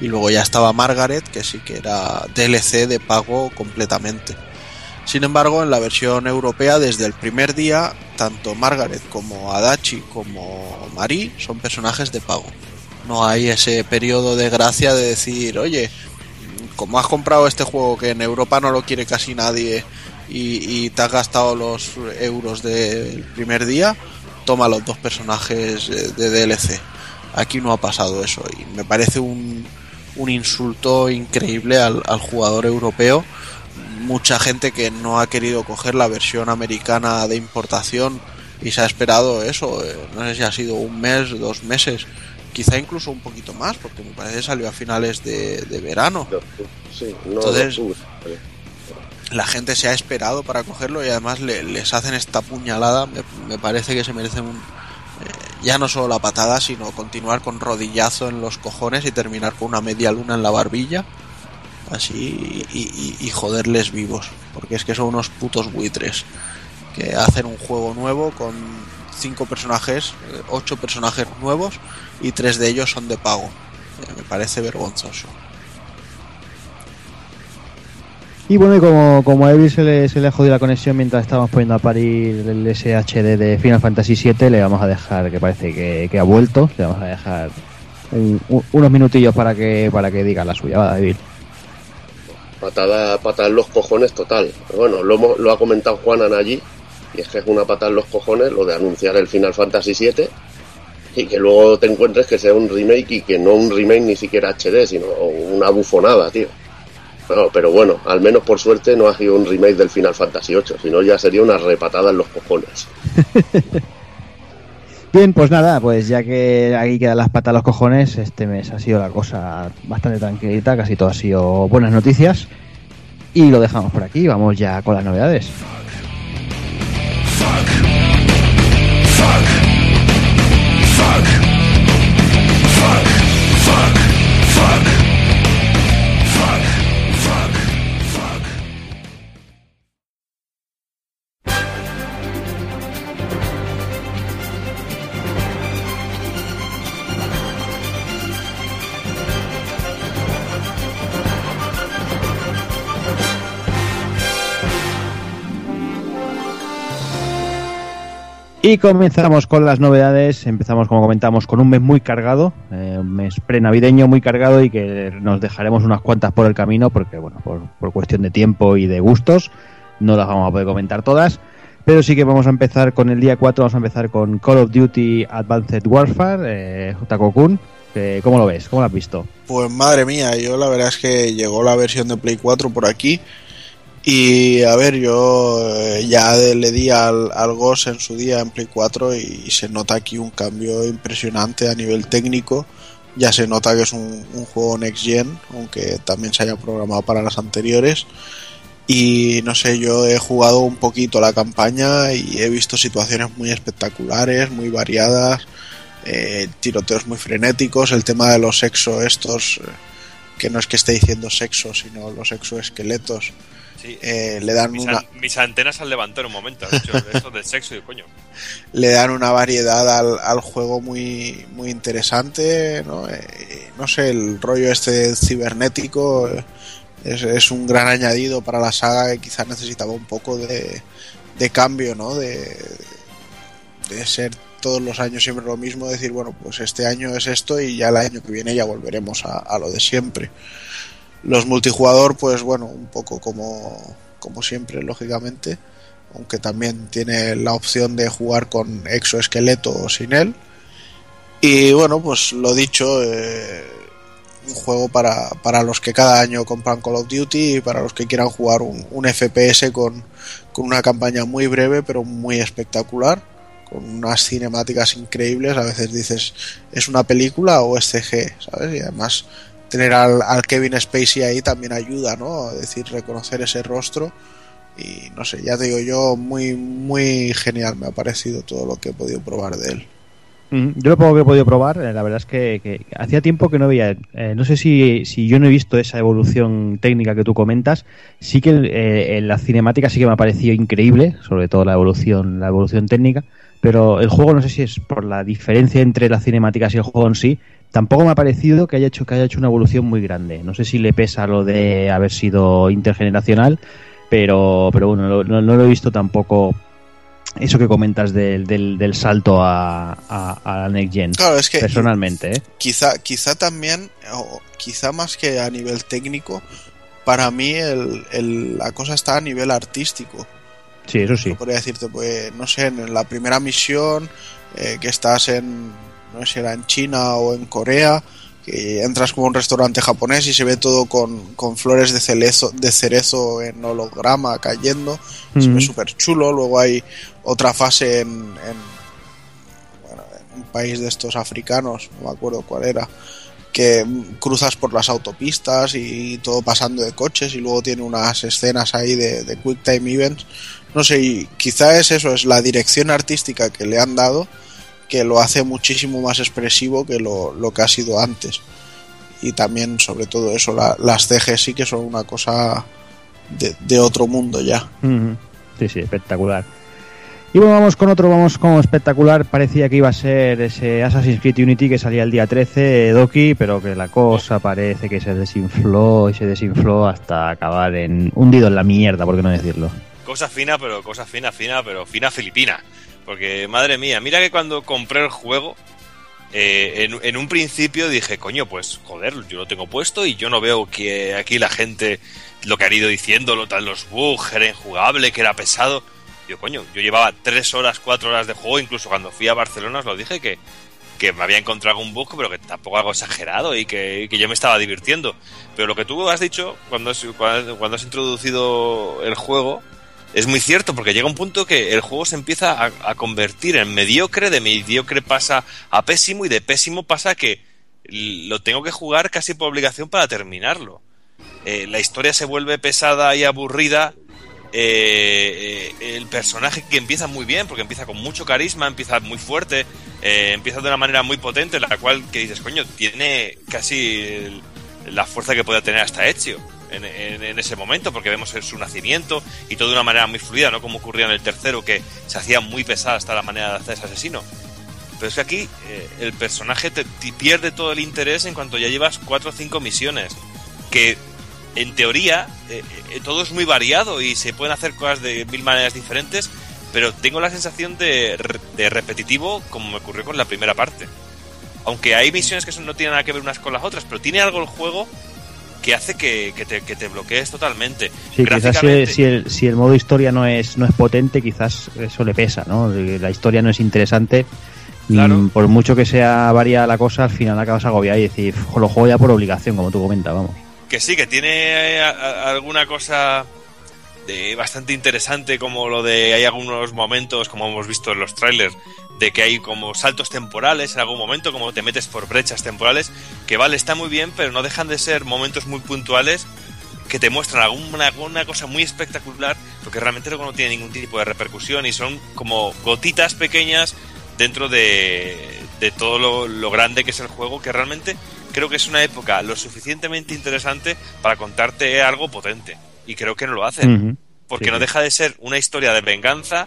Y luego ya estaba Margaret, que sí que era DLC de pago completamente. Sin embargo, en la versión europea, desde el primer día, tanto Margaret como Adachi como Marie son personajes de pago. No hay ese periodo de gracia de decir, oye, como has comprado este juego que en Europa no lo quiere casi nadie y, y te has gastado los euros del primer día, toma los dos personajes eh, de DLC. Aquí no ha pasado eso y me parece un, un insulto increíble al, al jugador europeo. Mucha gente que no ha querido coger la versión americana de importación y se ha esperado eso, eh, no sé si ha sido un mes, dos meses, quizá incluso un poquito más, porque me parece que salió a finales de, de verano. Sí, no, Entonces-. La gente se ha esperado para cogerlo y además le- les hacen esta puñalada. Me, parece que se merecen un, eh, ya no solo la patada, sino continuar con rodillazo en los cojones y terminar con una media luna en la barbilla. Así y, y- y joderles vivos. Porque es que son unos putos buitres que hacen un juego nuevo con cinco personajes, eh, ocho personajes nuevos y tres de ellos son de pago. Eh, me parece vergonzoso. Y bueno, y como, como a Evil se le, se le ha jodido la conexión mientras estábamos poniendo a parir el SHD de Final Fantasy VII, le vamos a dejar, que parece que, que ha vuelto, le vamos a dejar un- un- unos minutillos para que para que diga la suya, va, Evil. Patada, patada en los cojones total. Bueno, lo, lo ha comentado Juanan allí, y es que es una patada en los cojones lo de anunciar el Final Fantasy VII y que luego te encuentres que sea un remake y que no un remake ni siquiera HD, sino una bufonada, tío. No, pero bueno, al menos por suerte no ha sido un remake del Final Fantasy VIII, sino ya sería una repatada en los cojones. Bien, pues nada, pues ya que aquí quedan las patas a los cojones, este mes ha sido la cosa bastante tranquilita, casi todo ha sido buenas noticias. Y lo dejamos por aquí, vamos ya con las novedades. Y comenzamos con las novedades. Empezamos, como comentamos, con un mes muy cargado, eh, un mes prenavideño muy cargado y que nos dejaremos unas cuantas por el camino porque, bueno, por, por cuestión de tiempo y de gustos, no las vamos a poder comentar todas. Pero sí que vamos a empezar con el día 4, vamos a empezar con Call of Duty Advanced Warfare, eh, Takokun. Eh, ¿Cómo lo ves? ¿Cómo lo has visto? Pues madre mía, yo la verdad es que llegó la versión de Play 4 por aquí Y a ver, yo eh, ya le di al, al en su día en Play 4 y se nota aquí un cambio impresionante a nivel técnico. Ya se nota que es un, juego Next Gen, aunque también se haya programado para las anteriores. Y no sé, yo he jugado un poquito la campaña y he visto situaciones muy espectaculares, muy variadas, eh, tiroteos muy frenéticos, el tema de los sexo estos, eh, que no es que esté diciendo sexo, sino los exoesqueletos, Sí. eh, le dan mis, una, an- mis antenas levantado en un momento, has dicho esto del sexo y coño. le dan una variedad al, al juego muy, muy interesante, ¿no? Eh, no sé, el rollo este cibernético eh, es, es un gran añadido para la saga que quizás necesitaba un poco de, de cambio, ¿no? De, de ser todos los años siempre lo mismo, decir, bueno, pues este año es esto y ya el año que viene ya volveremos a, a lo de siempre. Los multijugador, pues bueno, un poco como, como siempre, lógicamente aunque también tiene la opción de jugar con exoesqueleto o sin él. Y bueno, pues lo dicho, eh, un juego para, para los que cada año compran Call of Duty y para los que quieran jugar un, un FPS con, con una campaña muy breve pero muy espectacular, con unas cinemáticas increíbles. A veces dices, ¿es una película o es CG? ¿Sabes? Y además tener al, al Kevin Spacey ahí también ayuda, ¿no? Decir, reconocer ese rostro y no sé, ya te digo yo, muy, muy genial me ha parecido todo lo que he podido probar de él. Mm, Yo lo poco que he podido probar, eh, la verdad es que, que hacía tiempo que no veía. eh, no sé si, si yo no he visto esa evolución técnica que tú comentas. Sí que eh, en la cinemática sí que me ha parecido increíble, sobre todo la evolución, la evolución técnica. Pero el juego no sé si es por la diferencia entre las cinemáticas y el juego en sí. Tampoco me ha parecido que haya hecho que haya hecho una evolución muy grande. No sé si le pesa lo de haber sido intergeneracional, pero, pero bueno, no, no- lo he visto tampoco eso que comentas del, del, del salto a, a, a la Next Gen. Claro, es que Personalmente, ¿eh? quizá, quizá también, o quizá más que a nivel técnico, para mí el, el- la cosa está a nivel artístico. Sí, eso sí. Yo podría decirte, pues, no sé, en la primera misión eh, que estás en, no sé si era en China o en Corea, que entras como a un restaurante japonés y se ve todo con, con flores de cerezo, de cerezo en holograma cayendo, se ve súper chulo. Luego hay otra fase en, en, bueno, en un país de estos africanos, no me acuerdo cuál era, que cruzas por las autopistas y todo pasando de coches y luego tiene unas escenas ahí de, de Quick Time Events. No sé, y quizá es eso, es la dirección artística que le han dado que lo hace muchísimo más expresivo que lo, lo que ha sido antes. Y también, sobre todo eso, la- las CG sí que son una cosa de, de otro mundo ya. Sí, sí, espectacular. Y bueno, vamos con otro, vamos con espectacular. Parecía que iba a ser ese Assassin's Creed Unity que salía el día 13, eh, Doki, pero que la cosa parece que se desinfló y se desinfló hasta acabar en hundido en la mierda, por qué no decirlo. Cosa fina, pero cosa fina, fina, pero fina filipina. Porque, madre mía, mira que cuando compré el juego, eh, en, un principio dije, coño, pues joder, yo lo tengo puesto y yo no veo que aquí la gente lo que han ido diciendo, lo tal, los bugs, era injugable, que era pesado. Yo, coño, yo llevaba tres horas, cuatro horas de juego, incluso cuando fui a Barcelona os lo dije que, que me había encontrado algún bug, pero que tampoco algo exagerado y que, que yo me estaba divirtiendo. Pero lo que tú has dicho cuando has, cuando has introducido el juego es muy cierto, porque llega un punto que el juego se empieza a, convertir en mediocre, de mediocre pasa a pésimo y de pésimo pasa que lo tengo que jugar casi por obligación para terminarlo. Eh, la historia se vuelve pesada y aburrida. Eh, eh, el personaje que empieza muy bien, porque empieza con mucho carisma, empieza muy fuerte, empieza de una manera muy potente, la cual que dices, coño, tiene casi la fuerza que puede tener hasta Ezio en, ese momento, porque vemos su nacimiento y todo de una manera muy fluida, no como ocurría en el tercero, que se hacía muy pesada hasta la manera de hacer ese asesino. Pero es que aquí eh, el personaje te, pierde todo el interés en cuanto ya llevas cuatro o cinco misiones. Que en teoría eh, eh, todo es muy variado y se pueden hacer cosas de mil maneras diferentes, pero tengo la sensación de, de repetitivo como me ocurrió con la primera parte. Aunque hay misiones que son- no tienen nada que ver unas con las otras, pero tiene algo el juego que hace que, que te, que te bloquees totalmente. Sí, quizás si, si el, si el modo historia no es, no es potente, quizás eso le pesa, ¿no? La historia no es interesante. Claro. mm, Por mucho que sea variada la cosa, al final acabas agobiado y decir, "Uf, lo juego ya por obligación, como tú comentas, vamos. Que sí, que tiene eh, alguna cosa de bastante interesante como lo de hay algunos momentos como hemos visto en los trailers de que hay como saltos temporales en algún momento como te metes por brechas temporales que vale está muy bien pero no dejan de ser momentos muy puntuales que te muestran alguna, alguna cosa muy espectacular porque realmente luego no tiene ningún tipo de repercusión y son como gotitas pequeñas dentro de, de todo lo, lo grande que es el juego que realmente creo que es una época lo suficientemente interesante para contarte algo potente y creo que no lo hacen porque Sí, no deja de ser una historia de venganza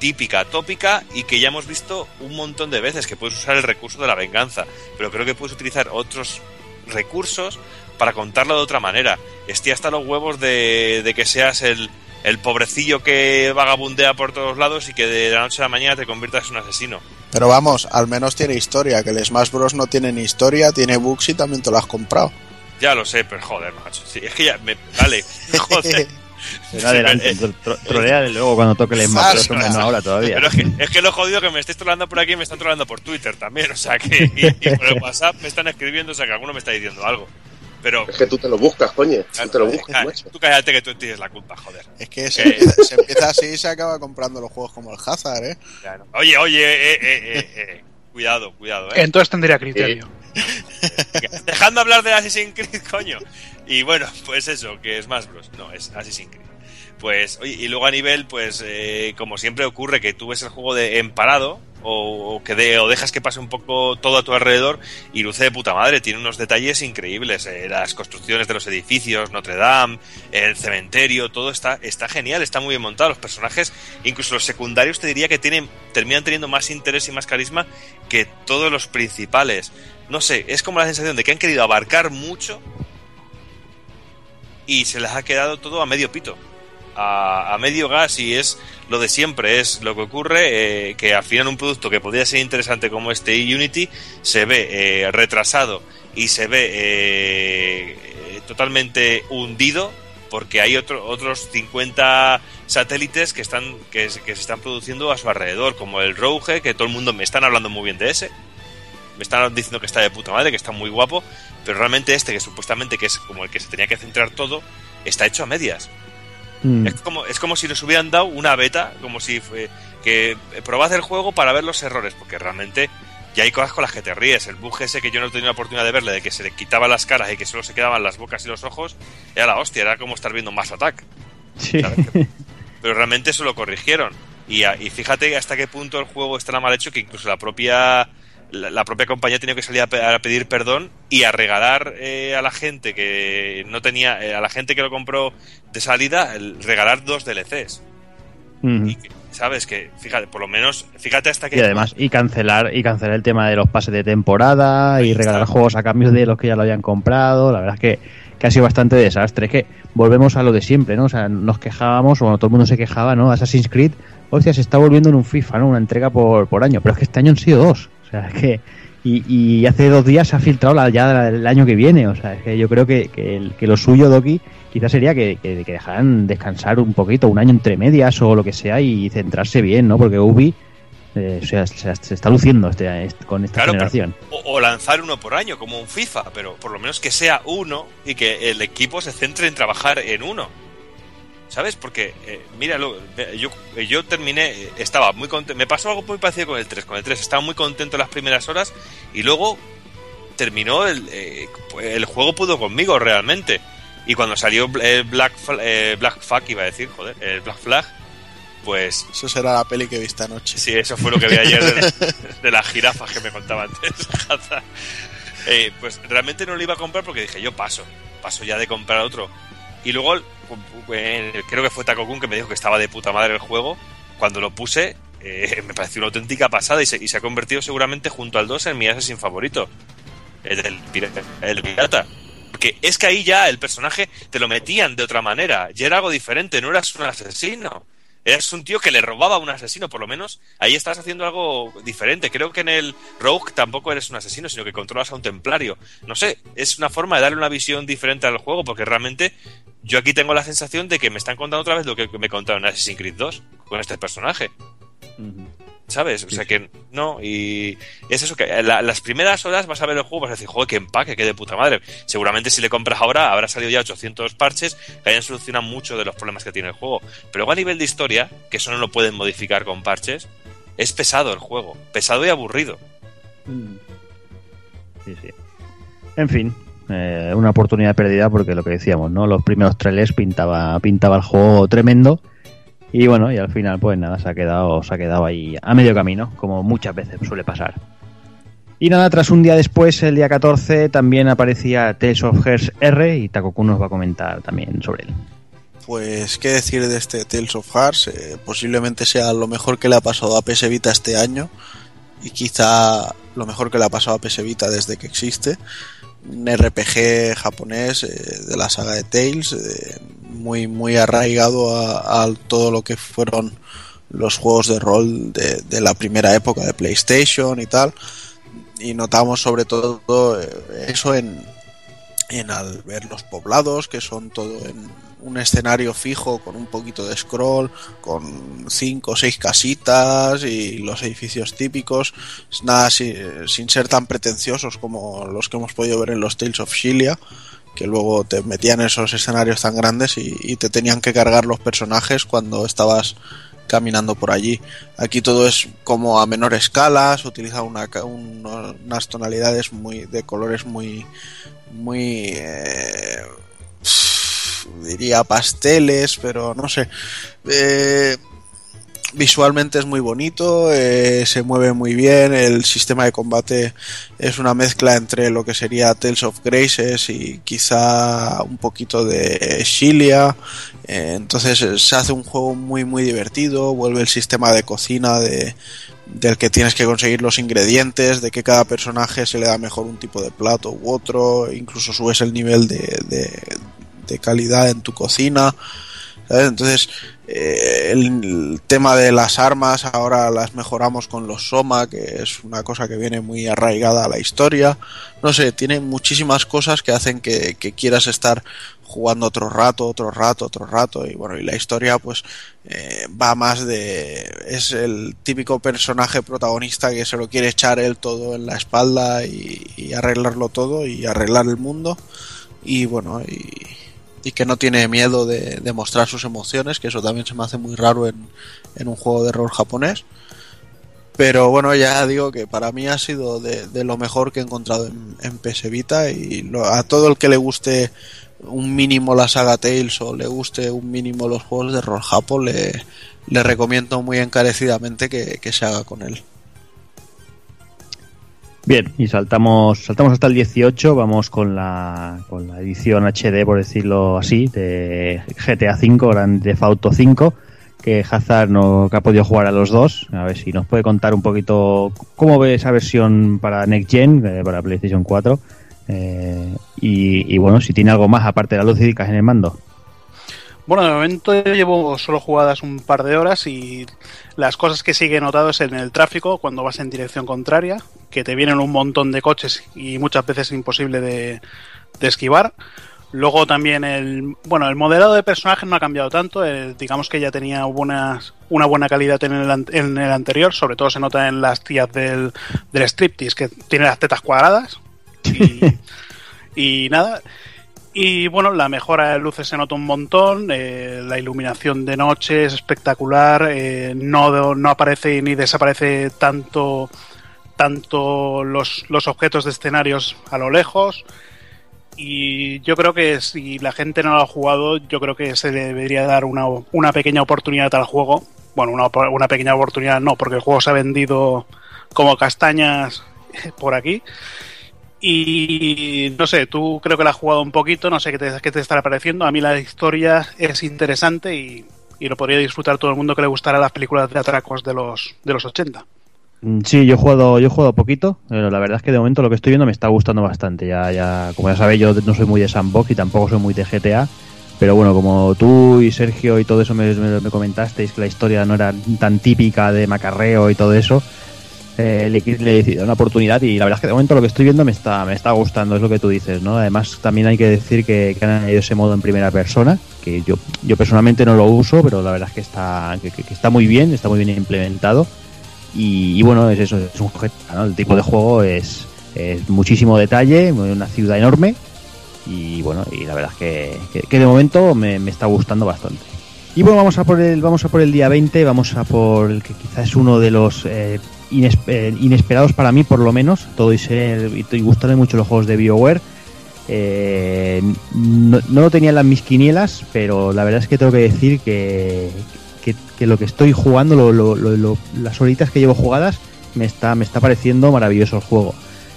típica, tópica y que ya hemos visto un montón de veces que puedes usar el recurso de la venganza, pero creo que puedes utilizar otros recursos para contarlo de otra manera. Estoy hasta los huevos de, de que seas el, el pobrecillo que vagabundea por todos lados y que de la noche a la mañana te conviertas en un asesino. Pero vamos, al menos tiene historia, que el Smash Bros. no tiene ni historia, tiene bugs y también te lo has comprado. Ya lo sé, pero joder, macho. Sí, es que ya me. Vale, joder. Pero adelante, Sí, tro- trolea de luego cuando toque el Smash Bros. no ahora todavía. Pero es que, es que lo jodido que me estáis trolando por aquí me están trolando por Twitter también, o sea que. Y, y por el WhatsApp me están escribiendo, o sea que alguno me está diciendo algo. Pero. Es que tú te lo buscas, coño. Tú te lo buscas, Cá- macho. Tú cállate que tú tienes la culpa, joder. Es que se, Eh. empieza, se empieza así y se acaba comprando los juegos como el Hazard, ¿eh? Oye, oye, eh, eh, eh, eh. Cuidado, cuidado, eh. Entonces tendría criterio. Dejadme hablar de Assassin's Creed, coño. Y bueno, pues eso, que es más Bros. No, es Assassin's Creed. Pues, y luego a nivel, pues, eh, como siempre ocurre, que tú ves el juego de en parado, o, o que de, o dejas que pase un poco todo a tu alrededor, y luce de puta madre, tiene unos detalles increíbles. eh, las construcciones de los edificios, Notre Dame, el cementerio, todo está, está genial, está muy bien montado. Los personajes, incluso los secundarios, te diría que tienen, terminan teniendo más interés y más carisma que todos los principales. No sé, es como la sensación de que han querido abarcar mucho y se les ha quedado todo a medio pito. A, medio gas y es lo de siempre, es lo que ocurre, eh, que al final un producto que podría ser interesante como este Unity se ve eh, retrasado y se ve eh, eh, totalmente hundido porque hay otro- otros 50 satélites que están que, se- que se están produciendo a su alrededor, como el Rogue, que todo el mundo me están hablando muy bien de ese. Me están diciendo que está de puta madre, que está muy guapo, pero realmente este, que supuestamente que es como el que se tenía que centrar todo, está hecho a medias. Mm. Es como, es como si nos hubieran dado una beta, como si fue que probad el juego para ver los errores, porque realmente ya hay cosas con las que te ríes. El bug ese que yo no he tenido la oportunidad de verle, de que se le quitaban las caras y que solo se quedaban las bocas y los ojos, era la hostia, era como estar viendo Mass Attack. Sí. Pero realmente eso lo corrigieron. Y, y fíjate hasta qué punto el juego está mal hecho que incluso la propia la, la propia compañía ha tenido que salir a, pe- a pedir perdón y a regalar eh, a la gente que no tenía eh, a la gente que lo compró de salida el regalar dos DLCs y que, sabes que fíjate por lo menos fíjate hasta que Y además, y cancelar, y cancelar el tema de los pases de temporada y regalar está. juegos a cambio de los que ya lo habían comprado. La verdad es que, que ha sido bastante desastre. Es que volvemos a lo de siempre, ¿no? O sea, nos quejábamos, o bueno, todo el mundo se quejaba, ¿no? Assassin's Creed, hostia, se está volviendo en un FIFA, ¿no? Una entrega por, por año. Pero es que este año han sido dos. Sea, es que. Y, y hace dos días se ha filtrado la, ya el año que viene. O sea, es que yo creo que, que, el- que lo suyo, Doki, quizás sería que, que, que dejaran descansar un poquito, un año entre medias o lo que sea y centrarse bien, ¿no? Porque Ubi eh, o sea, se, se está luciendo este, este- con esta Claro, pero- generación. o, o lanzar uno por año como un FIFA pero por lo menos que sea uno y que el equipo se centre en trabajar en uno ¿Sabes? Porque, eh, míralo, ve- yo, yo terminé, eh, estaba muy contento, me pasó algo muy parecido con el 3, con el 3 estaba muy contento las primeras horas y luego terminó, el, eh, el juego pudo conmigo realmente. Y cuando salió el Black, eh, Black Flag, iba a decir, joder, el Black Flag, pues Eso será la peli que viste anoche. Sí, eso fue lo que vi ayer de, de las jirafas que me contaba antes. Eh, pues realmente no lo iba a comprar porque dije, yo paso, paso ya de comprar otro. Y luego, creo que fue Takokun que me dijo que estaba de puta madre el juego. Cuando lo puse, eh, me pareció una auténtica pasada y se, y se ha convertido seguramente junto al 2 en mi Assassin favorito. El del. El pirata. Porque es que ahí ya el personaje te lo metían de otra manera. Ya era algo diferente, no eras un asesino. Eras un tío que le robaba a un asesino, por lo menos. Ahí estás haciendo algo diferente. Creo que en el Rogue tampoco eres un asesino, sino que controlas a un templario. No sé, es una forma de darle una visión diferente al juego, porque realmente yo aquí tengo la sensación de que me están contando otra vez lo que me contaron en Assassin's Creed 2 con este personaje. ¿Sabes? O sea que no, y es eso que la- las primeras horas vas a ver el juego, vas a decir, joder, qué empaque, qué de puta madre. Seguramente si le compras ahora habrá salido ya 800 parches que hayan solucionado muchos de los problemas que tiene el juego. Pero luego a nivel de historia, que eso no lo pueden modificar con parches, es pesado el juego, pesado y aburrido. Sí, sí. En fin, eh, una oportunidad perdida porque lo que decíamos, ¿no? Los primeros trailers pintaba, pintaba el juego tremendo. Y bueno, y al final, pues nada, se ha quedado, se ha quedado ahí a medio camino, como muchas veces suele pasar. Y nada, tras un día después, el día 14, también aparecía Tales of Hearts R y Takoku nos va a comentar también sobre él. Pues, ¿qué decir de este Tales of Hearts? Eh, posiblemente sea lo mejor que le ha pasado a PS Vita este año y quizá lo mejor que le ha pasado a PS Vita desde que existe. Un RPG japonés eh, de la saga de Tales, eh, muy, muy arraigado a, todo lo que fueron los juegos de rol de, la primera época de PlayStation y tal. Y notamos sobre todo eh, eso en, en al ver los poblados, que son todo en un escenario fijo con un poquito de scroll, con cinco o seis casitas y los edificios típicos, nada si- sin ser tan pretenciosos como los que hemos podido ver en los Tales of Shilia, que luego te metían esos escenarios tan grandes y, te tenían que cargar los personajes cuando estabas caminando por allí. Aquí todo es como a menor escala, se utiliza unas tonalidades muy de colores muy muy eh, diría pasteles, pero no sé. Eh, visualmente es muy bonito, eh, se mueve muy bien, el sistema de combate es una mezcla entre lo que sería Tales of Graces y quizá un poquito de Shilia. Eh, entonces eh, se hace un juego muy muy divertido, vuelve el sistema de cocina de del que tienes que conseguir los ingredientes, de que cada personaje se le da mejor un tipo de plato u otro, incluso subes el nivel de, de, de calidad en tu cocina. ¿sabes? Entonces, eh, el, tema de las armas ahora las mejoramos con los Soma, que es una cosa que viene muy arraigada a la historia. No sé, tiene muchísimas cosas que hacen que, que quieras estar jugando otro rato, otro rato, otro rato. Y bueno, y la historia pues eh, va más de... Es el típico personaje protagonista que se lo quiere echar él todo en la espalda y, y arreglarlo todo y arreglar el mundo. Y bueno, y, y que no tiene miedo de, mostrar sus emociones, que eso también se me hace muy raro en, un juego de rol japonés. Pero bueno, ya digo que para mí ha sido de, lo mejor que he encontrado en, en PS Vita y lo- a todo el que le guste un mínimo la saga Tales o le guste un mínimo los juegos de rol japo, le, le recomiendo muy encarecidamente que se haga con él. Bien, y saltamos, saltamos hasta el 18, vamos con la, con la edición HD, por decirlo así, de GTA V, Grand Theft Auto 5, que Hazard no que ha podido jugar a los dos. A ver si nos puede contar un poquito cómo ve esa versión para Next Gen, eh, para PlayStation 4, eh, y, y bueno, si tiene algo más aparte de las lucidicas en el mando. Bueno, de momento llevo solo jugadas un par de horas y las cosas que sí que he notado es en el tráfico cuando vas en dirección contraria, que te vienen un montón de coches y muchas veces es imposible de, de esquivar. Luego también el bueno el modelado de personajes no ha cambiado tanto, eh, digamos que ya tenía buenas, una buena calidad en el, en el anterior, sobre todo se nota en las tías del, del striptease que tiene las tetas cuadradas y, y nada, y bueno, la mejora de luces se nota un montón, eh, la iluminación de noche es espectacular, eh, no, no aparece ni desaparece tanto, tanto los, los objetos de escenarios a lo lejos. Y yo creo que si la gente no lo ha jugado, yo creo que se le debería dar una, una pequeña oportunidad al juego. Bueno, una, una pequeña oportunidad no, porque el juego se ha vendido como castañas por aquí. Y no sé, tú creo que la has jugado un poquito, no sé qué te, qué te estará pareciendo. A mí la historia es interesante y, y lo podría disfrutar todo el mundo que le gustara las películas de atracos de los, de los 80. Mm, Sí, yo he jugado, yo he jugado poquito, pero la verdad es que de momento lo que estoy viendo me está gustando bastante. Ya, ya, como ya sabéis, yo no soy muy de sandbox y tampoco soy muy de GTA. Pero bueno, como tú y Sergio y todo eso me, me- me comentasteis que la historia no era tan típica de macarreo y todo eso, eh, le, le decidido una oportunidad y la verdad es que de momento lo que estoy viendo me está, me está gustando, es lo que tú dices, ¿no? Además también hay que decir que, han añadido ese modo en primera persona, que yo, yo personalmente no lo uso, pero la verdad es que está, que, está muy bien, está muy bien implementado. Y, bueno, es eso, es un ¿no? El tipo de juego es, muchísimo detalle, una ciudad enorme y bueno, y la verdad es que, que- de momento me, me está gustando bastante. Y bueno, vamos a por el, vamos a por el día 20, vamos a por el que quizás es uno de los eh, inesperados para mí, por lo menos, todo y ser gustarme mucho los juegos de BioWare. Eh, no, no lo tenía en las mis quinielas, pero la verdad es que tengo que decir que, que, lo que estoy jugando, las horitas que llevo jugadas, me está, me está pareciendo maravilloso el juego.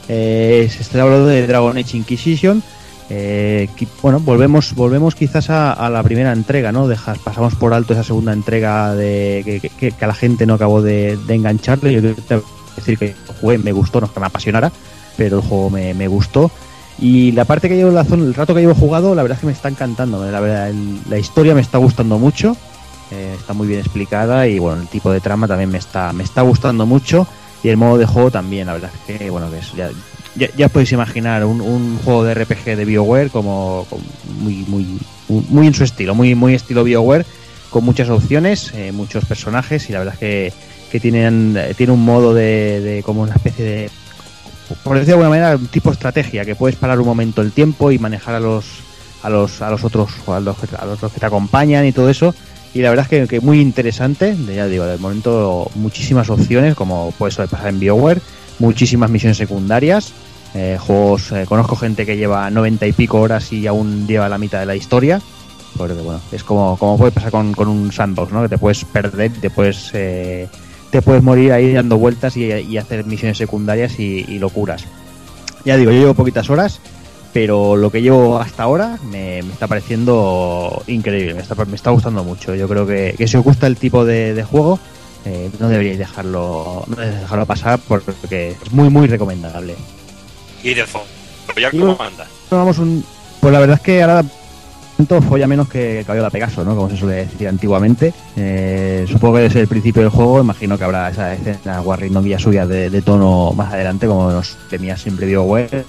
Eh, se está hablando de Dragon Age Inquisition. Eh, bueno, volvemos, volvemos quizás a, la primera entrega, ¿no? Dejas, pasamos por alto esa segunda entrega de que, a la gente no acabó de, engancharle. Yo tengo que decir que jugué, me gustó, no es que me apasionara, pero el juego me, me gustó. Y la parte que llevo la zona, el rato que llevo jugado, la verdad es que me está encantando. La verdad, el- la historia me está gustando mucho. eh, está muy bien explicada y bueno, el tipo de trama también me está, me está gustando mucho. Y el modo de juego también, la verdad es que bueno, que es, ya, ya, ya podéis imaginar un, un juego de RPG de BioWare como, muy, muy, muy en su estilo, muy, muy estilo BioWare, con muchas opciones, eh, muchos personajes y la verdad es que, que tienen, eh, tiene un modo de, de como una especie de, por decirlo de alguna manera, un tipo de estrategia, que puedes parar un momento el tiempo y manejar a los, a los, a los otros, a los, a los que te acompañan y todo eso. Y la verdad es que, que muy interesante, ya digo, de momento muchísimas opciones, como puede pasar en BioWare, muchísimas misiones secundarias, eh, juegos, eh, conozco gente que lleva 90 y pico horas y aún lleva la mitad de la historia, porque bueno, es como, como puede pasar con, con un sandbox, ¿no? Que te puedes perder, te puedes, eh, te puedes morir ahí dando vueltas y, hacer misiones secundarias y, locuras. Ya digo, yo llevo poquitas horas, pero lo que llevo hasta ahora me, está pareciendo increíble, me está, me está gustando mucho. Yo creo que, que si os gusta el tipo de juego, eh, no deberíais dejarlo, no deberíais dejarlo pasar porque es muy, muy recomendable. Y de fondo. ¿Ya Y cómo bueno, anda? Vamos un, pues la verdad es que ahora tanto folla menos que Caballo de Pegaso, ¿no? Como se suele decir antiguamente. Eh, supongo que desde el principio del juego, imagino que habrá esa escena guarrindonguilla suya de, de tono más adelante, como nos temía siempre BioWare.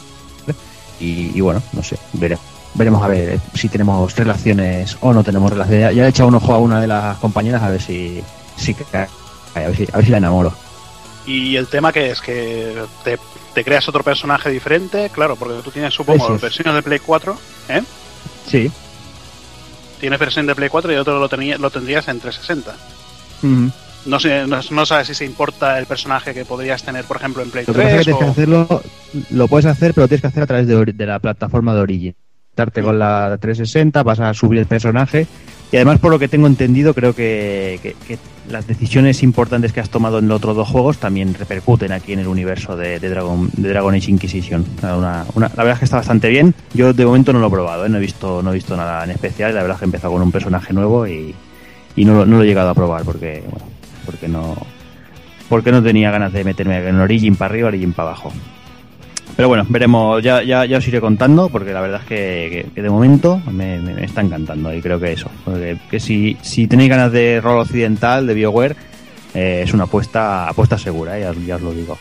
Y, y bueno, no sé, veremos. Veremos a ver si tenemos relaciones o no tenemos relaciones. Ya, ya he echado un ojo a una de las compañeras a ver si, si cae, a ver si, a ver si la enamoro. Y el tema que es que te, te creas otro personaje diferente, claro, porque tú tienes, supongo, Eso versiones de Play 4, ¿eh? Sí. Tienes versión de Play 4 y otro lo, tenía, lo tendrías en 360. Ujú. No sé, no, no sabes si se importa el personaje que podrías tener, por ejemplo, en Play Lo que pasa 3 que que o... hacerlo, lo puedes hacer, pero tienes que hacer a través de, de la plataforma de Origin. Darte con la 360, vas a subir el personaje. Y además, por lo que tengo entendido, creo que, las decisiones importantes que has tomado en los otros dos juegos también repercuten aquí en el universo de, Dragon, Age Inquisition. La verdad es que está bastante bien. Yo de momento no lo he probado, ¿eh? no, he visto, no he visto nada en especial. La verdad es que he empezado con un personaje nuevo y, no, lo- he llegado a probar porque, porque no, porque no tenía ganas de meterme en Origin para arriba, Origin para abajo. Pero bueno, veremos, ya, ya, ya os iré contando, porque la verdad es que, que- que de momento me, me- está encantando y creo que eso, porque- que si, si tenéis ganas de rol occidental, de BioWare, eh, es una apuesta, apuesta segura, eh, ya, ya os lo digo.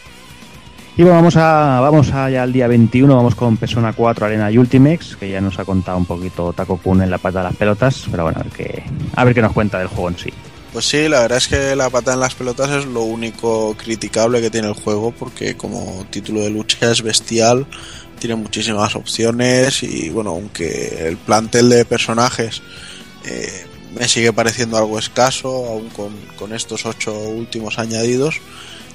Y bueno, vamos a, vamos a ya al día 21, vamos con Persona 4 Arena y Ultimex, que ya nos ha contado un poquito Taco Kun en la pata de las pelotas, pero bueno, a ver qué, a ver qué nos cuenta del juego en sí. Pues sí, la verdad es que la pata en las pelotas es lo único criticable que tiene el juego porque como título de lucha es bestial, tiene muchísimas opciones y bueno, aunque el plantel de personajes eh, me sigue pareciendo algo escaso, aún con, estos ocho últimos añadidos,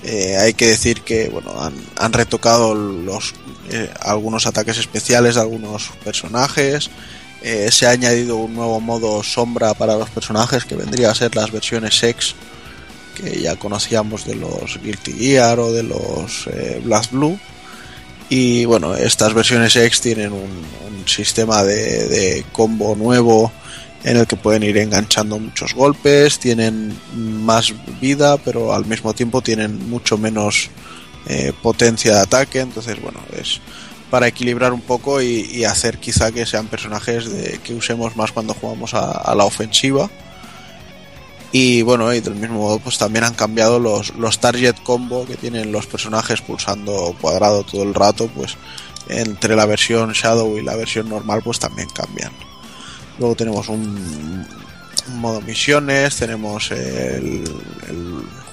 eh, hay que decir que bueno han, han retocado los eh, algunos ataques especiales de algunos personajes eh, se ha añadido un nuevo modo sombra para los personajes que vendría a ser las versiones X que ya conocíamos de los Guilty Gear o de los eh, Blast Blue. Y bueno estas versiones X tienen un, sistema de, de combo nuevo en el que pueden ir enganchando muchos golpes tienen más vida pero al mismo tiempo tienen mucho menos eh, potencia de ataque. Entonces bueno es para equilibrar un poco y, hacer quizá que sean personajes que usemos más cuando jugamos a, la ofensiva. Y bueno, y del mismo modo, pues también han cambiado los, los target combo que tienen los personajes pulsando cuadrado todo el rato, pues entre la versión Shadow y la versión normal, pues también cambian. Luego tenemos un modo misiones, tenemos el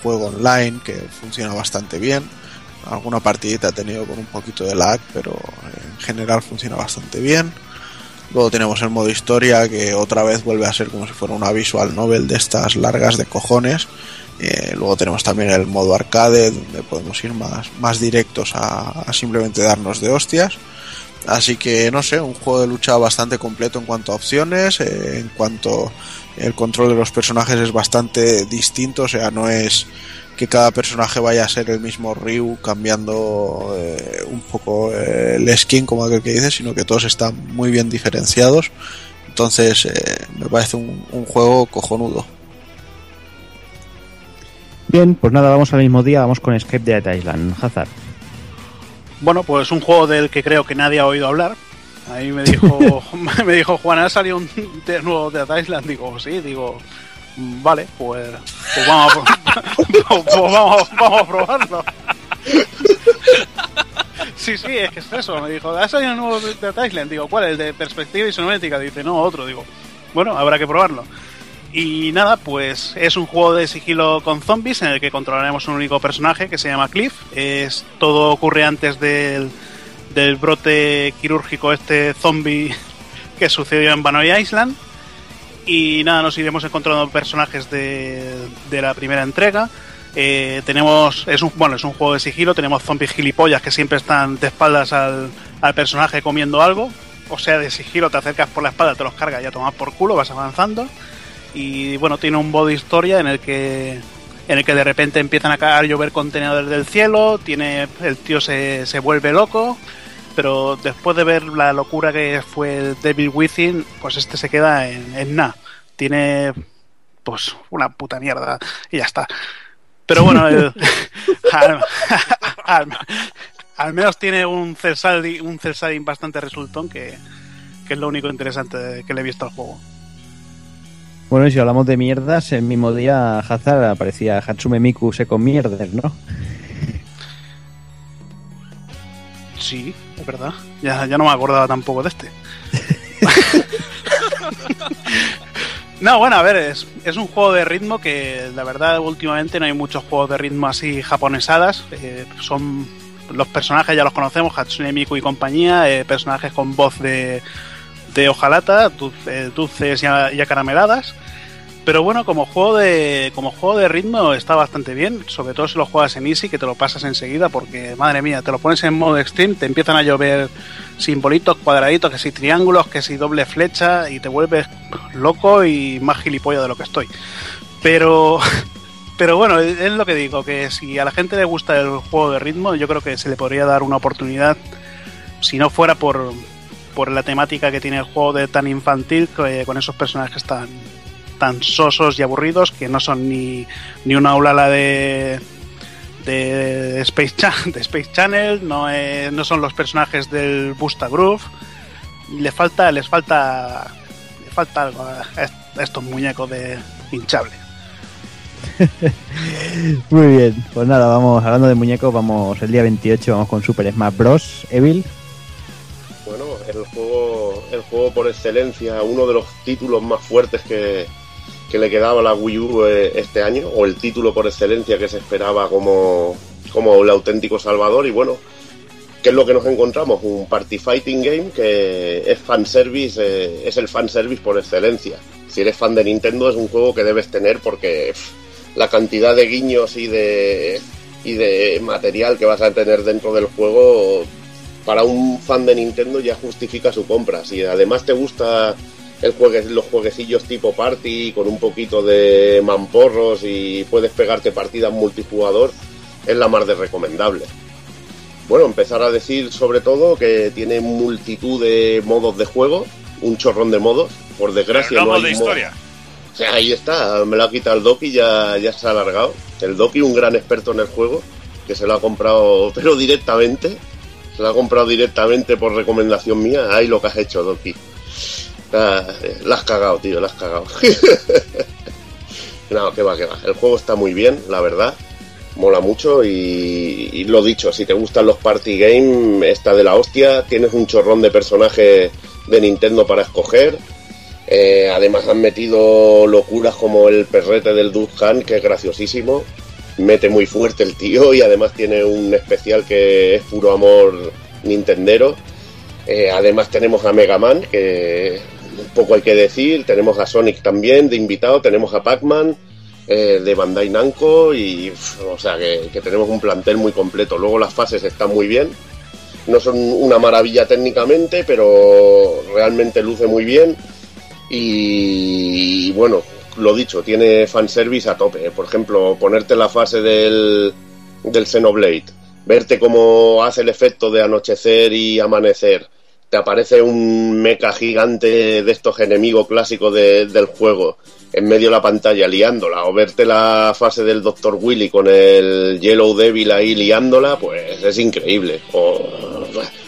juego online que funciona bastante bien. Alguna partidita ha tenido con un poquito de lag, pero en general funciona bastante bien. Luego tenemos el modo historia que otra vez vuelve a ser como si fuera una visual novel de estas largas de cojones. Eh, luego tenemos también el modo arcade donde podemos ir más, más directos a, simplemente darnos de hostias. Así que no sé, un juego de lucha bastante completo en cuanto a opciones, eh, en cuanto el control de los personajes es bastante distinto, o sea, no es que cada personaje vaya a ser el mismo Ryu cambiando eh, un poco eh, el skin como aquel que dice, sino que todos están muy bien diferenciados. Entonces eh, me parece un, un juego cojonudo. Bien, pues nada, vamos al mismo día, vamos con Escape de Island. Hazard. Bueno, pues un juego del que creo que nadie ha oído hablar. Ahí me dijo, me dijo Juan, ¿ha salido un de nuevo de Island? Digo, sí, digo, vale, pues, pues vamos, a, pues vamos, vamos a probarlo. Sí, sí, es que es eso. Me dijo, ¿ha salido un nuevo de? Digo, ¿cuál? ¿El de perspectiva isométrica? Dice, no, otro. Digo, bueno, habrá que probarlo. Y nada, pues es un juego de sigilo con zombies en el que controlaremos un único personaje que se llama Cliff. Es, todo ocurre antes del, del brote quirúrgico este zombie que sucedió en Banoi Island. Y nada, nos iremos encontrando personajes de, de la primera entrega. Eh, tenemos, es un, bueno, es un juego de sigilo, tenemos zombies gilipollas que siempre están de espaldas al, al personaje comiendo algo. O sea, de sigilo te acercas por la espalda, te los cargas y a tomar por culo, vas avanzando y bueno, tiene un modo historia en el que en el que de repente empiezan a caer llover contenedores del cielo, tiene el tío se, se vuelve loco, pero después de ver la locura que fue Devil Within, pues este se queda en, en nada. Tiene pues una puta mierda y ya está. Pero bueno, el, al, al, al, menos tiene un cel un cel bastante resultón que, que es lo único interesante que le he visto al juego. Bueno, y si hablamos de mierdas, el mismo día Hazard aparecía Hatsume Miku se con mierdas, ¿no? Sí, es verdad. Ya, ya no me acordaba tampoco de este. no, bueno, a ver, es, es, un juego de ritmo que la verdad últimamente no hay muchos juegos de ritmo así japonesadas. Eh, son los personajes ya los conocemos, Hatsune Miku y compañía, eh, personajes con voz de, de hojalata, dulces, dulces y acarameladas. Pero bueno, como juego de como juego de ritmo está bastante bien, sobre todo si lo juegas en easy que te lo pasas enseguida porque madre mía, te lo pones en modo extreme, te empiezan a llover simbolitos, cuadraditos, que si triángulos, que si doble flecha y te vuelves loco y más gilipollas de lo que estoy. Pero pero bueno, es lo que digo, que si a la gente le gusta el juego de ritmo, yo creo que se le podría dar una oportunidad si no fuera por por la temática que tiene el juego de tan infantil eh, con esos personajes tan tan sosos y aburridos que no son ni, ni una aulala de, de Space, Cha de Space Channel, no, es, no son los personajes del Busta Groove. Le falta, les falta, le falta algo a estos muñecos de hinchable. Muy bien, pues nada, vamos hablando de muñecos, vamos el día 28 vamos con Super Smash Bros. Evil. Bueno, el juego, el juego por excelencia, uno de los títulos más fuertes que, que le quedaba a la Wii U eh, este año, o el título por excelencia que se esperaba como, como el auténtico salvador. Y bueno, ¿qué es lo que nos encontramos? Un party fighting game que es fanservice, eh, es el fanservice por excelencia. Si eres fan de Nintendo es un juego que debes tener porque la cantidad de guiños y de, y de material que vas a tener dentro del juego para un fan de Nintendo ya justifica su compra. Si además te gusta el juegue, los jueguecillos tipo party con un poquito de mamporros y puedes pegarte partidas multijugador, es la más de recomendable. Bueno, empezar a decir sobre todo que tiene multitud de modos de juego, un chorrón de modos, por desgracia no, no hay de historia. O sea, ahí está, me lo ha quitado el Doki, ya, ya se ha alargado. El Doki, un gran experto en el juego, que se lo ha comprado, pero directamente. Se lo ha comprado directamente por recomendación mía. Ahí lo que has hecho, Doki. Ah, la has cagado, tío, la has cagado. no, que va, que va. El juego está muy bien, la verdad. Mola mucho y, lo dicho, si te gustan los party game, está de la hostia. Tienes un chorrón de personajes de Nintendo para escoger. Eh, además han metido locuras como el perrete del Duke que es graciosísimo. Mete muy fuerte el tío y además tiene un especial que es puro amor nintendero. Eh, además tenemos a Mega Man, que poco hay que decir. Tenemos a Sonic también de invitado. Tenemos a Pac-Man eh, de Bandai Namco y o sea que, tenemos un plantel muy completo. Luego las fases están muy bien. No son una maravilla técnicamente, pero realmente luce muy bien. Y, bueno, lo dicho, tiene fanservice a tope. Por ejemplo, ponerte la fase del, del Xenoblade, verte cómo hace el efecto de anochecer y amanecer. Aparece un mecha gigante de estos enemigos clásicos de- del juego en medio de la pantalla liándola, o verte la fase del Dr. Willy con el Yellow Devil ahí liándola, pues es increíble. O,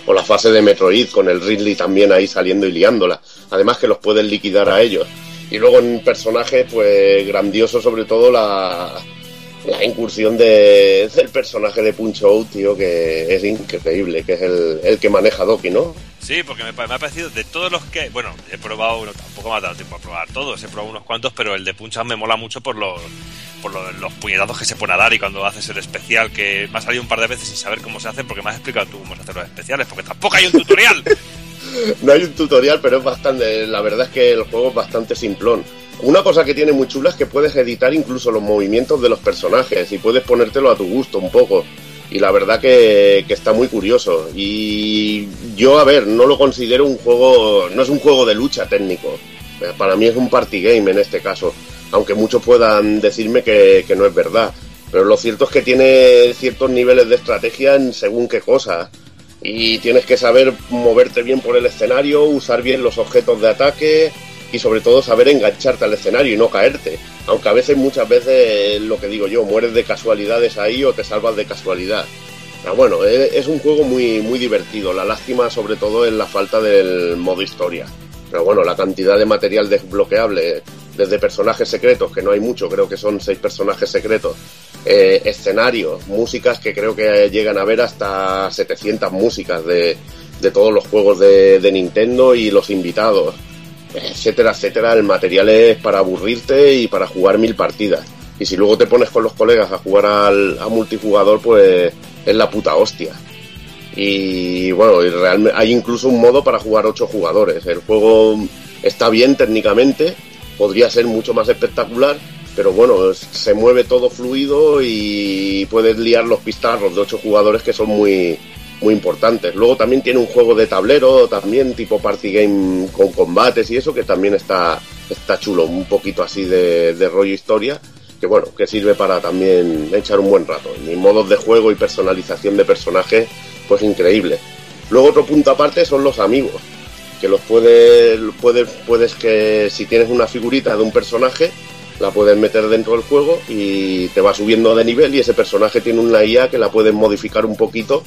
o la fase de Metroid con el Ridley también ahí saliendo y liándola. Además que los puedes liquidar a ellos. Y luego en personajes, pues grandioso sobre todo la, la incursión de, del personaje de Punch Out, tío, que es increíble, que es el, el que maneja Doki, ¿no? Sí, porque me, me ha parecido de todos los que. Bueno, he probado, bueno, tampoco me ha dado tiempo a probar todos, he probado unos cuantos, pero el de Punch Out me mola mucho por los por lo- los puñetazos que se pone a dar y cuando haces el especial, que me ha salido un par de veces sin saber cómo se hacen, porque me has explicado tú cómo se los especiales, porque tampoco hay un tutorial. No hay un tutorial, pero es bastante. La verdad es que el juego es bastante simplón. Una cosa que tiene muy chula es que puedes editar incluso los movimientos de los personajes y puedes ponértelo a tu gusto un poco. Y la verdad que, que está muy curioso. Y yo, a ver, no lo considero un juego. No es un juego de lucha técnico. Para mí es un party game en este caso. Aunque muchos puedan decirme que, que no es verdad. Pero lo cierto es que tiene ciertos niveles de estrategia en según qué cosa y tienes que saber moverte bien por el escenario, usar bien los objetos de ataque y sobre todo saber engancharte al escenario y no caerte. Aunque a veces, muchas veces, lo que digo yo, mueres de casualidades ahí o te salvas de casualidad. Pero bueno, es, un juego muy, muy divertido. La lástima sobre todo es la falta del modo historia. Pero bueno, la cantidad de material desbloqueable, desde personajes secretos, que no hay mucho, creo que son seis personajes secretos, eh, escenarios, músicas que creo que llegan a ver hasta 700 músicas de, de todos los juegos de Nintendo y los invitados, etcétera, etcétera. El material es para aburrirte y para jugar mil partidas. Y si luego te pones con los colegas a jugar al, a multijugador, pues es la puta hostia. Y bueno, y hay incluso un modo para jugar ocho jugadores. El juego está bien técnicamente, podría ser mucho más espectacular, pero bueno, se mueve todo fluido y puedes liar los pistarros de ocho jugadores que son muy, muy importantes. Luego también tiene un juego de tablero, también tipo party game con combates y eso, que también está, está chulo, un poquito así de, de rollo historia, que bueno, que sirve para también echar un buen rato. Y modos de juego y personalización de personajes, pues increíble. Luego otro punto aparte son los amigos, que los puedes, puedes, puedes que si tienes una figurita de un personaje, la puedes meter dentro del juego y te va subiendo de nivel y ese personaje tiene una IA que la puedes modificar un poquito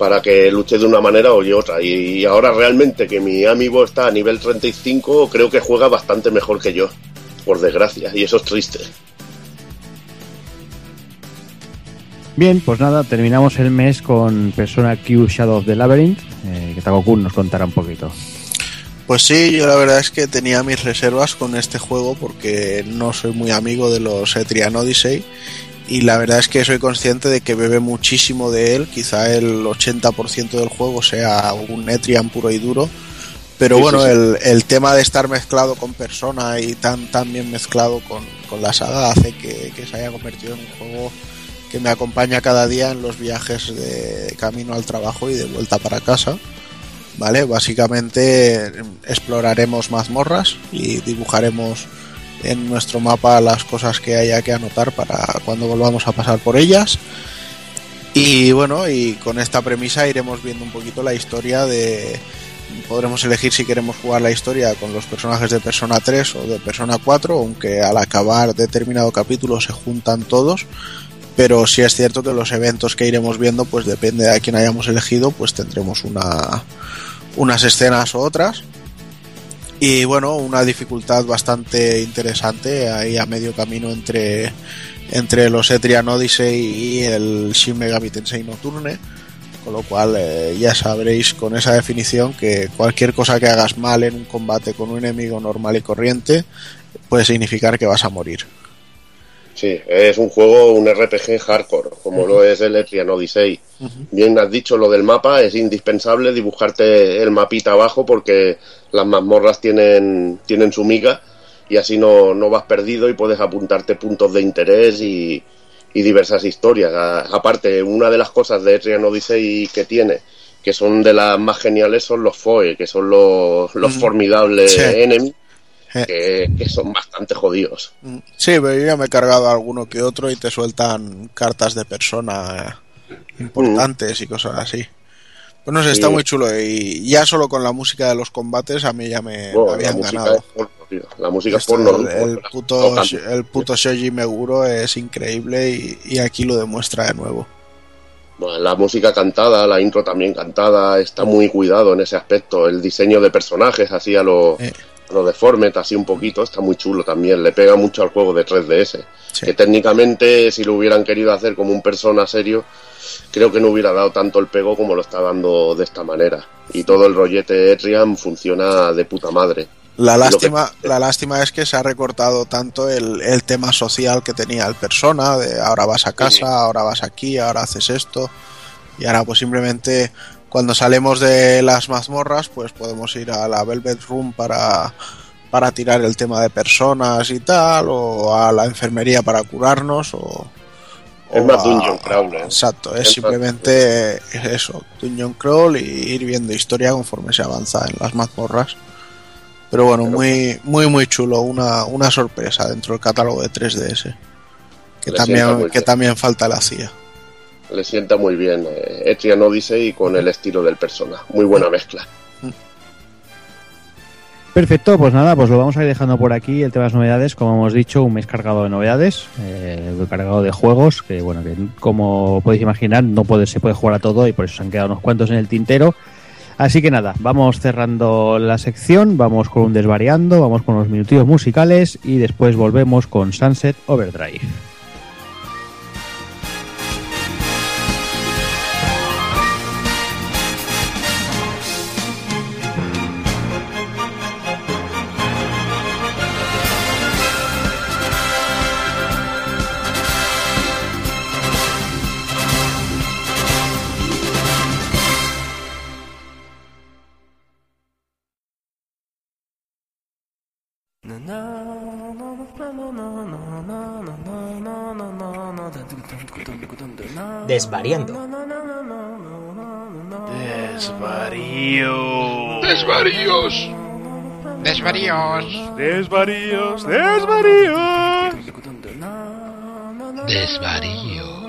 para que luche de una manera o de otra. Y ahora realmente que mi amigo está a nivel 35, creo que juega bastante mejor que yo, por desgracia, y eso es triste. Bien, pues nada, terminamos el mes con Persona Q Shadow of the Labyrinth, eh, que Takokun nos contará un poquito. Pues sí, yo la verdad es que tenía mis reservas con este juego porque no soy muy amigo de los Etrian Odyssey y la verdad es que soy consciente de que bebe muchísimo de él, quizá el 80% del juego sea un Etrian puro y duro, pero Sí, bueno, sí, sí. El, el tema de estar mezclado con Persona y tan, tan bien mezclado con, con la saga hace que, que se haya convertido en un juego que me acompaña cada día en los viajes de camino al trabajo y de vuelta para casa. ¿Vale? Básicamente eh, exploraremos mazmorras y dibujaremos en nuestro mapa las cosas que haya que anotar para cuando volvamos a pasar por ellas. Y bueno, y con esta premisa iremos viendo un poquito la historia de... Podremos elegir si queremos jugar la historia con los personajes de Persona 3 o de Persona 4, aunque al acabar determinado capítulo se juntan todos pero sí es cierto que los eventos que iremos viendo, pues depende de a quién hayamos elegido, pues tendremos una, unas escenas o otras. Y bueno, una dificultad bastante interesante ahí a medio camino entre, entre los Etrian Odyssey y el Shin Megami Nocturne. Con lo cual eh, ya sabréis con esa definición que cualquier cosa que hagas mal en un combate con un enemigo normal y corriente puede significar que vas a morir. Sí, es un juego, un RPG hardcore, como lo es el Etrian Odyssey. Bien has dicho lo del mapa, es indispensable dibujarte el mapita abajo porque las mazmorras tienen, tienen su miga y así no, no vas perdido y puedes apuntarte puntos de interés y, y diversas historias. A- aparte, una de las cosas de Etrian Odyssey que tiene, que son de las más geniales, son los FOE, que son los, los formidables Sí. Eh. Que, que son bastante jodidos. Mm, Sí, pero yo ya me he cargado alguno que otro y te sueltan cartas de persona eh, importantes y cosas así. Pues no sé, está Sí. muy chulo y ya solo con la música de los combates a mí ya me, la habían música ganado. es porno, tío. La música es porno. el, el puto, el puto Shoji Meguro es increíble y, y aquí lo demuestra de nuevo. Bueno, La música cantada, la intro también cantada, está muy cuidado en ese aspecto. El diseño de personajes, así a lo, Eh. Lo deforme, así un poquito, está muy chulo también. Le pega mucho al juego de 3DS. Sí. Que técnicamente, si lo hubieran querido hacer como un persona serio, creo que no hubiera dado tanto el pego como lo está dando de esta manera. Y todo el rollete Etrian funciona de puta madre. La que- lástima, la lástima es que se ha recortado tanto el, el tema social que tenía el persona, de ahora vas a casa, Sí. ahora vas aquí, ahora haces esto, y ahora pues simplemente cuando salimos de las mazmorras pues podemos ir a la Velvet Room para, para tirar el tema de personas y tal, o a la enfermería para curarnos, o... Es o más a- dungeon crawl, ¿eh? Exacto, es Es más- simplemente eso, dungeon crawl y ir viendo historia conforme se avanza en las mazmorras. Pero bueno, Pero- muy, muy, muy chulo. Una, una sorpresa dentro del catálogo de 3DS. Que Le también, que también falta la CIA. Le sienta muy bien eh, Etrian Odyssey con el estilo del persona. Muy buena mezcla. Perfecto, pues nada, pues lo vamos a ir dejando por aquí el tema de las novedades. Como hemos dicho, un mes cargado de novedades, eh, cargado de juegos, que bueno, que como podéis imaginar, no puede, se puede jugar a todo y por eso se han quedado unos cuantos en el tintero. Así que nada, vamos cerrando la sección, vamos con un desvariando, vamos con los minutillos musicales y después volvemos con Sunset Overdrive. Desvariando. Desvarío. Desvaríos. Desvaríos. Desvaríos. Desvaríos. Desvaríos.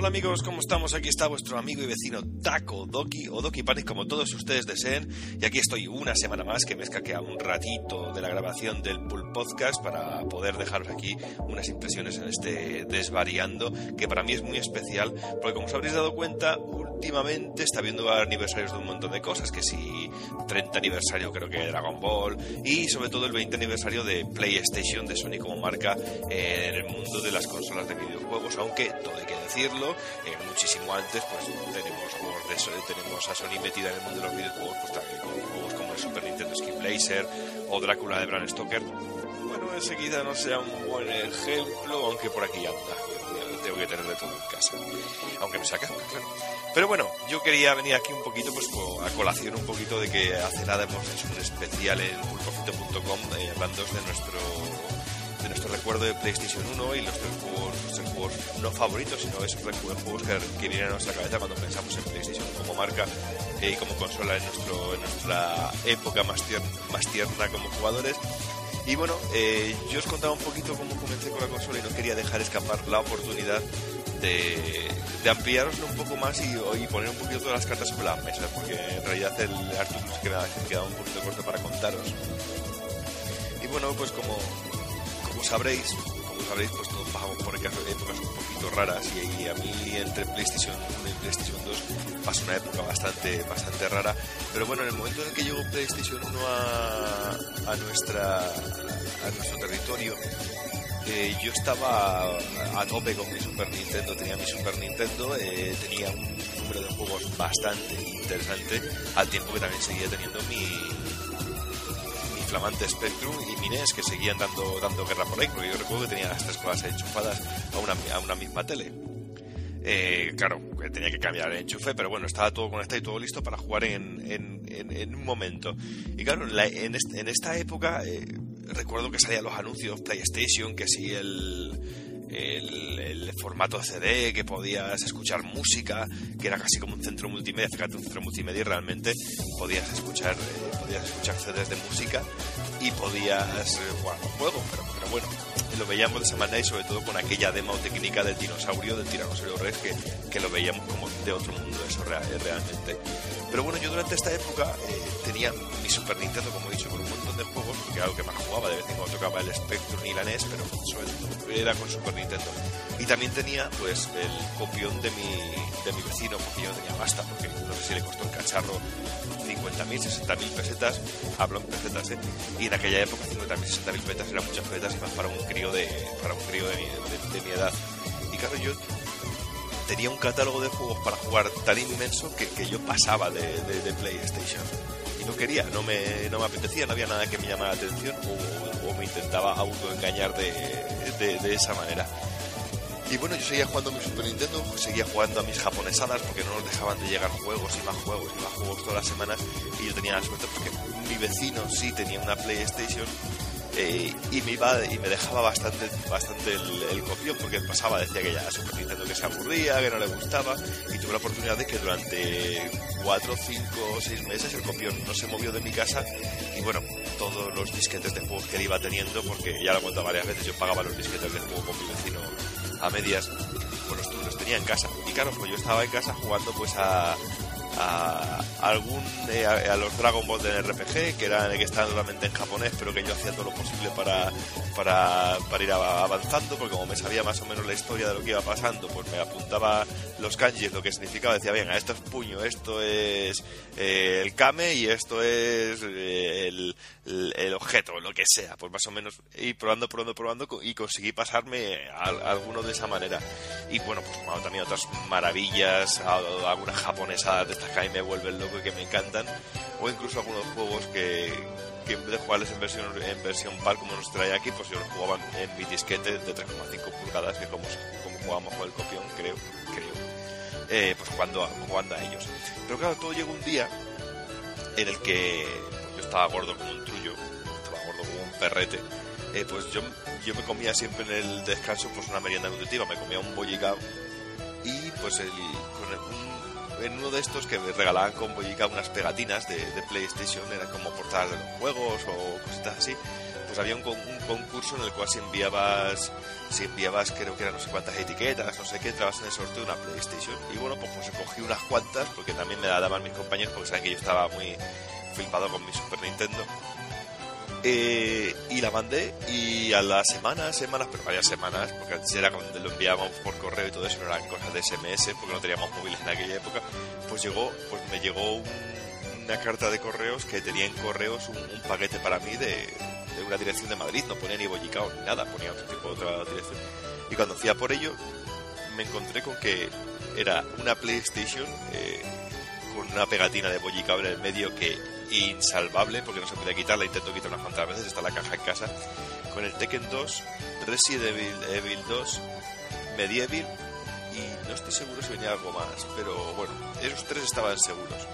Hola amigos, ¿cómo estamos? Aquí está vuestro amigo y vecino Taco Doki o Doki Panic como todos ustedes deseen y aquí estoy una semana más que me he escaqueado un ratito de la grabación del Pool Podcast para poder dejaros aquí unas impresiones en este desvariando que para mí es muy especial porque como os habréis dado cuenta últimamente está viendo aniversarios de un montón de cosas que si 30 aniversario creo que de Dragon Ball y sobre todo el 20 aniversario de PlayStation de Sony como marca en el mundo de las consolas de videojuegos aunque todo hay que decirlo eh, muchísimo antes pues tenemos juegos de eso, tenemos a Sony metida en el mundo de los videojuegos pues también con juegos como el Super Nintendo Skin Blazer o Drácula de Bram Stoker. Bueno enseguida no sea un buen ejemplo aunque por aquí anda tengo que tener de todo en casa aunque sea casa claro. Pero bueno, yo quería venir aquí un poquito pues a colación un poquito de que hace nada hemos hecho un especial en pulpofito.com eh, hablando de nuestro de nuestro recuerdo de PlayStation 1 y los tres juegos, los tres juegos no favoritos, sino esos recu- juegos que, que vienen a nuestra cabeza cuando pensamos en PlayStation como marca eh, y como consola en, nuestro, en nuestra época más tierna, más tierna como jugadores. Y bueno, eh, yo os contaba un poquito cómo comencé con la consola y no quería dejar escapar la oportunidad de, de ampliaroslo un poco más y, y poner un poquito todas las cartas sobre la mesa, porque en realidad el Arthur se queda, se queda un poquito corto para contaros. Y bueno, pues como, como sabréis, como sabréis, pues todos pasamos por épocas un poquito raras y, a mí entre PlayStation 1 y PlayStation 2 pasó una época bastante, bastante rara. Pero bueno, en el momento en el que llegó PlayStation 1 a, a, nuestra, a nuestro territorio, eh, yo estaba a tope con mi Super Nintendo, tenía mi Super Nintendo, eh, tenía un número de juegos bastante interesante, al tiempo que también seguía teniendo mi flamante Spectrum y mi NES que seguían dando, dando guerra por ahí, porque yo recuerdo que tenía las tres cosas enchufadas a una, a una misma tele. Eh, claro, tenía que cambiar el enchufe, pero bueno, estaba todo conectado y todo listo para jugar en, en, en, un momento. Y claro, en, la, en, en esta época eh, recuerdo que salían los anuncios PlayStation, que si el, el, el, formato CD, que podías escuchar música, que era casi como un centro multimedia, fíjate, un centro multimedia y realmente podías escuchar, eh, podías escuchar CDs de música y podías eh, jugar un juego, pero, pero, bueno, lo veíamos de esa manera y sobre todo con aquella demo técnica del dinosaurio, del tiranosaurio Rex, que, que lo veíamos como de otro mundo, real, realmente. Pero bueno, yo durante esta época eh, tenía mi Super Nintendo, como he dicho, con un montón de juegos, porque era algo que más jugaba, de vez en cuando tocaba el Spectrum y la NES, pero sobre todo era con Super Nintendo. Y también tenía pues el copión de mi, de mi vecino, porque yo no tenía pasta, porque no sé si le costó el cacharro 50.000, 60.000 pesetas, hablo en pesetas, ¿eh? Y en aquella época 50.000, 60.000 pesetas eran muchas pesetas y más para un crío de, para un crío de mi, de mi edad. Y claro, yo tenía un catálogo de juegos para jugar tan inmenso que, que yo pasaba de, de, de, PlayStation. Y no quería, no me, no me apetecía, no había nada que me llamara la atención o, o me intentaba autoengañar de, de, de esa manera. Y bueno, yo seguía jugando a mi Super Nintendo, seguía jugando a mis japonesadas porque no nos dejaban de llegar juegos y más juegos y más juegos todas las semanas. Y yo tenía la suerte porque mi vecino sí tenía una PlayStation eh, y me iba y me dejaba bastante bastante el, copión porque pasaba decía que ya Super Nintendo que se aburría que no le gustaba y tuve la oportunidad de que durante 4, 5 o 6 meses el copión no se movió de mi casa y bueno todos los disquetes de juegos que él iba teniendo porque ya lo he contado varias veces yo pagaba los disquetes de juego con mi vecino a medias pues los, los tenía en casa. Y claro pues yo estaba en casa jugando pues a a, algún eh, a, los Dragon Ball del RPG que eran que estaban solamente en japonés pero que yo hacía todo lo posible para, para, para ir avanzando porque como me sabía más o menos la historia de lo que iba pasando pues me apuntaba los kanjis lo que significaba decía venga esto es puño esto es eh, el kame y esto es eh, el, el, objeto lo que sea pues más o menos y probando probando probando y conseguí pasarme a, a alguno de esa manera y bueno pues bueno, también otras maravillas algunas japonesadas de estas que a mí me vuelven loco y que me encantan, o incluso algunos juegos que, que en vez de jugarles en versión, en versión PAL como nos trae aquí, pues yo los jugaba en mi disquete de 3,5 pulgadas, que como, como jugamos con el copión, creo, creo, eh, pues jugando a, jugando a ellos. Pero claro, todo llegó un día en el que yo estaba gordo como un perrete, eh, pues yo, yo me comía siempre en el descanso pues una merienda nutritiva, me comía un bollicao y pues en uno de estos que me regalaban con Boyica unas pegatinas de, PlayStation, eran como portadas de los juegos o cositas así, pues había un, un, concurso en el cual si enviabas, si enviabas creo que eran no sé cuántas etiquetas, no sé qué, entrabas en el sorteo de una PlayStation. Y bueno, pues, pues cogí unas cuantas, porque también me la daban mis compañeros, porque saben que yo estaba muy flipado con mi Super Nintendo. Eh, y la mandé y a las semanas, semanas, pero varias semanas, porque antes era cuando lo enviábamos por correo y todo eso, no eran cosas de SMS, porque no teníamos móviles en aquella época, pues llegó, pues me llegó un, una carta de correos que tenía en correos un, un paquete para mí de, de, una dirección de Madrid, no ponía ni Bollicao ni nada, ponía otro tipo, otra dirección. Y cuando hacía por ello, me encontré con que era una PlayStation eh, con una pegatina de Bollicao en el medio que insalvable porque no se podía quitar, la intento quitar unas cuantas veces, está la caja en casa, con el Tekken 2, Resident Evil, Evil 2, Medieval y no estoy seguro si venía algo más, pero bueno, esos tres estaban seguros.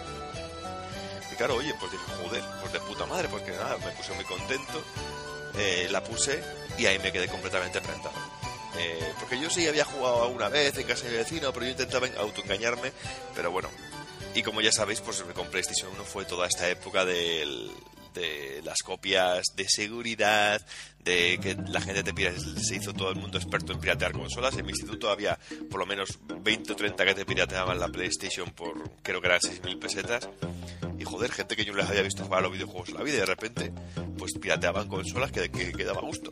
Y claro, oye, pues dije, joder, pues de puta madre, pues que nada, me puse muy contento, eh, la puse y ahí me quedé completamente prendado. Eh, porque yo sí había jugado alguna vez en casa de mi vecino, pero yo intentaba autoengañarme, pero bueno, y como ya sabéis, pues con PlayStation 1 fue toda esta época de las copias de seguridad, de que la gente te pira, se hizo todo el mundo experto en piratear consolas. En mi instituto había por lo menos 20 o 30 que te pirateaban la PlayStation por creo que eran 6.000 pesetas. Y joder, gente que yo no les había visto jugar a los videojuegos en la vida y de repente pues pirateaban consolas que, que, que daba gusto.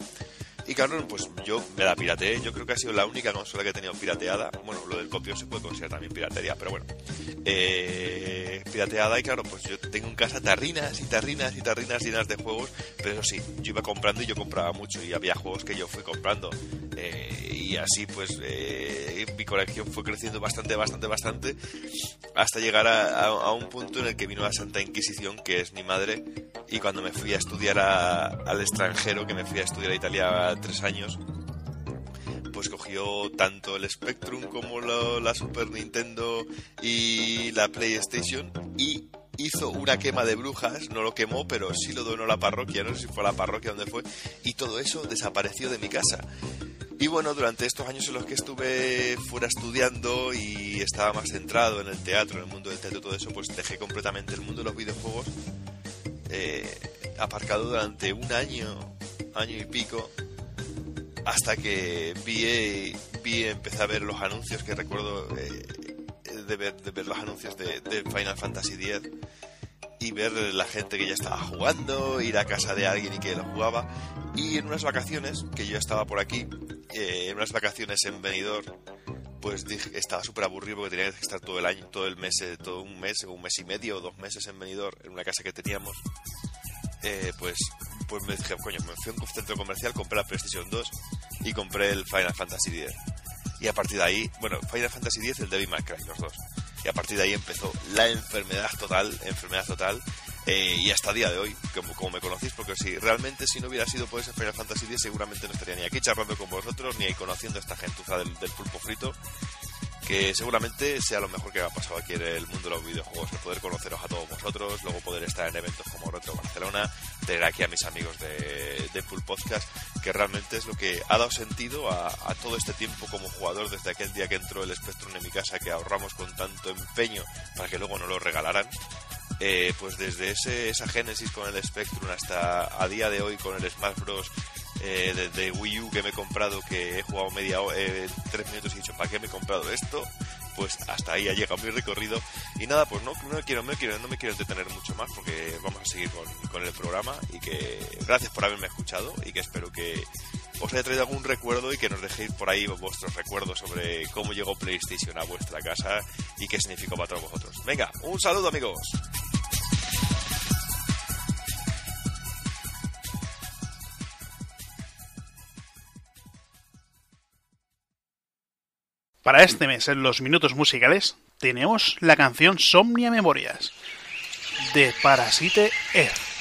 Y claro, pues yo me la pirateé. Yo creo que ha sido la única consola que he tenido pirateada. Bueno, lo del copio se puede considerar también piratería, pero bueno. Eh, pirateada y claro, pues yo tengo en casa tarrinas y tarrinas y tarrinas llenas de juegos. Pero eso sí, yo iba comprando y yo compraba mucho y había juegos que yo fui comprando. Eh, y así pues eh, mi colección fue creciendo bastante, bastante, bastante. Hasta llegar a, a- a un punto en el que vino la Santa Inquisición, que es mi madre. Y cuando me fui a estudiar a- al extranjero, que me fui a estudiar a Italia tres años, pues cogió tanto el Spectrum como la Super Nintendo y la PlayStation y hizo una quema de brujas, no lo quemó, pero sí lo donó la parroquia, no sé si fue a la parroquia donde fue, y todo eso desapareció de mi casa. Y bueno, durante estos años en los que estuve fuera estudiando y estaba más centrado en el teatro, en el mundo del teatro todo eso, pues dejé completamente el mundo de los videojuegos eh, aparcado durante un año, año y pico, hasta que vi, vi empecé a ver los anuncios que recuerdo eh, de, ver, de ver los anuncios de, Final Fantasy X y ver la gente que ya estaba jugando, ir a casa de alguien y que lo jugaba. Y en unas vacaciones, que yo estaba por aquí, eh, en unas vacaciones en Benidorm, pues dije, estaba súper aburrido porque tenía que estar todo el año, todo el mes, eh, todo un mes, un mes y medio o dos meses en Benidorm, en una casa que teníamos. Eh, pues, pues me dije, coño, me fui a un centro comercial, compré la PlayStation 2 y compré el Final Fantasy X. Y a partir de ahí, bueno, Final Fantasy X, el Devil May Cry, los dos. Y a partir de ahí empezó la enfermedad total, enfermedad total, eh, y hasta día de hoy, como, como me conocéis, porque si realmente si no hubiera sido por ese Final Fantasy X, seguramente no estaría ni aquí charlando con vosotros, ni ahí conociendo a esta gentuza del, del pulpo frito, que seguramente sea lo mejor que ha pasado aquí en el mundo de los videojuegos, el poder conoceros a todos vosotros, luego poder estar en eventos como Retro Barcelona, tener aquí a mis amigos de, de Podcast, que realmente es lo que ha dado sentido a, a todo este tiempo como jugador desde aquel día que entró el Spectrum en mi casa, que ahorramos con tanto empeño para que luego no lo regalaran. Eh, pues desde ese, esa génesis con el Spectrum hasta a día de hoy con el Smash Bros. Eh, de, Wii U que me he comprado, que he jugado media eh, tres minutos y he dicho, ¿para qué me he comprado esto? Pues hasta ahí ha llegado mi recorrido. Y nada, pues no, no, me quiero, me quiero, no me quiero entretener mucho más porque vamos a seguir con, con el programa y que gracias por haberme escuchado y que espero que os haya traído algún recuerdo y que nos dejéis por ahí vuestros recuerdos sobre cómo llegó PlayStation a vuestra casa y qué significó para todos vosotros. Venga, un saludo amigos. Para este mes, en los minutos musicales, tenemos la canción Somnia Memorias de Parasite Air.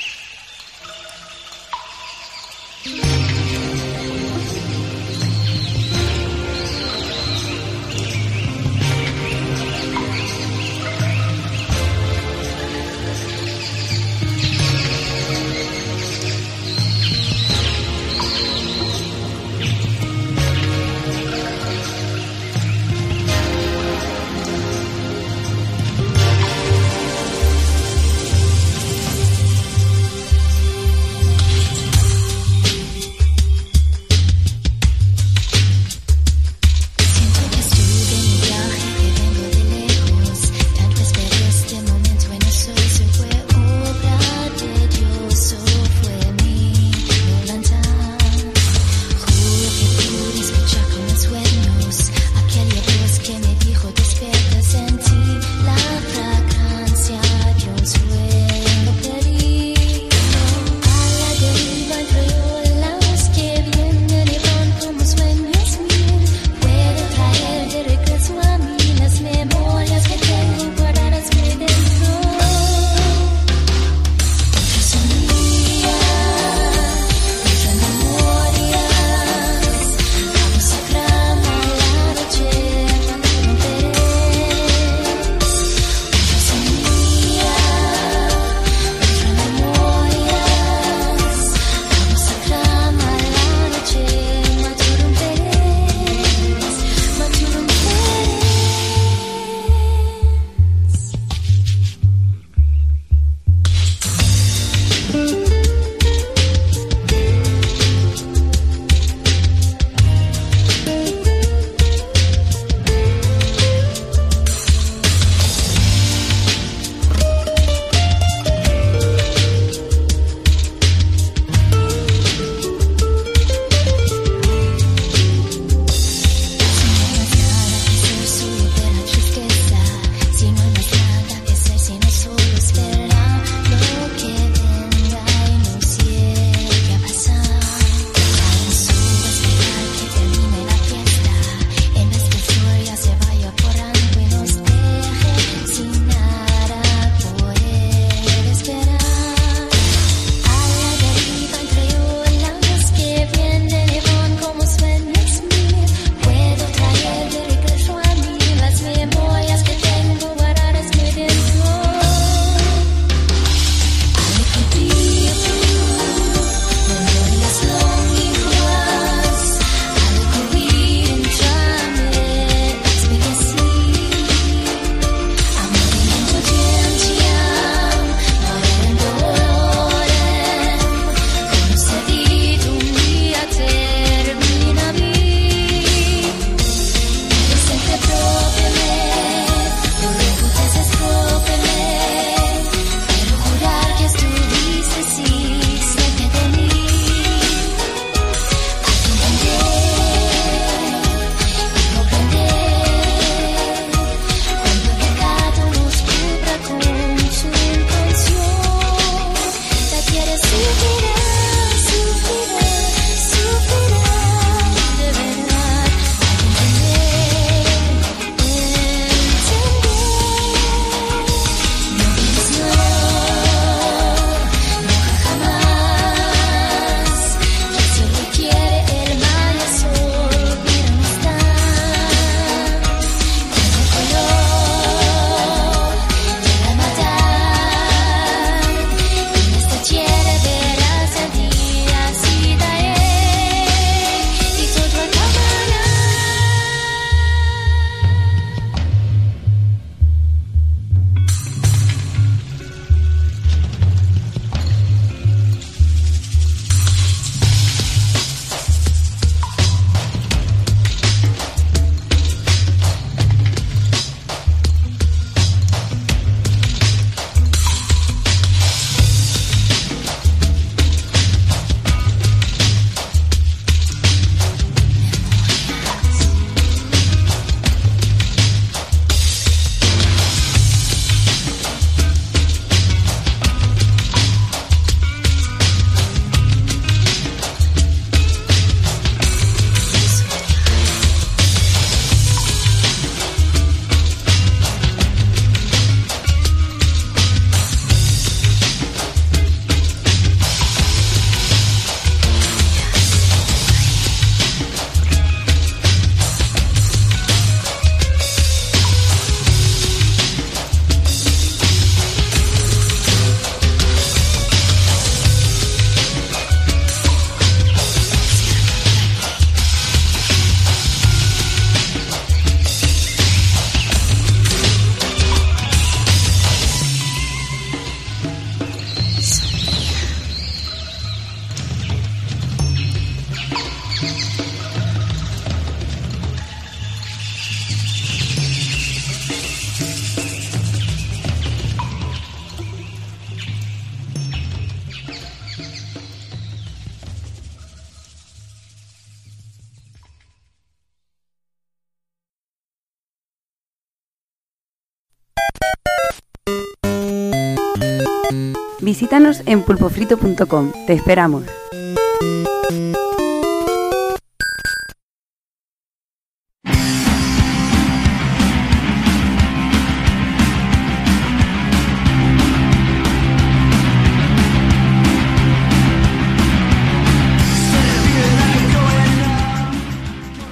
Visítanos en pulpofrito.com. Te esperamos.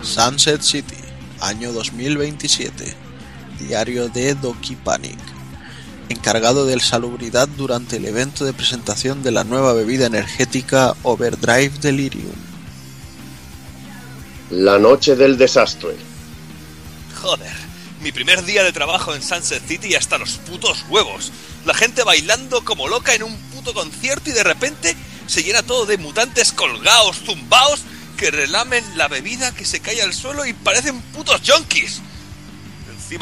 Sunset City, año 2027. Diario de Doki Panic. Encargado de salubridad durante el evento de presentación de la nueva bebida energética Overdrive Delirium. La noche del desastre. Joder, mi primer día de trabajo en Sunset City y hasta los putos huevos. La gente bailando como loca en un puto concierto y de repente se llena todo de mutantes colgados, zumbaos, que relamen la bebida que se cae al suelo y parecen putos junkies.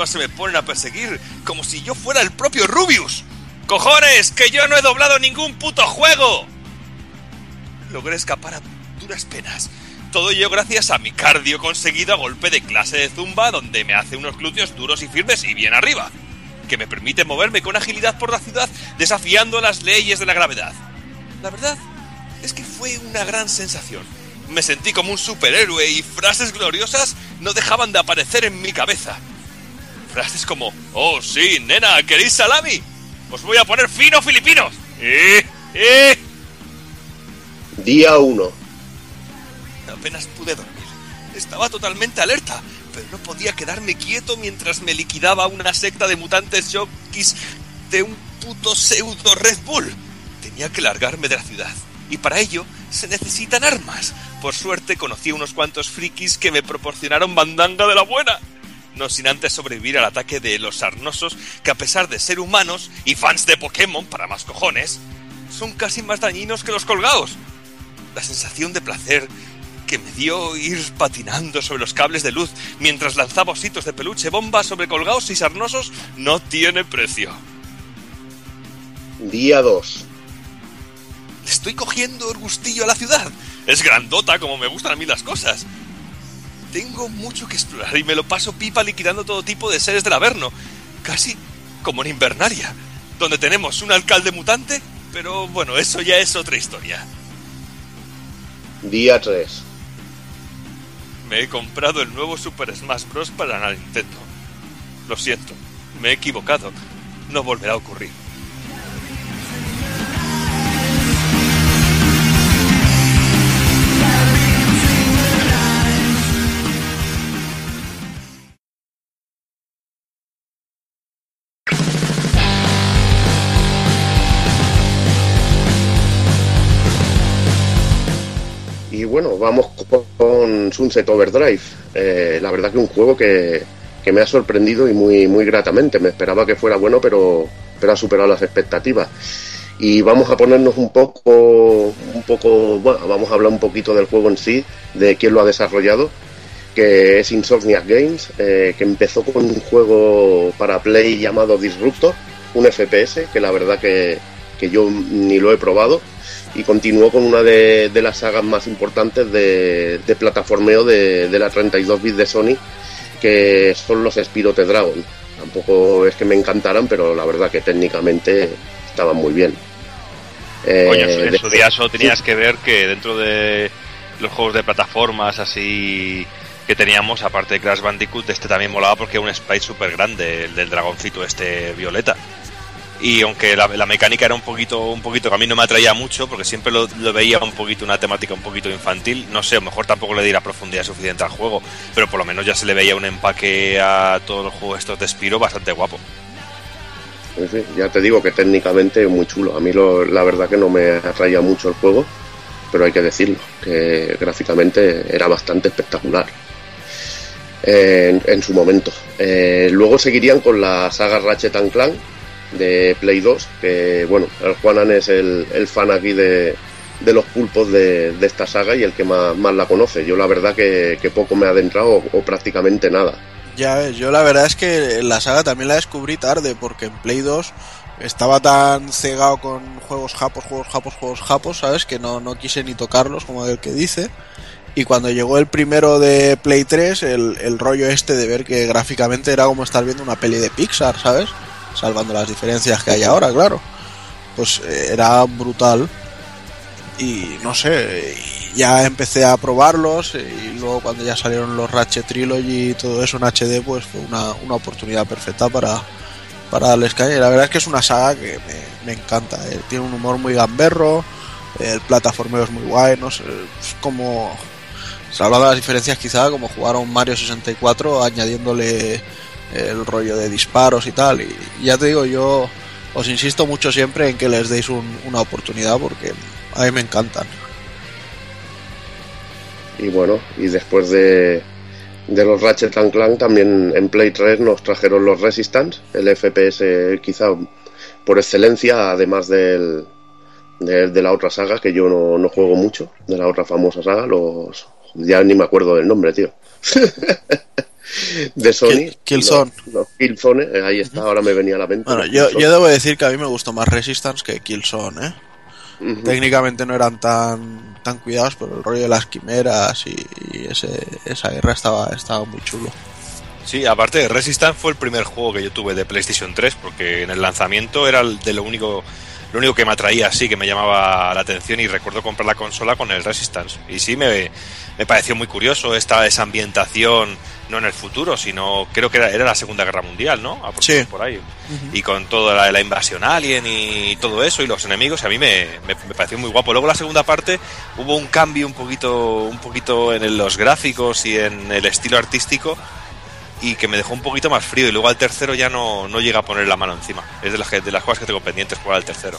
Se me ponen a perseguir como si yo fuera el propio Rubius. ¡Cojones! ¡Que yo no he doblado ningún puto juego! Logré escapar a duras penas. Todo ello gracias a mi cardio conseguido a golpe de clase de zumba donde me hace unos glúteos duros y firmes y bien arriba, que me permite moverme con agilidad por la ciudad desafiando las leyes de la gravedad. La verdad es que fue una gran sensación. Me sentí como un superhéroe y frases gloriosas no dejaban de aparecer en mi cabeza. Frases como, oh sí, nena, ¿queréis salami? Os voy a poner fino filipinos. ¡Eh! ¡Eh! Día 1. Apenas pude dormir. Estaba totalmente alerta, pero no podía quedarme quieto mientras me liquidaba una secta de mutantes jockeys de un puto pseudo Red Bull. Tenía que largarme de la ciudad. Y para ello se necesitan armas. Por suerte conocí a unos cuantos frikis que me proporcionaron bandanga de la buena. No sin antes sobrevivir al ataque de los sarnosos que a pesar de ser humanos y fans de Pokémon para más cojones, son casi más dañinos que los colgados. La sensación de placer que me dio ir patinando sobre los cables de luz mientras lanzaba ositos de peluche bomba sobre colgados y sarnosos no tiene precio. Día 2. Le estoy cogiendo el gustillo a la ciudad. Es grandota como me gustan a mí las cosas. Tengo mucho que explorar y me lo paso pipa liquidando todo tipo de seres del Averno. Casi como en Invernaria, donde tenemos un alcalde mutante, pero bueno, eso ya es otra historia. Día 3. Me he comprado el nuevo Super Smash Bros. para la Nintendo. Lo siento, me he equivocado. No volverá a ocurrir. Vamos con Sunset Overdrive. Eh, la verdad que un juego que, que me ha sorprendido y muy, muy gratamente. Me esperaba que fuera bueno, pero, pero ha superado las expectativas. Y vamos a ponernos un poco, un poco, bueno, vamos a hablar un poquito del juego en sí, de quién lo ha desarrollado, que es Insomniac Games, eh, que empezó con un juego para Play llamado Disruptor, un FPS, que la verdad que, que yo ni lo he probado, y continuó con una de, de las sagas más importantes de, de plataformeo de, de la 32 bits de Sony, que son los Spiro the Dragon. Tampoco es que me encantaran, pero la verdad que técnicamente estaban muy bien. Eh, Coño, en de- su día solo tenías que ver que dentro de los juegos de plataformas así que teníamos, aparte de Crash Bandicoot, este también molaba porque era un sprite súper grande, el del dragoncito este violeta. Y aunque la, mecánica era un poquito, un poquito que a mí no me atraía mucho, porque siempre lo, veía un poquito, una temática un poquito infantil, no sé, a lo mejor tampoco le di la profundidad suficiente al juego, pero por lo menos ya se le veía un empaque a todos los juegos estos de Spiro bastante guapo. Ya te digo que técnicamente es muy chulo. A mí lo- la verdad que no me atraía mucho el juego, pero hay que decirlo, que gráficamente era bastante espectacular eh, en, en su momento. Eh, luego seguirían con la saga Ratchet and Clank de Play 2, que bueno, el Juanan es el, fan aquí de, de los pulpos de, de esta saga y el que más, más la conoce. Yo la verdad que, poco me ha adentrado o- o prácticamente nada. Ya ves, yo la verdad es que la saga también la descubrí tarde, porque en Play 2 estaba tan cegado con juegos japos, juegos japos, juegos japos, ¿sabes? Que no, no quise ni tocarlos, como el que dice. Y cuando llegó el primero de Play 3, el, el rollo este de ver que gráficamente era como estar viendo una peli de Pixar, ¿sabes? Salvando las diferencias que hay ahora, claro. pues eh, era brutal. Y no sé, ya empecé a probarlos y luego cuando ya salieron los Ratchet Trilogy y todo eso en HD, pues fue una, una oportunidad perfecta para, para darles caña. Y la verdad es que es una saga que me, me encanta. eh. Tiene un humor muy gamberro, el plataformeo es muy guay, no sé, es como... Las diferencias quizá como jugar a un Mario 64 añadiéndole el rollo de disparos y tal. Y ya te digo, yo os insisto mucho siempre en que les deis un- una oportunidad porque a mí me encantan. Y bueno, y después de, de los Ratchet Clank también en Play 3 nos trajeron los Resistance, el FPS quizá por excelencia, además del, de, de la otra saga que yo no, no juego mucho, de la otra famosa saga, los ya ni me acuerdo del nombre, tío. de Sony. Kill- Killzone. Los, los Killzone, eh, ahí está, ahora me venía a la mente. Bueno, yo, yo debo decir que a mí me gustó más Resistance que Killzone, ¿eh? Técnicamente no eran tan tan cuidados, pero el rollo de las quimeras y, y ese, esa guerra estaba, estaba muy chulo. Sí, aparte, Resistance fue el primer juego que yo tuve de PlayStation 3, porque en el lanzamiento era el de lo único, lo único que me atraía así, que me llamaba la atención y recuerdo comprar la consola con el Resistance. Y sí, me, me pareció muy curioso esta esa ambientación, no en el futuro, sino creo que era, era la Segunda Guerra Mundial, ¿no? Sí. Por ahí. Y con toda la, la invasión alien y todo eso y los enemigos, a mí me, me, me pareció muy guapo. Luego la segunda parte hubo un cambio un poquito, un poquito en el- los gráficos y en el estilo artístico y que me dejó un poquito más frío y luego al tercero ya no, no llega a poner la mano encima. Es de las, que- de las cosas que tengo pendientes jugar al tercero.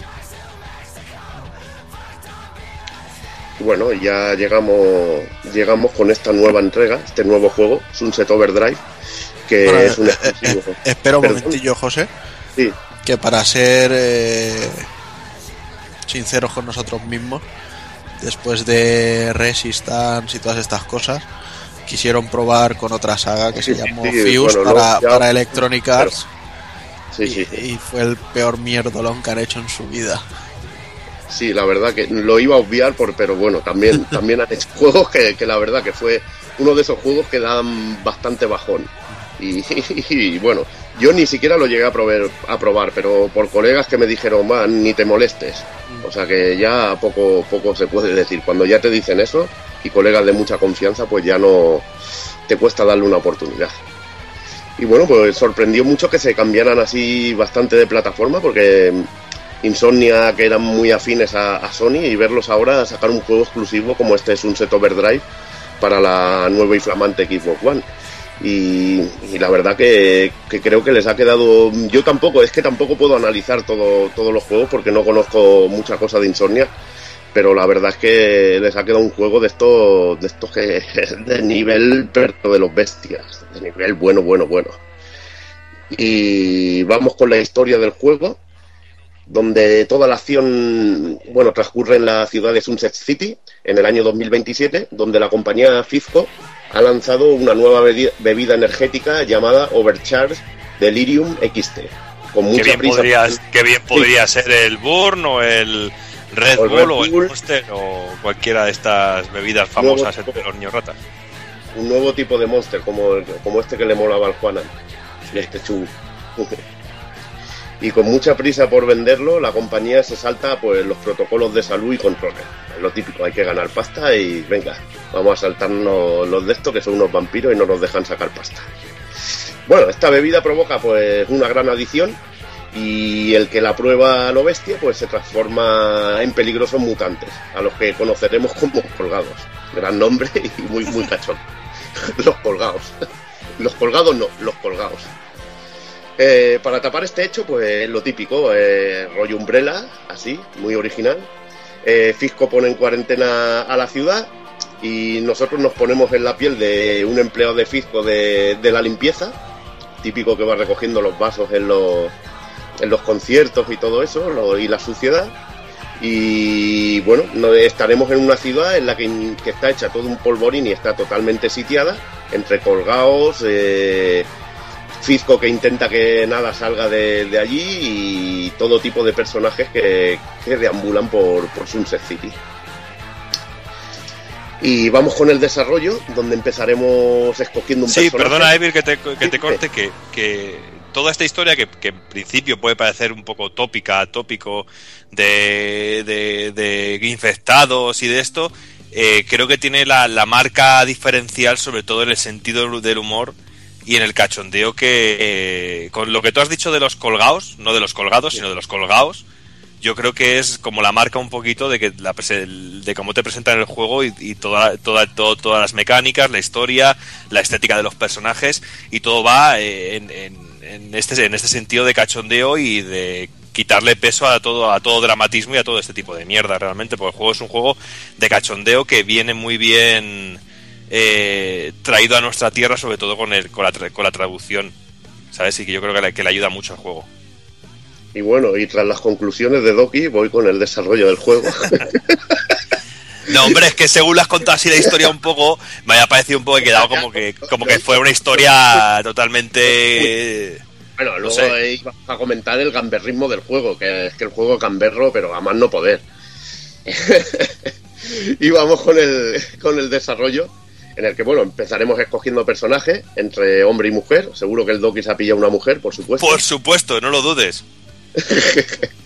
Bueno, ya llegamos llegamos con esta nueva entrega, este nuevo juego, Sunset Overdrive, que Bueno, es un eh, eh, exclusivo. eh, espera un Perdón. momentillo, José, Sí, que para ser eh, sinceros con nosotros mismos, después de Resistance y todas estas cosas, quisieron probar con otra saga que Sí, se llamó sí, Fuse bueno, para, luego ya- para Electronic Arts sí, y, sí. y fue el peor mierdolón que han hecho en su vida. Sí, la verdad que lo iba a obviar, por, pero bueno, también, también han hecho juegos que, que la verdad que fue uno de esos juegos que dan bastante bajón. Y, y bueno, yo ni siquiera lo llegué a probar, a probar, pero por colegas que me dijeron, man, ni te molestes. O sea que ya poco, poco se puede decir. Cuando ya te dicen eso, y colegas de mucha confianza, pues ya no te cuesta darle una oportunidad. Y bueno, pues sorprendió mucho que se cambiaran así bastante de plataforma, porque Insomnia, que eran muy afines a, Sony, y verlos ahora sacar un juego exclusivo como este Sunset Overdrive para la nueva y flamante Xbox One. Y, la verdad que, creo que les ha quedado. Yo tampoco, es que tampoco puedo analizar todo, todos los juegos porque no conozco mucha cosa de Insomnia, pero la verdad es que les ha quedado un juego de estos, de estos que de nivel perto de los bestias, de nivel bueno, bueno, bueno. Y vamos con la historia del juego donde toda la acción, bueno, transcurre en la ciudad de Sunset City en el año 2027, donde la compañía Fizco ha lanzado una nueva bebi- bebida energética llamada Overcharge Delirium XT. Con Qué mucha bien, prisa. podría, qué bien podría ser el Burn o el Red O el Bull Red o el Bull. Monster o cualquiera de estas bebidas famosas entre los niños ratas. un nuevo tipo de monster como, como este que le molaba al Juanan, este chungo. Y con mucha prisa por venderlo, la compañía se salta pues los protocolos de salud y controles. Es lo típico, hay que ganar pasta y venga, vamos a saltarnos los de estos que son unos vampiros y no nos dejan sacar pasta. Bueno, esta bebida provoca pues una gran adicción y el que la prueba lo bestia pues se transforma en peligrosos mutantes, a los que conoceremos como colgados. Gran nombre y muy, muy cachón. los colgados. Los colgados no, los colgados. Eh, para tapar este hecho, pues lo típico, eh, rollo umbrella, así, muy original. Eh, Fisco pone en cuarentena a la ciudad y nosotros nos ponemos en la piel de un empleado de Fisco de, la limpieza, típico que va recogiendo los vasos en los, en los conciertos y todo eso, y la suciedad. Y bueno, no- estaremos en una ciudad en la que, que está hecha todo un polvorín y está totalmente sitiada, entre colgados, Fizco que intenta que nada salga de, de allí y todo tipo de personajes que, que deambulan por, por Sunset City. Y vamos con el desarrollo, donde empezaremos escogiendo un Sí, personaje. perdona, Evil, que te, que te corte, que, que toda esta historia que, que en principio puede parecer un poco tópica, tópico de, de, de infectados y de esto, eh, creo que tiene la, la marca diferencial sobre todo en el sentido del humor y en el cachondeo que eh, con lo que tú has dicho de los colgados, no de los colgados, sino de los colgados, yo creo que es como la marca un poquito de que la, de cómo te presentan el juego y, y toda, toda, todo- todas las mecánicas, la historia, la estética de los personajes y todo va eh, en, en- en este, en este sentido de cachondeo y de quitarle peso a todo, a todo dramatismo y a todo este tipo de mierda realmente, porque el juego es un juego de cachondeo que viene muy bien eh, traído a nuestra tierra, sobre todo con, el, con, la, tra- con la traducción, ¿sabes? Y que yo creo que le, que le ayuda mucho al juego. Y bueno, y tras las conclusiones de Doki, voy con el desarrollo del juego. No, hombre, es que según las contado así la historia un poco, me había parecido un poco que quedado como que, como que fue una historia totalmente... Bueno, No luego sé. iba a comentar el gamberrismo del juego, que es que el juego gamberro, pero a más no poder. y vamos con el, con el desarrollo, en el que, bueno, empezaremos escogiendo personajes entre hombre y mujer. Seguro que el Doki se ha pillado una mujer, por supuesto. Por supuesto, no lo dudes.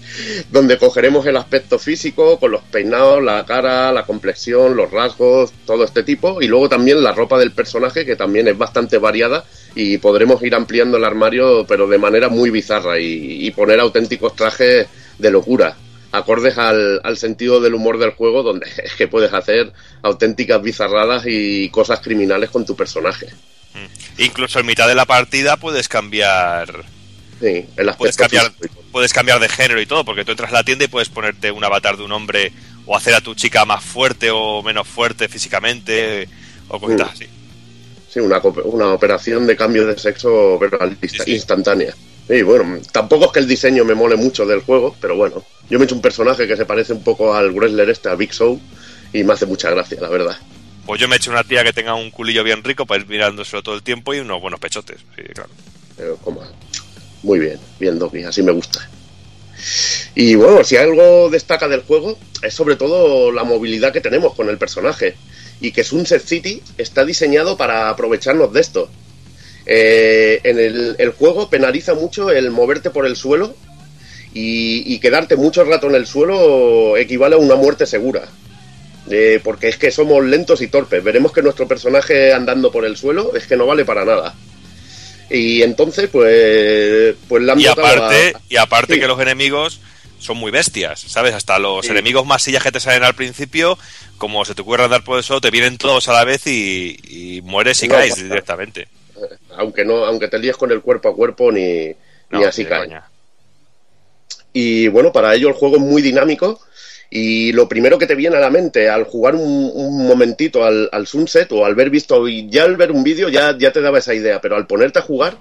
donde cogeremos el aspecto físico con los peinados, la cara, la complexión, los rasgos, todo este tipo, y luego también la ropa del personaje, que también es bastante variada, y podremos ir ampliando el armario, pero de manera muy bizarra, y, y poner auténticos trajes de locura, acordes al, al sentido del humor del juego, donde es que puedes hacer auténticas bizarradas y cosas criminales con tu personaje. Incluso en mitad de la partida puedes cambiar... Sí, el Puedes cambiar, físico. puedes cambiar de género y todo, porque tú entras a la tienda y puedes ponerte un avatar de un hombre o hacer a tu chica más fuerte o menos fuerte físicamente o Mm. así. Sí, una, una operación de cambio de sexo pero Sí, sí. instantánea. Y bueno, tampoco es que el diseño me mole mucho del juego, pero bueno, yo me he hecho un personaje que se parece un poco al wrestler este, a Big Show, y me hace mucha gracia, la verdad. Pues yo me he hecho una tía que tenga un culillo bien rico para ir mirándoselo todo el tiempo y unos buenos pechotes. Sí, claro. Pero muy bien, bien Doki, así me gusta. Y bueno, si algo destaca del juego es sobre todo la movilidad que tenemos con el personaje y que Sunset City está diseñado para aprovecharnos de esto. Eh, en el, el juego penaliza mucho el moverte por el suelo y, y quedarte mucho rato en el suelo equivale a una muerte segura. Eh, porque es que somos lentos y torpes. Veremos que nuestro personaje andando por el suelo es que no vale para nada. Y entonces, pues, pues le han Y aparte, a- y aparte Sí. que los enemigos son muy bestias, ¿sabes? Hasta los Sí. enemigos más sillas que te salen al principio, como se te ocurre andar por el suelo, te vienen todos a la vez y, y mueres y No, caes directamente. aunque no, aunque te líes con el cuerpo a cuerpo ni, No, ni así ni de cae. coña. Y bueno, para ello el juego es muy dinámico. Y lo primero que te viene a la mente al jugar un, momentito al, al Sunset o al ver visto, ya al ver un vídeo ya, ya te daba esa idea, pero al ponerte a jugar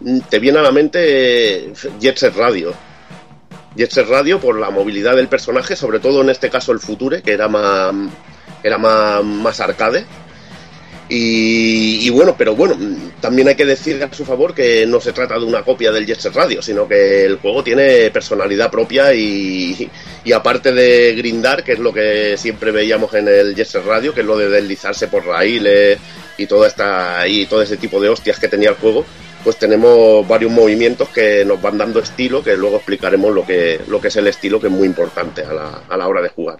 mm, te viene a la mente eh, Jet Set Radio. Jet Set Radio por la movilidad del personaje, sobre todo en este caso el Future, que era más, era más, más arcade. Y, bueno, pero bueno, también hay que decir a su favor que no se trata de una copia del Jet Set Radio, sino que el juego tiene personalidad propia y, y aparte de grindar, que es lo que siempre veíamos en el Jet Set Radio, que es lo de deslizarse por raíles y toda esta y todo ese tipo de hostias que tenía el juego, pues tenemos varios movimientos que nos van dando estilo, que luego explicaremos lo que, lo que es el estilo, que es muy importante a la, a la hora de jugar.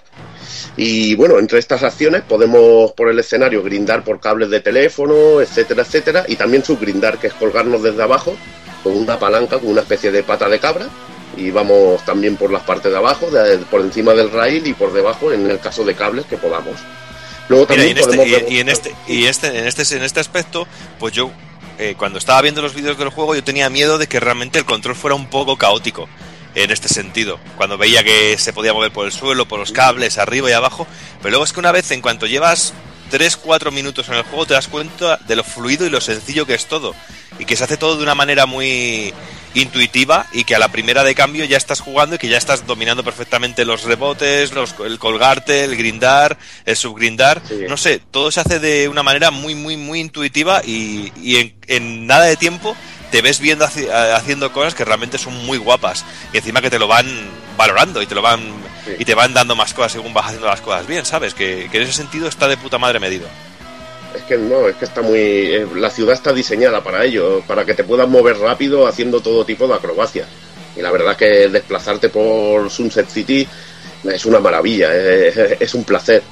Y bueno, entre estas acciones podemos por el escenario grindar por cables de teléfono, etcétera, etcétera, y también subgrindar, que es colgarnos desde abajo con una palanca, con una especie de pata de cabra, y vamos también por las partes de abajo, por encima del rail y por debajo en el caso de cables que podamos. Luego Mira, y este, y, y en este, y este, en este, en este aspecto, pues yo eh, cuando estaba viendo los vídeos del juego, yo tenía miedo de que realmente el control fuera un poco caótico en este sentido. Cuando veía que se podía mover por el suelo, por los cables, arriba y abajo. Pero luego es que una vez, en cuanto llevas 3-4 minutos en el juego, te das cuenta de lo fluido y lo sencillo que es todo. Y que se hace todo de una manera muy intuitiva y que a la primera de cambio ya estás jugando y que ya estás dominando perfectamente los rebotes, los, el colgarte, el grindar, el subgrindar. Sí. No sé, todo se hace de una manera muy, muy, muy intuitiva y, y en, en nada de tiempo te ves viendo haciendo cosas que realmente son muy guapas y encima que te lo van valorando y te lo van Sí. y te van dando más cosas según vas haciendo las cosas bien, ¿sabes? Que, que en ese sentido está de puta madre medido. Es que no, es que está muy. eh, La ciudad está diseñada para ello, para que te puedas mover rápido haciendo todo tipo de acrobacias. Y la verdad que desplazarte por Sunset City es una maravilla, eh, es, un placer.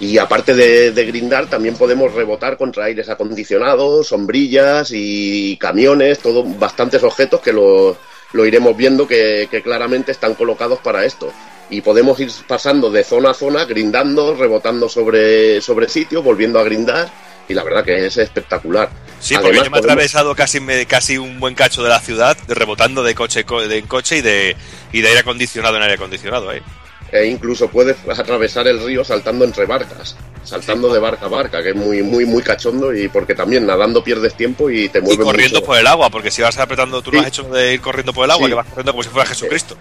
Y aparte de, grindar, también podemos rebotar contra aires acondicionados, sombrillas y camiones, todo, bastantes objetos que lo, lo iremos viendo que claramente están colocados para esto. Y podemos ir pasando de zona a zona, grindando, rebotando sobre, sobre sitio, volviendo a grindar. Y la verdad que es espectacular. Sí, porque Además, yo me he podemos- atravesado casi, me- casi un buen cacho de la ciudad, rebotando de coche co- de, en coche y de, y de aire acondicionado en aire acondicionado. ¿eh? e incluso puedes atravesar el río saltando entre barcas, saltando de barca a barca, que es muy, muy, muy cachondo y porque también nadando pierdes tiempo y te Y mueves corriendo mucho. por el agua, porque si vas apretando, tú lo Sí. has hecho de ir corriendo por el agua, Sí. que vas corriendo como si fuera Jesucristo.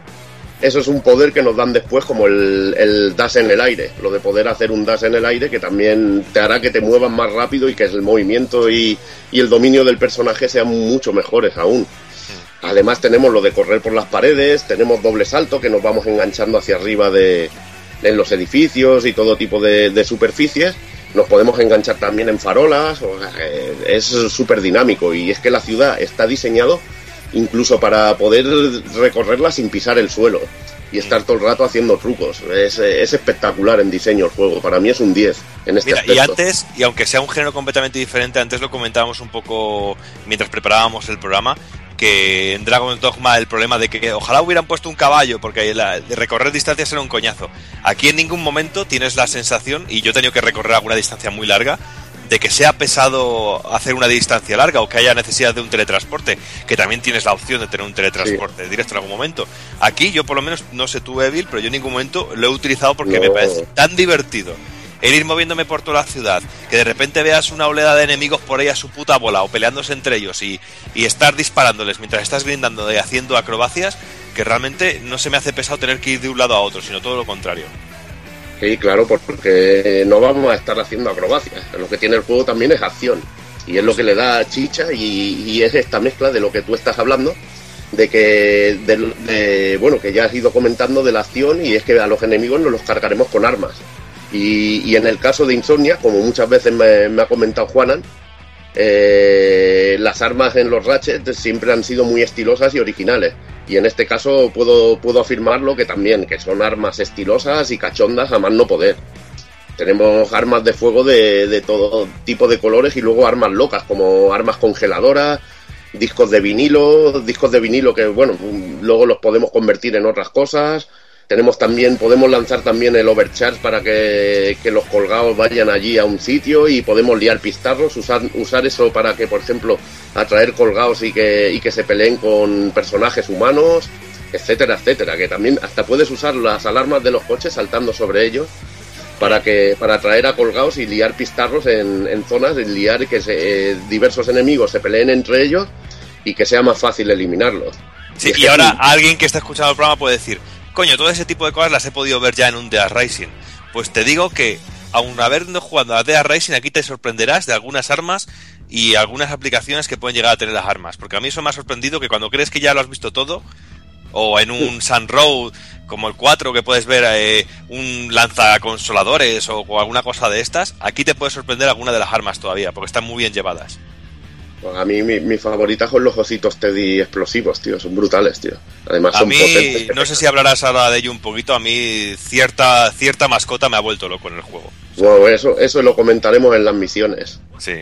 Eso es un poder que nos dan después como el, el dash en el aire, lo de poder hacer un dash en el aire que también te hará que te muevas más rápido y que el movimiento y, el dominio del personaje sean mucho mejores aún. Además tenemos lo de correr por las paredes, tenemos doble salto que nos vamos enganchando hacia arriba de, en los edificios y todo tipo de, superficies. Nos podemos enganchar también en farolas, es súper dinámico y es que la ciudad está diseñado incluso para poder recorrerla sin pisar el suelo y estar todo el rato haciendo trucos. Es, eh, es espectacular en diseño el juego, para mí es un 10 en este Mira, y aspecto. antes, y aunque sea un género completamente diferente, antes lo comentábamos un poco mientras preparábamos el programa, que en Dragon Dogma el problema de que ojalá hubieran puesto un caballo, porque la, de recorrer distancias era un coñazo. Aquí en ningún momento tienes la sensación, y yo he tenido que recorrer alguna distancia muy larga, de que sea pesado hacer una distancia larga o que haya necesidad de un teletransporte, que también tienes la opción de tener un teletransporte directo en algún momento. Aquí yo por lo menos, no sé tú Evil, pero yo en ningún momento lo he utilizado porque me parece tan divertido el ir moviéndome por toda la ciudad, que de repente veas una oleada de enemigos por ahí a su puta bola o peleándose entre ellos y, y estar disparándoles mientras estás brindando y haciendo acrobacias, que realmente no se me hace pesado tener que ir de un lado a otro, sino todo lo contrario. Sí, claro, porque no vamos a estar haciendo acrobacias. Lo que tiene el juego también es acción. Y es lo que le da chicha y, es esta mezcla de lo que tú estás hablando, de que, bueno, que ya has ido comentando de la acción y es que a los enemigos nos los cargaremos con armas. Y, en el caso de Insomnia, como muchas veces me, me ha comentado Juanan, eh, las armas en los Ratchet siempre han sido muy estilosas y originales. Y en este caso puedo, puedo afirmarlo que también, que son armas estilosas y cachondas a más no poder. Tenemos armas de fuego de, de todo tipo de colores y luego armas locas, como armas congeladoras, discos de vinilo, discos de vinilo que, bueno, luego los podemos convertir en otras cosas. Tenemos también, podemos lanzar también el overcharge para que, que los colgados vayan allí a un sitio y podemos liar pistarros, usar, usar eso para que, por ejemplo, atraer colgados y que, y que se peleen con personajes humanos, etcétera, etcétera. Que también hasta puedes usar las alarmas de los coches saltando sobre ellos para que para atraer a colgados y liar pistarros en, en zonas, y liar que se- eh, diversos enemigos se peleen entre ellos y que sea más fácil eliminarlos. Sí, y ahora alguien que está escuchando el programa puede decir, coño, todo ese tipo de cosas las he podido ver ya en un Death Racing. Pues te digo que, aun habiendo jugado a Death Racing, aquí te sorprenderás de algunas armas y algunas aplicaciones que pueden llegar a tener las armas. Porque a mí eso me ha sorprendido que cuando crees que ya lo has visto todo, o en un Sun Road como el 4 que puedes ver eh, un lanzaconsoladores o, o alguna cosa de estas, aquí te puede sorprender alguna de las armas todavía, porque están muy bien llevadas. Pues A mí mi, mi favorita son los ositos Teddy explosivos, tío, son brutales, tío. Además A son mí, potentes. no sé si hablarás ahora de ello un poquito, a mí cierta, cierta mascota me ha vuelto loco en el juego. Bueno, eso, eso lo comentaremos en las misiones. Sí.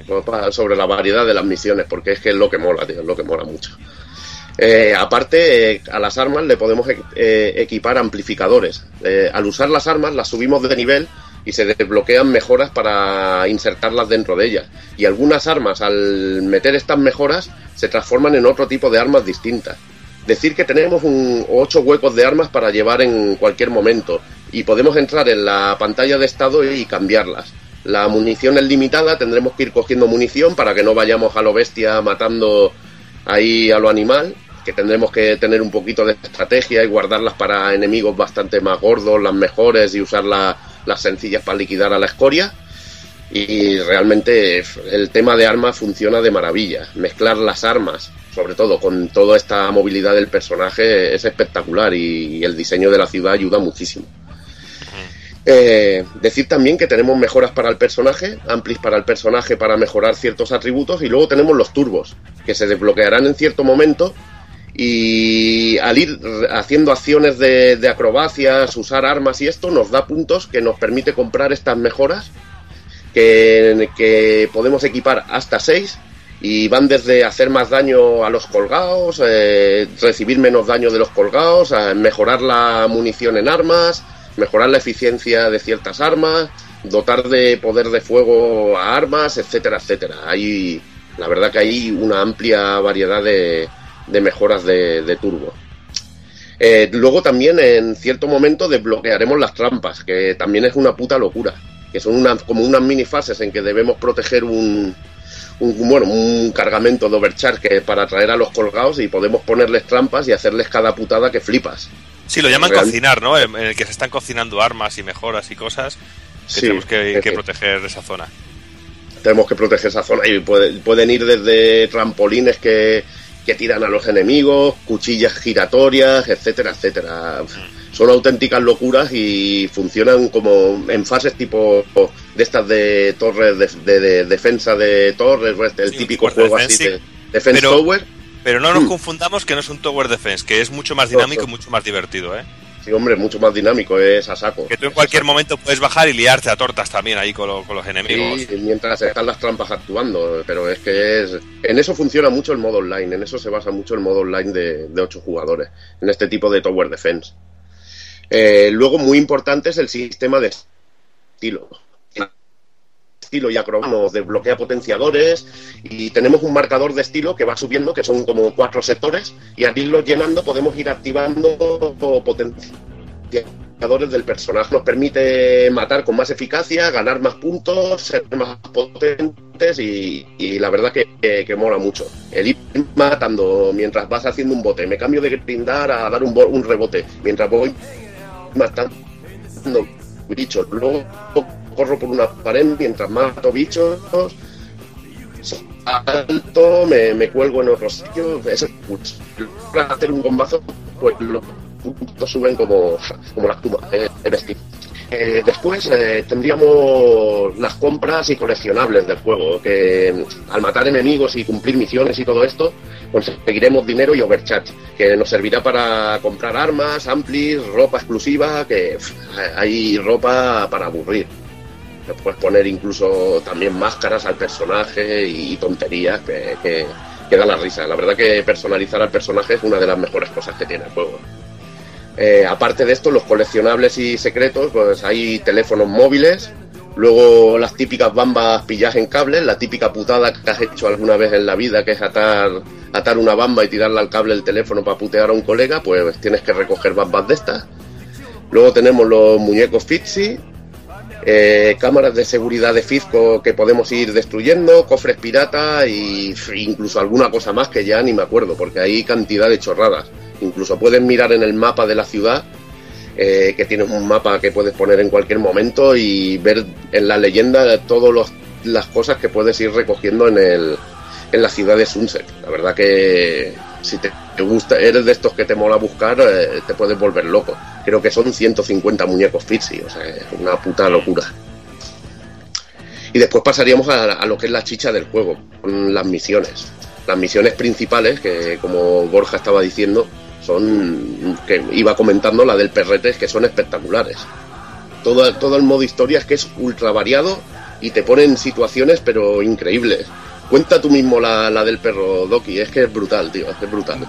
Sobre la variedad de las misiones, porque es que es lo que mola, tío, es lo que mola mucho. Eh, aparte, eh, a las armas le podemos e- eh, equipar amplificadores. Eh, al usar las armas, las subimos de nivel y se desbloquean mejoras para insertarlas dentro de ellas. Y algunas armas, al meter estas mejoras, se transforman en otro tipo de armas distintas. Decir que tenemos un, ocho huecos de armas para llevar en cualquier momento y podemos entrar en la pantalla de estado y cambiarlas. La munición es limitada, tendremos que ir cogiendo munición para que no vayamos a lo bestia matando ahí a lo animal, que tendremos que tener un poquito de estrategia y guardarlas para enemigos bastante más gordos, las mejores y usar la- las sencillas para liquidar a la escoria. Y realmente el tema de armas funciona de maravilla. Mezclar las armas, sobre todo con toda esta movilidad del personaje, es espectacular y el diseño de la ciudad ayuda muchísimo. Eh, decir también que tenemos mejoras para el personaje, amplis para el personaje para mejorar ciertos atributos y luego tenemos los turbos, que se desbloquearán en cierto momento y al ir haciendo acciones de, de acrobacias, usar armas y esto, nos da puntos que nos permite comprar estas mejoras que, que podemos equipar hasta 6 y van desde hacer más daño a los colgados, eh, recibir menos daño de los colgados, a mejorar la munición en armas, mejorar la eficiencia de ciertas armas, dotar de poder de fuego a armas, etcétera, etcétera. Hay, la verdad que hay una amplia variedad de, de mejoras de, de turbo. Eh, luego también en cierto momento desbloquearemos las trampas, que también es una puta locura, que son una, como unas mini fases en que debemos proteger un, un, bueno, un cargamento de overcharge para atraer a los colgados y podemos ponerles trampas y hacerles cada putada que flipas. Sí, lo llaman Real- cocinar, ¿no? En el que se están cocinando armas y mejoras y cosas. Que Sí, tenemos que, que proteger esa zona. tenemos que proteger esa zona y puede- pueden ir desde trampolines que, que tiran a los enemigos, cuchillas giratorias, etcétera, etcétera. Son auténticas locuras y funcionan como en fases tipo de estas de torres de, de- de defensa de torres, el Sí, típico juego así de Defense Pero- Tower. Pero no nos Mm. confundamos que no es un Tower Defense, que es mucho más No, dinámico no. y mucho más divertido, ¿eh? Sí, hombre, mucho más dinámico, es a saco. Que tú en cualquier momento puedes bajar y liarte a tortas también ahí con, lo- con los enemigos. Sí, mientras están las trampas actuando, pero es que es... En eso funciona mucho el modo online, en eso se basa mucho el modo online de, de 8 jugadores, en este tipo de Tower Defense. Eh, luego, muy importante es el sistema de estilo. Estilo y acrobacia nos desbloquea potenciadores y tenemos un marcador de estilo que va subiendo, que son como cuatro sectores, y al irlos llenando podemos ir activando potenciadores del personaje. Nos permite matar con más eficacia, ganar más puntos, ser más potentes y, la verdad que, que, mola mucho. El ir matando mientras vas haciendo un bote. Me cambio de grindar a dar un, un rebote. Mientras voy matando bichos. Luego corro por una pared mientras mato bichos. Salto, me, cuelgo en otro sitio. Es pues, para hacer un bombazo, pues los puntos suben como, como la espuma eh. Eh, después eh, tendríamos las compras y coleccionables del juego, que al matar enemigos y cumplir misiones y todo esto, conseguiremos dinero y overcharge, que nos servirá para comprar armas, amplis, ropa exclusiva, que hay ropa para aburrir. Puedes poner incluso también máscaras al personaje y tonterías que, que, da la risa. La verdad que personalizar al personaje es una de las mejores cosas que tiene el juego. Eh, aparte de esto, los coleccionables y secretos, pues hay teléfonos móviles, luego las típicas bambas pillas en cables, la típica putada que has hecho alguna vez en la vida, que es atar, atar una bamba y tirarla al cable del teléfono para putear a un colega, pues tienes que recoger bambas de estas. Luego tenemos los muñecos Fitzy, eh, cámaras de seguridad de Fizco que podemos ir destruyendo, cofres pirata f- incluso alguna cosa más que ya ni me acuerdo, porque hay cantidad de chorradas. Incluso puedes mirar en el mapa de la ciudad, eh, que tienes un mapa que puedes poner en cualquier momento y ver en la leyenda todas las cosas que puedes ir recogiendo en, el, en la ciudad de Sunset. La verdad que si te, te gusta, eres de estos que te mola buscar, eh, te puedes volver loco. Creo que son 150 muñecos Fitzy, o sea, es una puta locura. Y después pasaríamos a, lo que es la chicha del juego, las misiones. Las misiones principales, que como Borja estaba diciendo, son, que iba comentando, la del perrete, que son espectaculares. Todo, todo el modo historia es que es ultra variado y te ponen situaciones pero increíbles. Cuenta tú mismo la, la del perro Doki, es que es brutal, tío, es que es brutal.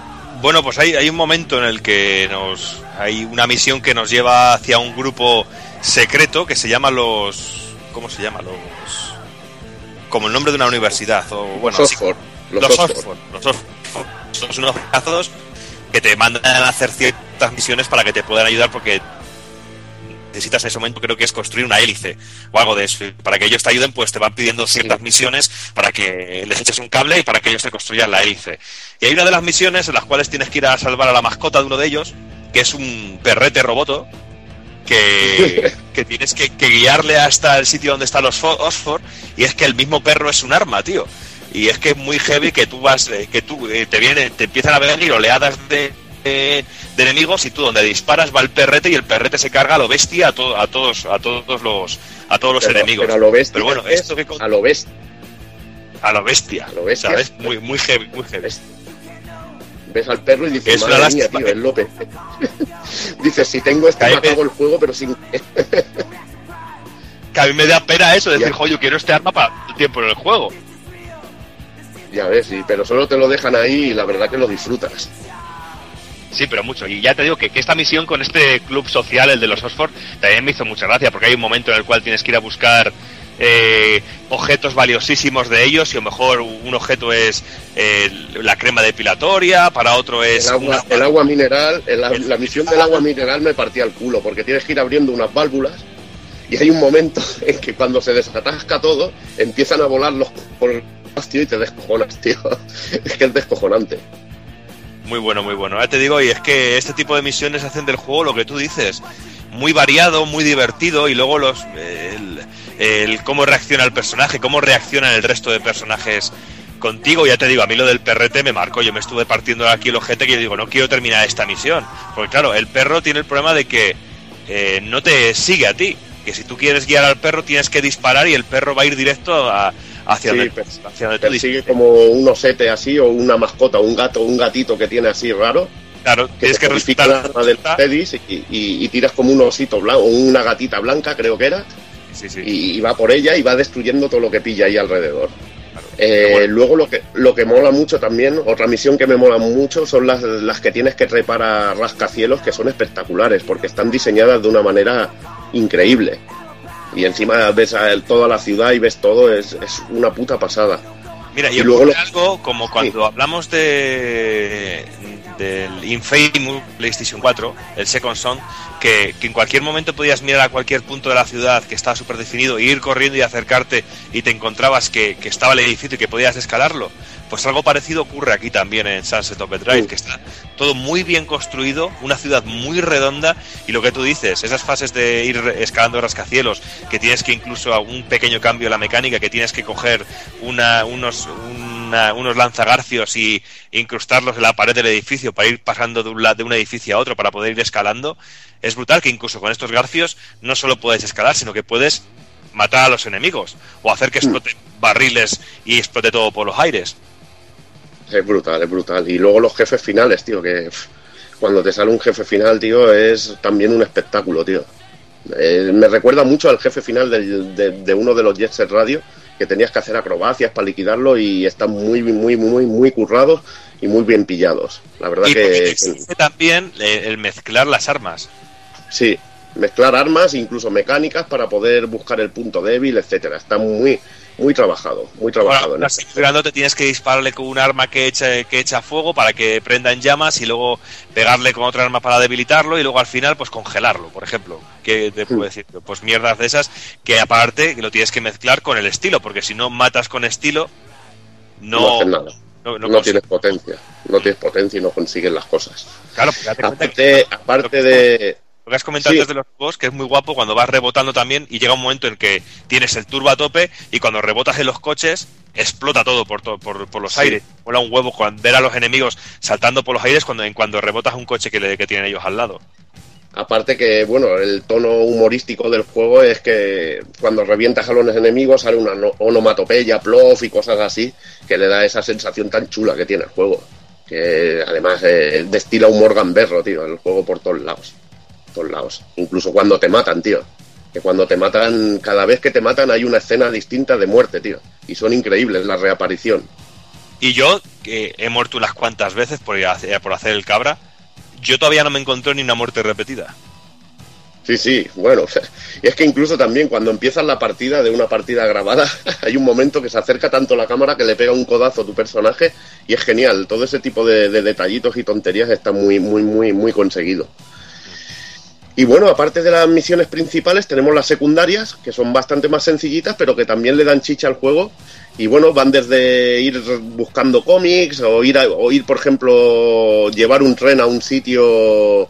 Bueno, pues hay, hay un momento en el que nos hay una misión que nos lleva hacia un grupo secreto que se llama los ¿cómo se llama? Los como el nombre de una universidad o bueno, los Oxford, los los Oxford. Oxford, los Oxford. Son unos cazos que te mandan a hacer ciertas misiones para que te puedan ayudar porque necesitas en ese momento creo que es construir una hélice o algo de eso. Y Para que ellos te ayuden, pues te van pidiendo ciertas misiones para que les eches un cable y para que ellos te construyan la hélice. Y hay una de las misiones en las cuales tienes que ir a salvar a la mascota de uno de ellos, que es un perrete roboto, que, que tienes que, que guiarle hasta el sitio donde están los Fo- Oxford, y es que el mismo perro es un arma, tío. Y es que es muy heavy que tú vas, eh, que tú eh, te vienen, te empiezan a venir oleadas de de enemigos y tú donde disparas va el perrete y el perrete se carga a lo bestia a, to- a todos a todos los a todos los Pero- enemigos. pero a lo bestia Pero bueno, es esto que con- A lo bestia. a lo bestia, A lo bestia. ¿sabes? Muy muy heavy, muy heavy. Ves al perro y dices, Es madre mía, tío, que- es López. dices, si tengo este, me apago el juego, pero sin... Que a mí me da pena eso, decir, joder, yo quiero este arma para el tiempo en el juego. ya ves, sí, pero solo te lo dejan ahí y la verdad que lo disfrutas. Sí, pero mucho. Y ya te digo que, que esta misión con este club social, el de los Oxford, también me hizo mucha gracia, porque hay un momento en el cual tienes que ir a buscar eh, objetos valiosísimos de ellos, y a lo mejor un objeto es eh, la crema depilatoria, para otro es El agua, una- el agua mineral, el- la, El- la misión del agua mineral me partía el culo, porque tienes que ir abriendo unas válvulas y hay un momento en que cuando se desatasca todo, empiezan a volar los por tío, y te descojonas, tío. Es que es descojonante. Muy bueno, muy bueno. Ya te digo, y es que este tipo de misiones hacen del juego lo que tú dices. Muy variado, muy divertido, y luego los el, cómo reacciona el personaje, cómo reaccionan el resto de personajes contigo. Ya te digo, a mí lo del perrete me marcó. Yo me estuve partiendo aquí el ojete que yo digo, no quiero terminar esta misión. Porque claro, el perro tiene el problema de que eh, no te sigue a ti. Que si tú quieres guiar al perro tienes que disparar y el perro va a ir directo a- hacia, Sí, per- hacia donde Persigue como un osete así o una mascota, un gato, un gatito que tiene así raro. Claro, Que tienes que el arma del Teddy's y, y- y tiras como un osito blanco, una gatita blanca, creo que era, Sí, sí. y, y va por ella y va destruyendo todo lo que pilla ahí alrededor. Claro. Eh, bueno. Luego lo que, lo que mola mucho también, otra misión que me mola mucho son las, las que tienes que trepar a rascacielos que son espectaculares porque están diseñadas de una manera increíble. Y encima ves a el- toda la ciudad y ves todo, es, es una puta pasada. Mira, y, Y luego lo- algo como cuando hablamos de del Infamous PlayStation 4, el Second Son, que, que en cualquier momento podías mirar a cualquier punto de la ciudad que estaba súper definido, e ir corriendo y acercarte y te encontrabas que, que estaba el edificio y que podías escalarlo. Pues algo parecido ocurre aquí también en Sunset Overdrive, Sí. que está todo muy bien construido, una ciudad muy redonda y lo que tú dices, esas fases de ir escalando rascacielos, que tienes que incluso a un pequeño cambio en la mecánica, que tienes que coger una, unos, una- unos lanzagarcios y incrustarlos en la pared del edificio para ir pasando de un, de un edificio a otro para poder ir escalando, es brutal que incluso con estos garfios no solo puedes escalar, sino que puedes matar a los enemigos o hacer que exploten barriles y explote todo por los aires. Es brutal, es brutal. Y luego los jefes finales, tío, que cuando te sale un jefe final, tío, es también un espectáculo, tío. Eh, me recuerda mucho al jefe final del- de, de uno de los Jet Set Radio, que tenías que hacer acrobacias para liquidarlo y están muy, muy, muy, muy currados y muy bien pillados. La verdad Y que exige también eh, el mezclar las armas. sí, mezclar armas, incluso mecánicas para poder buscar el punto débil, etcétera. Está muy, muy trabajado, muy trabajado. Este. te tienes que dispararle con un arma que echa, que echa fuego para que prenda en llamas y luego pegarle con otra arma para debilitarlo y luego al final pues congelarlo, por ejemplo. ¿Qué te puedo Hmm. decir? Pues mierdas de esas que aparte lo tienes que mezclar con el estilo, porque si no matas con estilo no, no, haces nada. no, No, no consigues- tienes potencia, no tienes potencia y no consigues las cosas. Claro, porque cuenta Aparte, aparte de, Lo que has comentado Sí. antes de los juegos, que es muy guapo cuando vas rebotando también y llega un momento en que tienes el turbo a tope y cuando rebotas en los coches explota todo por, to- por, por los Sí. aires. Mola un huevo cuando ver a los enemigos saltando por los aires cuando, en cuando rebotas un coche que, le- que tienen ellos al lado. Aparte que, bueno, el tono humorístico del juego es que cuando revientas a los enemigos sale una no- onomatopeya, plof y cosas así, que le da esa sensación tan chula que tiene el juego. Que además eh, destila humor gamberro, tío, el juego por todos lados. Todos lados. Incluso cuando te matan, tío. Que cuando te matan, cada vez que te matan hay una escena distinta de muerte, tío. Y son increíbles la reaparición. Y yo, que he muerto unas cuantas veces por, por hacer el cabra, yo todavía no me encontré ni una muerte repetida. Sí, sí, bueno, y es que incluso también cuando empiezas la partida de una partida grabada, hay un momento que se acerca tanto la cámara que le pega un codazo a tu personaje y es genial. Todo ese tipo de, de detallitos y tonterías está muy, muy, muy, muy conseguido. Y bueno, aparte de las misiones principales, tenemos las secundarias, que son bastante más sencillitas, pero que también le dan chicha al juego. Y bueno, van desde ir buscando cómics, o ir, por ejemplo, llevar un tren a un sitio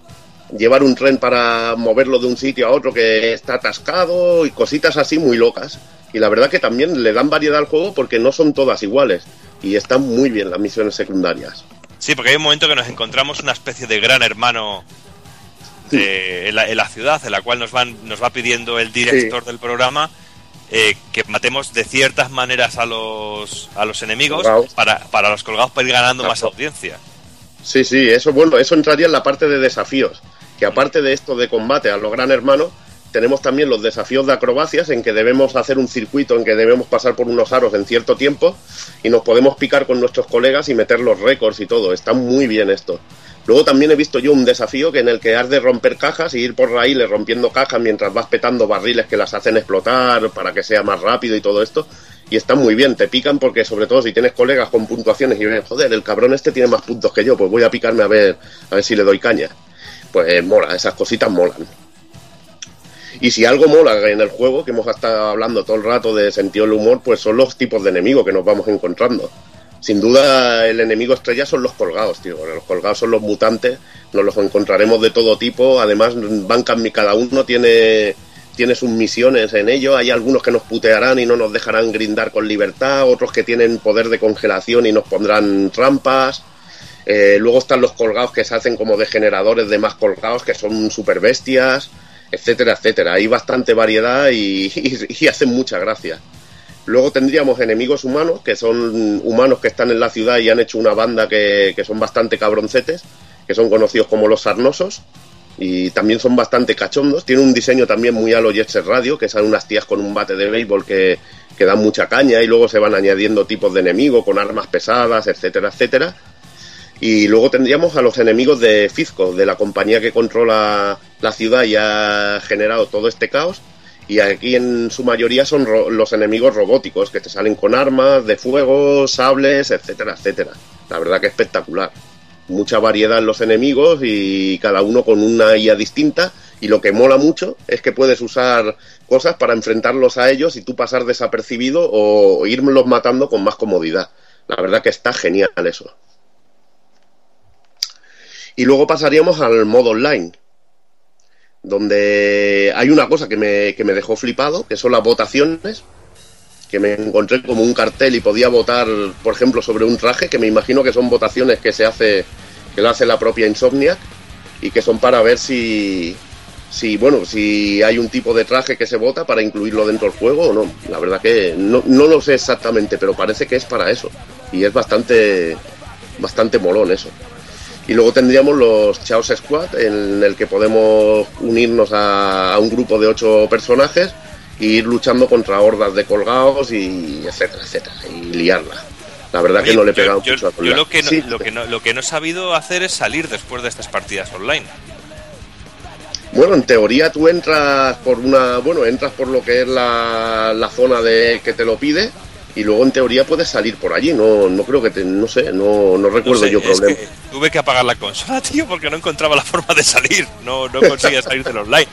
llevar un tren para moverlo de un sitio a otro que está atascado y cositas así muy locas. Y la verdad que también le dan variedad al juego porque no son todas iguales y están muy bien las misiones secundarias. Sí, porque hay un momento que nos encontramos una especie de gran hermano de- en, la, en la ciudad, en la cual nos, van, nos va pidiendo el director del programa eh, que matemos de ciertas maneras a los, a los enemigos Colgados. para, para los colgados para ir ganando más audiencia. Sí, sí, eso bueno, eso entraría en la parte de desafíos. Que aparte de esto de combate a los gran hermanos, tenemos también los desafíos de acrobacias en que debemos hacer un circuito en que debemos pasar por unos aros en cierto tiempo y nos podemos picar con nuestros colegas y meter los récords y todo. Está muy bien esto. Luego también he visto yo un desafío que en el que has de romper cajas y ir por raíles rompiendo cajas mientras vas petando barriles que las hacen explotar para que sea más rápido y todo esto. Y está muy bien, te pican porque sobre todo si tienes colegas con puntuaciones y ven, joder, el cabrón este tiene más puntos que yo, pues voy a picarme a ver, a ver si le doy caña. Pues mola, esas cositas molan. Y si algo mola en el juego, que hemos estado hablando todo el rato de sentido del humor, pues son los tipos de enemigos que nos vamos encontrando. Sin duda, el enemigo estrella son los colgados, tío. Los colgados son los mutantes, nos los encontraremos de todo tipo. Además, van cada uno tiene, tiene sus misiones en ello. Hay algunos que nos putearán y no nos dejarán grindar con libertad, otros que tienen poder de congelación y nos pondrán trampas. Eh, luego están los colgados que se hacen como de generadores de más colgados, que son super bestias, etcétera, etcétera. Hay bastante variedad y, y, y hacen mucha gracia. Luego tendríamos enemigos humanos, que son humanos que están en la ciudad y han hecho una banda que, que son bastante cabroncetes, que son conocidos como los sarnosos, y también son bastante cachondos. Tiene un diseño también muy a lo Jet Set Radio, que son unas tías con un bate de béisbol que, que dan mucha caña, y luego se van añadiendo tipos de enemigos con armas pesadas, etcétera, etcétera. Y luego tendríamos a los enemigos de Fizco, de la compañía que controla la ciudad y ha generado todo este caos. Y aquí en su mayoría son los enemigos robóticos, que te salen con armas de fuego, sables, etcétera, etcétera. La verdad que espectacular. Mucha variedad en los enemigos y cada uno con una IA distinta. Y lo que mola mucho es que puedes usar cosas para enfrentarlos a ellos y tú pasar desapercibido o irlos matando con más comodidad. La verdad que está genial eso. Y luego pasaríamos al modo online, donde hay una cosa que me, que me dejó flipado, que son las votaciones, que me encontré como un cartel y podía votar, por ejemplo, sobre un traje, que me imagino que son votaciones que se hace, que lo hace la propia Insomniac, y que son para ver si, si bueno, si hay un tipo de traje que se vota para incluirlo dentro del juego o no. La verdad que no, no lo sé exactamente, pero parece que es para eso. Y es bastante, bastante molón eso. Y luego tendríamos los Chaos Squad, en el que podemos unirnos a, a un grupo de ocho personajes e ir luchando contra hordas de colgados y etcétera, etcétera, y liarla. La verdad que no le he pegado yo, mucho a yo lo que no, Sí, lo que no lo que no he sabido hacer es salir después de estas partidas online. Bueno, en teoría tú entras por una, bueno, entras por lo que es la, la zona de que te lo pide y luego en teoría puedes salir por allí. No, no creo que te, no sé, no, no recuerdo No sé, yo problema. que tuve que apagar la consola, tío, porque no encontraba la forma de salir. No, no conseguía salir del online.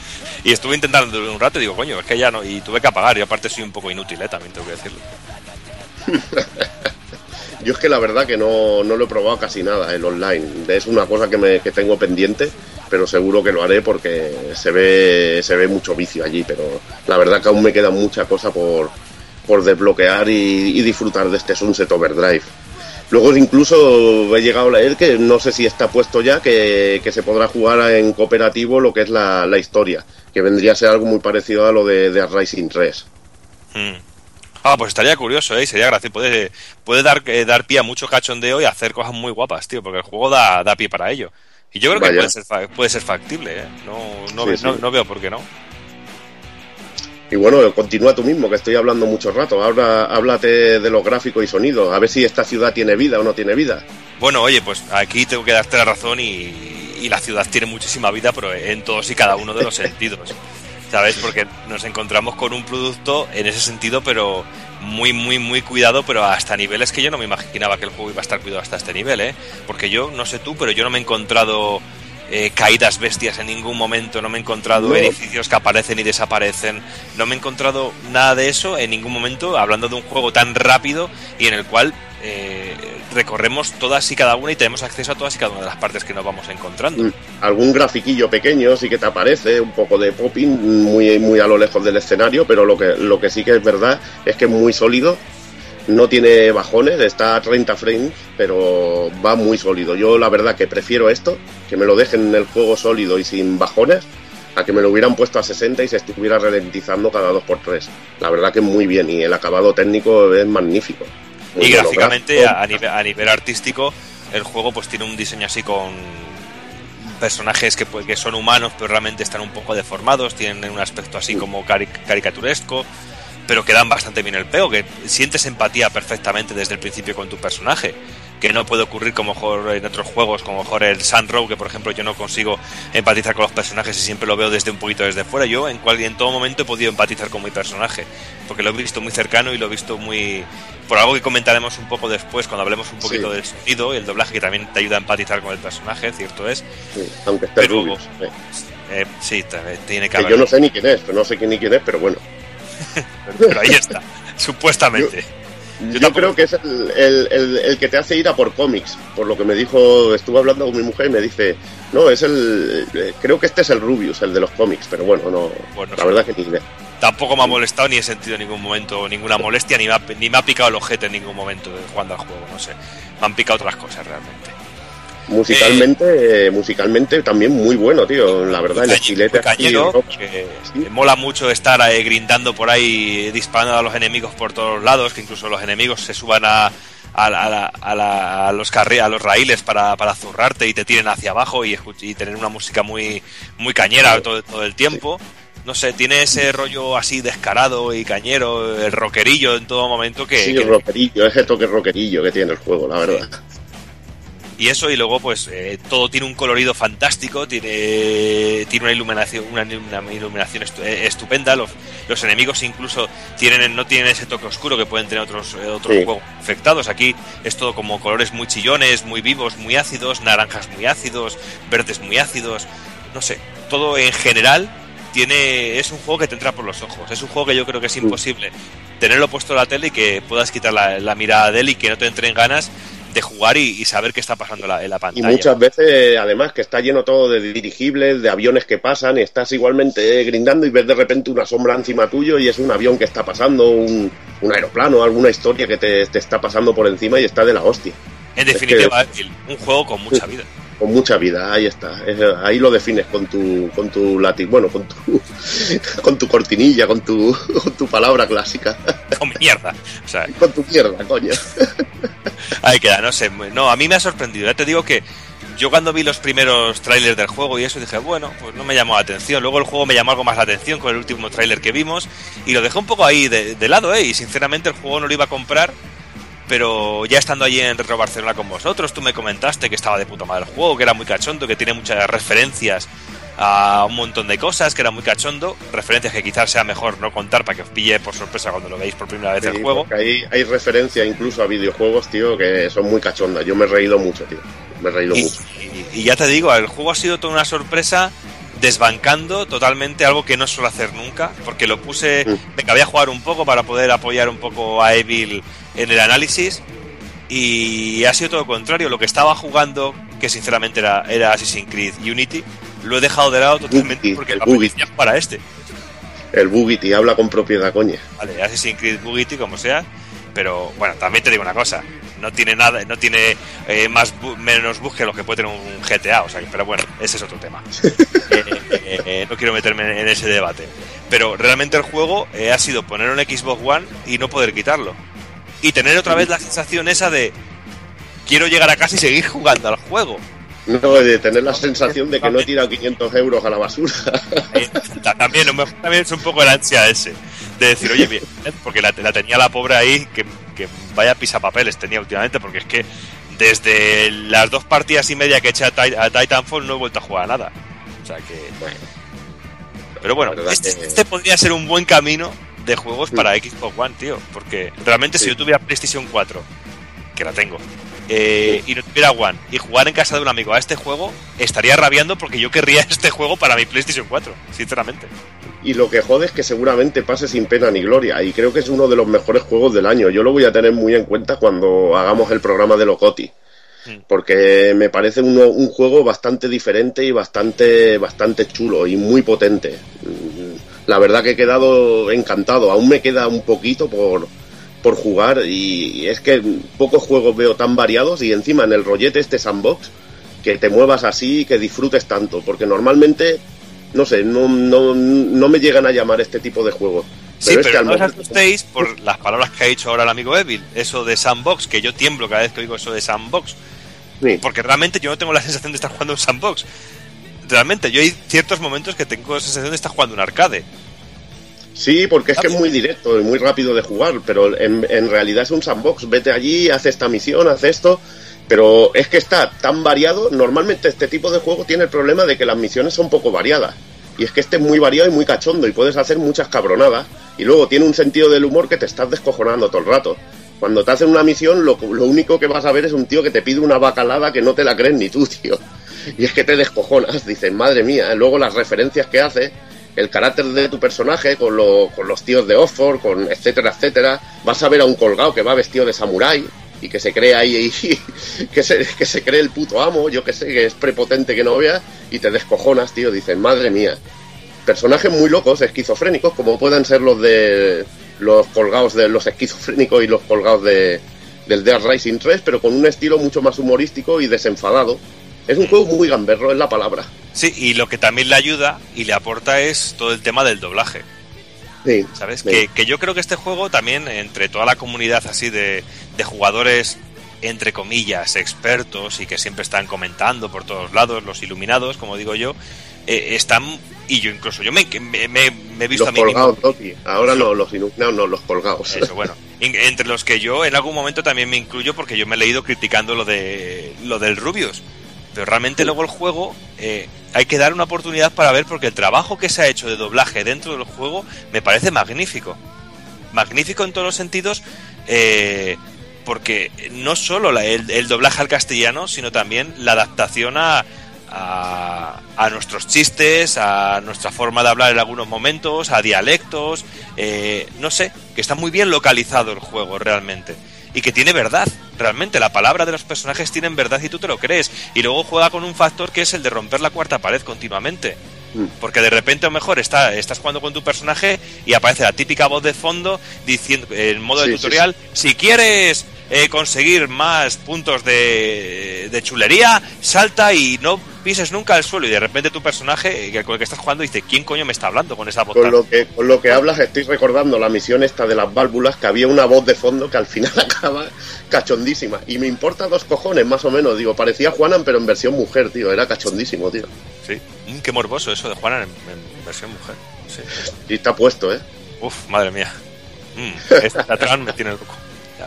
Y estuve intentando un rato y digo, coño, es que ya no. Y tuve que apagar. Y aparte soy un poco inútil, ¿eh? también tengo que decirlo. Yo es que la verdad que no, no lo he probado casi nada el online. Es una cosa que, me, que tengo pendiente, pero seguro que lo haré porque se ve, se ve mucho vicio allí. Pero la verdad que aún me queda mucha cosa por, por desbloquear y, y disfrutar de este Sunset Overdrive. Luego incluso he llegado a leer que no sé si está puesto ya que, que se podrá jugar en cooperativo lo que es la, la historia, que vendría a ser algo muy parecido a lo de, de Rising 3. Mm. Ah, pues estaría curioso, ¿eh? Sería gracioso. Puede, puede dar, eh, dar pie a mucho cachondeo y hacer cosas muy guapas, tío, porque el juego da, da pie para ello. Y yo creo que puede ser, fa- puede ser factible, ¿eh? No, no, Sí, ve- sí. no, no veo por qué no. Y bueno, continúa tú mismo, que estoy hablando mucho rato. Ahora háblate de los gráficos y sonidos, a ver si esta ciudad tiene vida o no tiene vida. Bueno, oye, pues aquí tengo que darte la razón y, y la ciudad tiene muchísima vida, pero en todos y cada uno de los sentidos. ¿Sabes? Porque nos encontramos con un producto en ese sentido, pero muy, muy, muy cuidado, pero hasta niveles que yo no me imaginaba que el juego iba a estar cuidado hasta este nivel, ¿eh? Porque yo, no sé tú, pero yo no me he encontrado eh, caídas bestias en ningún momento, no me he encontrado No. edificios que aparecen y desaparecen, no me he encontrado nada de eso en ningún momento, hablando de un juego tan rápido y en el cual eh, recorremos todas y cada una y tenemos acceso a todas y cada una de las partes que nos vamos encontrando. Mm, Algún grafiquillo pequeño sí que te aparece, un poco de popping muy, muy a lo lejos del escenario, pero lo que, lo que sí que es verdad es que es muy sólido no tiene bajones, está a 30 frames, pero va muy sólido. Yo la verdad que prefiero esto, que me lo dejen en el juego sólido y sin bajones, a que me lo hubieran puesto a 60 y se estuviera ralentizando cada 2x3. La verdad que muy bien y el acabado técnico es magnífico. Muy Y gráficamente, a, nivel, a nivel artístico, el juego pues tiene un diseño así con personajes que, pues, que son humanos, pero realmente están un poco deformados, tienen un aspecto así como cari- caricaturesco, pero que dan bastante bien el pego, que sientes empatía perfectamente desde el principio con tu personaje, que no puede ocurrir como mejor en otros juegos, como mejor el Sunrow, que por ejemplo yo no consigo empatizar con los personajes y siempre lo veo desde un poquito desde fuera. Yo en, cual, en todo momento he podido empatizar con mi personaje, porque lo he visto muy cercano y lo he visto muy... Por algo que comentaremos un poco después, cuando hablemos un poquito Sí. del sonido y el doblaje, que también te ayuda a empatizar con el personaje, cierto es. Sí, aunque esté Pero- Rubius. eh. Eh, sí, tiene que Que haber... yo no sé ni quién es, pero no sé quién ni quién es, pero bueno. Pero ahí está, supuestamente. Yo creo que es el, el- el- el que te hace ir a por cómics, por lo que me dijo, estuve hablando con mi mujer y me dice, no, es el, eh, creo que este es el Rubius, el de los cómics, pero bueno, no, Pues no la verdad que ni idea. Tampoco me ha molestado ni he sentido en ningún momento ninguna molestia, ni me ha, ni me ha picado el ojete en ningún momento jugando al juego, no sé. Me han picado otras cosas realmente. Musicalmente, eh, musicalmente también muy bueno, tío, la verdad, el estilete así, cañero, que Sí. mola mucho estar eh, grindando por ahí, disparando a los enemigos por todos lados, que incluso los enemigos se suban a, a, la- a la- a la- a los carri- a los raíles para, para zurrarte y te tiren hacia abajo y, y tener una música muy, muy cañera todo, todo el tiempo. No sé, tiene ese rollo así descarado y cañero, el rockerillo en todo momento que, Sí, que- el rockerillo, ese toque rockerillo que tiene el juego, la verdad. Y eso, y luego, pues eh, todo tiene un colorido fantástico, tiene, tiene una iluminación, una, una iluminación eh, estupenda. Los, los enemigos incluso tienen, no tienen ese toque oscuro que pueden tener otros, eh, otros Sí. juegos afectados. Aquí es todo como colores muy chillones, muy vivos, muy ácidos, naranjas muy ácidos, verdes muy ácidos. No sé, todo en general tiene es un juego que te entra por los ojos. Es un juego que yo creo que es imposible tenerlo puesto en la tele y que puedas quitar la, la mirada de él y que no te entren ganas de jugar y, y saber qué está pasando en la, en la Y pantalla. muchas veces, además, que está lleno todo de dirigibles, de aviones que pasan, y estás igualmente grindando y ves de repente una sombra encima tuyo y es un avión que está pasando, un, un aeroplano, alguna historia que te, te está pasando por encima y está de la hostia. En definitiva, un juego con mucha vida. Con mucha vida, ahí está. Es- ahí lo defines con tu, con tu látigo, bueno, con tu, con tu cortinilla, con tu, con tu palabra clásica. Con mierda. O sea, Con tu mierda, coño. ahí queda, no sé. No, a mí me ha sorprendido. Ya te digo que yo cuando vi los primeros trailers del juego y eso dije, bueno, pues no me llamó la atención. Luego el juego me llamó algo más la atención con el último tráiler que vimos y lo dejé un poco ahí de, de lado, ¿eh? Y sinceramente el juego no lo iba a comprar. Pero ya estando allí en Retro Barcelona con vosotros, tú me comentaste que estaba de puta madre el juego, que era muy cachondo, que tiene muchas referencias a un montón de cosas, que era muy cachondo, referencias que quizás sea mejor no contar para que os pille por sorpresa cuando lo veáis por primera vez el Sí, juego. porque Hay, hay referencia incluso a videojuegos, tío, que son muy cachondas. Yo me he reído mucho, tío. Me he reído Y, mucho. y- y ya te digo, el juego ha sido toda una sorpresa, desbancando totalmente algo que no suelo hacer nunca, porque lo puse, Mm. venga, voy a jugar un poco para poder apoyar un poco a Evil en el análisis, y ha sido todo lo contrario, lo que estaba jugando, que sinceramente era, era Assassin's Creed Unity, lo he dejado de lado totalmente Bugity, porque el me Bugity. apetecía jugar a este. El Bugity habla con propiedad, coña. Vale, Assassin's Creed Bugatti, como sea. Pero bueno, también te digo una cosa. No tiene nada, no tiene eh, más bu- menos bug que lo que puede tener un GTA. O sea, pero bueno, ese es otro tema. Eh, eh, eh, no quiero meterme en ese debate. Pero realmente el juego ha sido poner un Xbox One y no poder quitarlo. Y tener otra vez la sensación esa de quiero llegar a casa y seguir jugando al juego. No, de tener la sensación de que no he tirado 500 euros a la basura. Eh, ta- también, también es un poco la ansia ese. De decir, oye, bien, ¿eh? porque la, la tenía la pobre ahí, que, que vaya pisapapeles tenía últimamente, porque es que desde las dos partidas y media que eché a, Ti- a Titanfall no he vuelto a jugar a nada. O sea que. Bueno. Pero bueno, este, este podría ser un buen camino de juegos para Xbox One, tío. Porque realmente si yo tuviera PlayStation 4, que la tengo, eh, y no tuviera One, y jugar en casa de un amigo a este juego, estaría rabiando porque yo querría este juego para mi PlayStation 4, sinceramente. Y lo que jode es que seguramente pase sin pena ni gloria. Y creo que es uno de los mejores juegos del año. Yo lo voy a tener muy en cuenta cuando hagamos el programa de Locoti. Mm. Porque me parece uno- un juego bastante diferente y bastante, bastante chulo y muy potente. La verdad que he quedado encantado. Aún me queda un poquito por, por jugar y es que pocos juegos veo tan variados y encima en el rollete este sandbox que te muevas así y que disfrutes tanto, porque normalmente, no sé, no, no, no me llegan a llamar este tipo de juegos. Sí, Pero es pero, no os asustéis por las palabras que ha dicho ahora el amigo Evil, eso de sandbox, que yo tiemblo cada vez que oigo eso de sandbox, Sí. porque realmente yo no tengo la sensación de estar jugando un sandbox. Realmente, yo hay ciertos momentos que tengo la sensación de estar jugando un arcade. Sí, porque es que es muy directo y muy rápido de jugar, pero en, en realidad es un sandbox. Vete allí, haz esta misión, haz esto, pero es que está tan variado. Normalmente este tipo de juego tiene el problema de que las misiones son poco variadas. Y es que este es muy variado y muy cachondo y puedes hacer muchas cabronadas. Y luego tiene un sentido del humor que te estás descojonando todo el rato. Cuando te hacen una misión, lo, lo único que vas a ver es un tío que te pide una bacalada que no te la crees ni tú, tío. Y es que te descojonas, dices, madre mía. Luego las referencias que hace, el carácter de tu personaje con, lo- con los tíos de Oxford, con etcétera, etcétera. Vas a ver a un colgado que va vestido de samurái y que se cree ahí, que, se, que se cree el puto amo, yo que sé, que es prepotente que no veas, y te descojonas, tío. Dices, madre mía. Personajes muy locos, esquizofrénicos, como puedan ser los de los colgados de los esquizofrénicos y los colgados de, del Dead Rising 3, pero con un estilo mucho más humorístico y desenfadado. Es un juego muy gamberro, es la palabra. Sí, y lo que también le ayuda y le aporta es todo el tema del doblaje. Sí, ¿Sabes? sí. Que, que yo creo que este juego también, entre toda la comunidad así de, de jugadores, entre comillas, expertos y que siempre están comentando por todos lados, los iluminados, como digo yo, eh, están. Y yo incluso, yo me, me, me- me he visto Los a mí mismo. colgados, Toki. Ahora no, los iluminados, no, los colgados. Eso, bueno. Entre los que yo en algún momento también me incluyo porque yo me he leído criticando lo de lo del Rubius. Pero realmente luego el juego eh, hay que dar una oportunidad para ver porque el trabajo que se ha hecho de doblaje dentro del juego me parece magnífico. Magnífico en todos los sentidos eh, porque no solo el, el doblaje al castellano, sino también la adaptación a, a, a nuestros chistes, a nuestra forma de hablar en algunos momentos, a dialectos, eh, no sé, que está muy bien localizado el juego realmente. Y que tiene verdad, realmente, la palabra de los personajes tienen verdad y tú te lo crees. Y luego juega con un factor que es el de romper la cuarta pared continuamente. Mm. Porque de repente a lo mejor está, estás jugando con tu personaje y aparece la típica voz de fondo diciendo en modo Sí, de sí, tutorial, si quieres eh, conseguir más puntos de, de chulería, salta y no pises nunca el suelo. Y de repente tu personaje eh, con el que estás jugando dice, ¿quién coño me está hablando con esa voz? Con tan-?" lo, que, con lo que hablas estoy recordando la misión esta de las válvulas, que había una voz de fondo que al final acaba cachondísima. Y me importa dos cojones, más o menos. Digo, parecía Juanan, pero en versión mujer, tío. Era cachondísimo, tío. Sí, Mm, qué morboso eso de Juana en, en versión mujer. Sí. Y está puesto, ¿eh? Uf, madre mía. Mm, esta me tiene loco.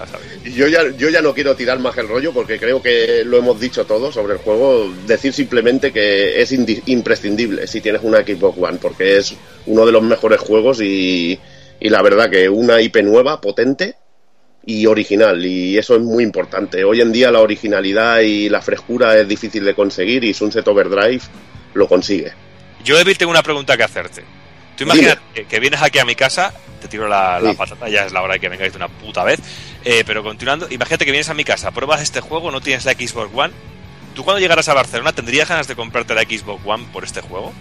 Ya sabéis. Yo ya, yo ya no quiero tirar más el rollo porque creo que lo hemos dicho todo sobre el juego. Decir simplemente que es indi- imprescindible si tienes una Xbox One porque es uno de los mejores juegos y, y la verdad que una IP nueva, potente y original y eso es muy importante. Hoy en día la originalidad y la frescura es difícil de conseguir y Sunset Overdrive lo consigue. Yo, Evil, tengo una pregunta que hacerte. Tú imagínate que, que vienes aquí a mi casa, te tiro la, la Sí. patata, ya es la hora de que vengáis de una puta vez. eh, pero continuando, imagínate que vienes a mi casa, pruebas este juego, no tienes la Xbox One. ¿Tú cuando llegaras a Barcelona tendrías ganas de comprarte la Xbox One por este juego?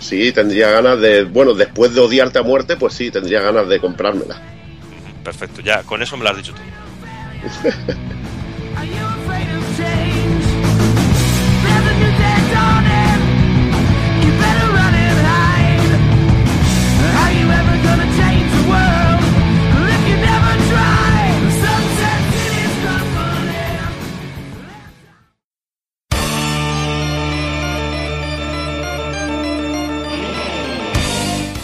Sí, tendría ganas de, bueno, después de odiarte a muerte, pues sí, tendría ganas de comprármela. Perfecto, ya, con eso me lo has dicho tú.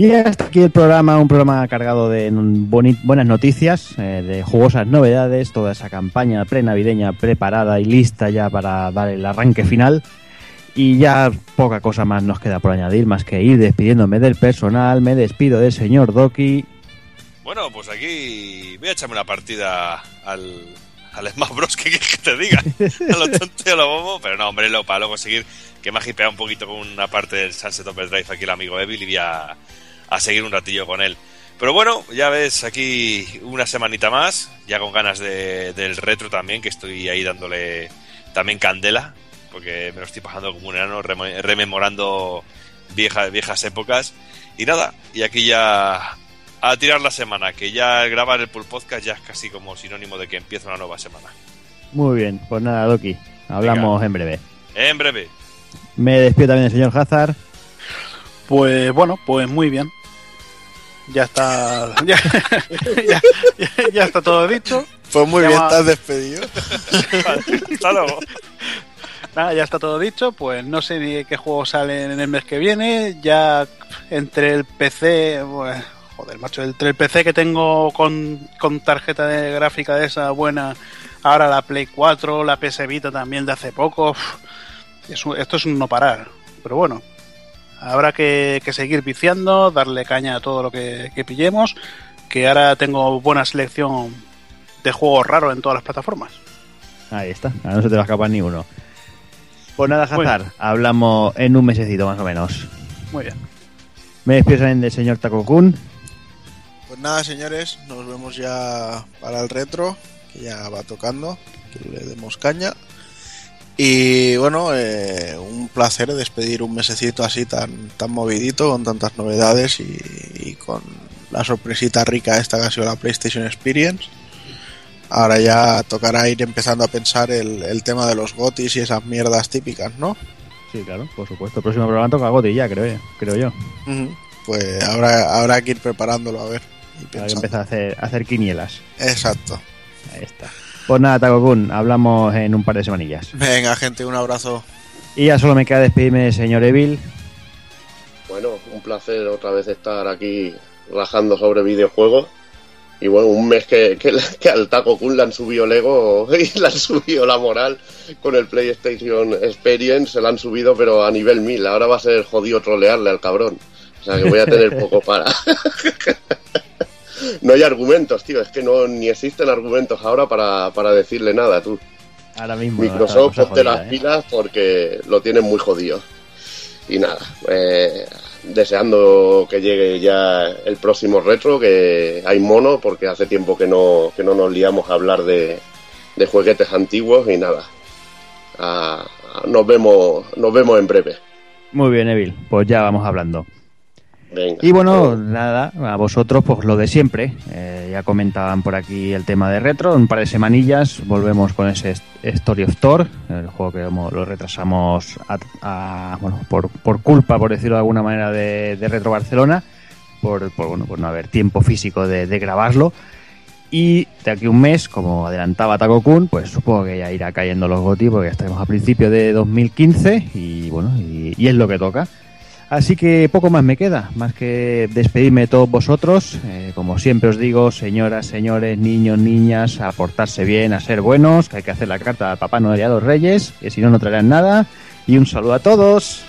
Y hasta aquí el programa, un programa cargado de buenas noticias, eh, de jugosas novedades, toda esa campaña pre-navideña preparada y lista ya para dar el arranque final. Y ya poca cosa más nos queda por añadir, más que ir despidiéndome del personal. Me despido del señor Doki. Bueno, pues aquí voy a echarme una partida al, al Smash Bros. que te diga? A lo tonto y a lo bobo, pero no, hombre, lo, para luego seguir, que me ha hipeado un poquito con una parte del Sunset Overdrive aquí el amigo Evil y voy a, a seguir un ratillo con él. Pero bueno, ya ves aquí una semanita más, ya con ganas de, del retro también, que estoy ahí dándole también candela, porque me lo estoy pasando como un enano rememorando viejas, viejas épocas. Y nada, y aquí ya a tirar la semana, que ya el grabar el Pool Podcast ya es casi como sinónimo de que empieza una nueva semana. Muy bien, pues nada, Doki, hablamos en breve. En breve. Me despido también del señor Hazard. Pues bueno, pues muy bien. Ya está. Ya, ya- ya- ya está todo dicho. Pues muy bien, has despedido. Hasta luego. Nada, ya está todo dicho. Pues no sé ni qué juegos salen en el mes que viene. Ya entre el PC. pues, joder, macho, entre el PC que tengo con, con tarjeta de gráfica de esa buena. Ahora la Play 4, la PS Vita también de hace poco. uf, es un- esto es un no parar. Pero bueno, habrá que, que seguir viciando, darle caña a todo lo que, que pillemos. Que ahora tengo buena selección de juegos raros en todas las plataformas. Ahí está, ahora no se te va a escapar ni uno. Pues nada, Bueno. Hazard, hablamos en un mesecito más o menos. Muy bien. Me despido también del señor Taco Kun. Pues nada, señores, nos vemos ya para el retro, que ya va tocando, que le demos caña. Y bueno, eh, un placer despedir un mesecito así tan, tan movidito, con tantas novedades y, y con la sorpresita rica esta que ha sido la PlayStation Experience. Ahora ya tocará ir empezando a pensar el, el tema de los gotis y esas mierdas típicas, ¿no? Sí, claro, por supuesto. El próximo programa toca Goti ya, creo, yo- creo yo. Pues habrá, habrá que ir preparándolo a ver. y Hay que empezar a hacer, a hacer quinielas. Exacto. Ahí está. Pues nada, Taco Kun, hablamos en un par de semanillas. Venga, gente, un abrazo. Y ya solo me queda despedirme señor Evil. Bueno, un placer otra vez estar aquí rajando sobre videojuegos. Y bueno, un mes que, que, que al Taco Kun le han subido el ego y le han subido la moral con el PlayStation Experience, se la han subido pero a nivel 1000. Ahora va a ser jodido trolearle al cabrón. O sea que voy a tener poco para... no hay argumentos, tío. Es que no ni existen argumentos ahora para, para decirle nada, tú. Ahora mismo. la Microsoft, cosa ponte las ¿eh? pilas porque lo tienen muy jodido. Y nada, eh, deseando que llegue ya el próximo retro, que hay mono, porque hace tiempo que no, que no nos liamos a hablar de, de juguetes antiguos y nada. Ah, nos vemos, nos vemos en breve. Muy bien, Evil. Pues ya vamos hablando. Y bueno, nada, a vosotros pues lo de siempre. Eh, ya comentaban por aquí el tema de retro. Un par de semanillas volvemos con ese Story of Thor, el juego que lo retrasamos a- bueno, por, por culpa, por decirlo de alguna manera, de, Retro Barcelona, por, por, bueno, por no haber tiempo físico de, grabarlo. Y de aquí un mes, como adelantaba Taco Kun, pues supongo que ya irá cayendo los GOTI porque ya estaremos a principios de 2015 y bueno, y es lo que toca. Así que poco más me queda, más que despedirme de todos vosotros. Eh, como siempre os digo, señoras, señores, niños, niñas, a portarse bien, a ser buenos, que hay que hacer la carta al Papá Noel y a los Reyes, que si no, no traerán nada. Y un saludo a todos.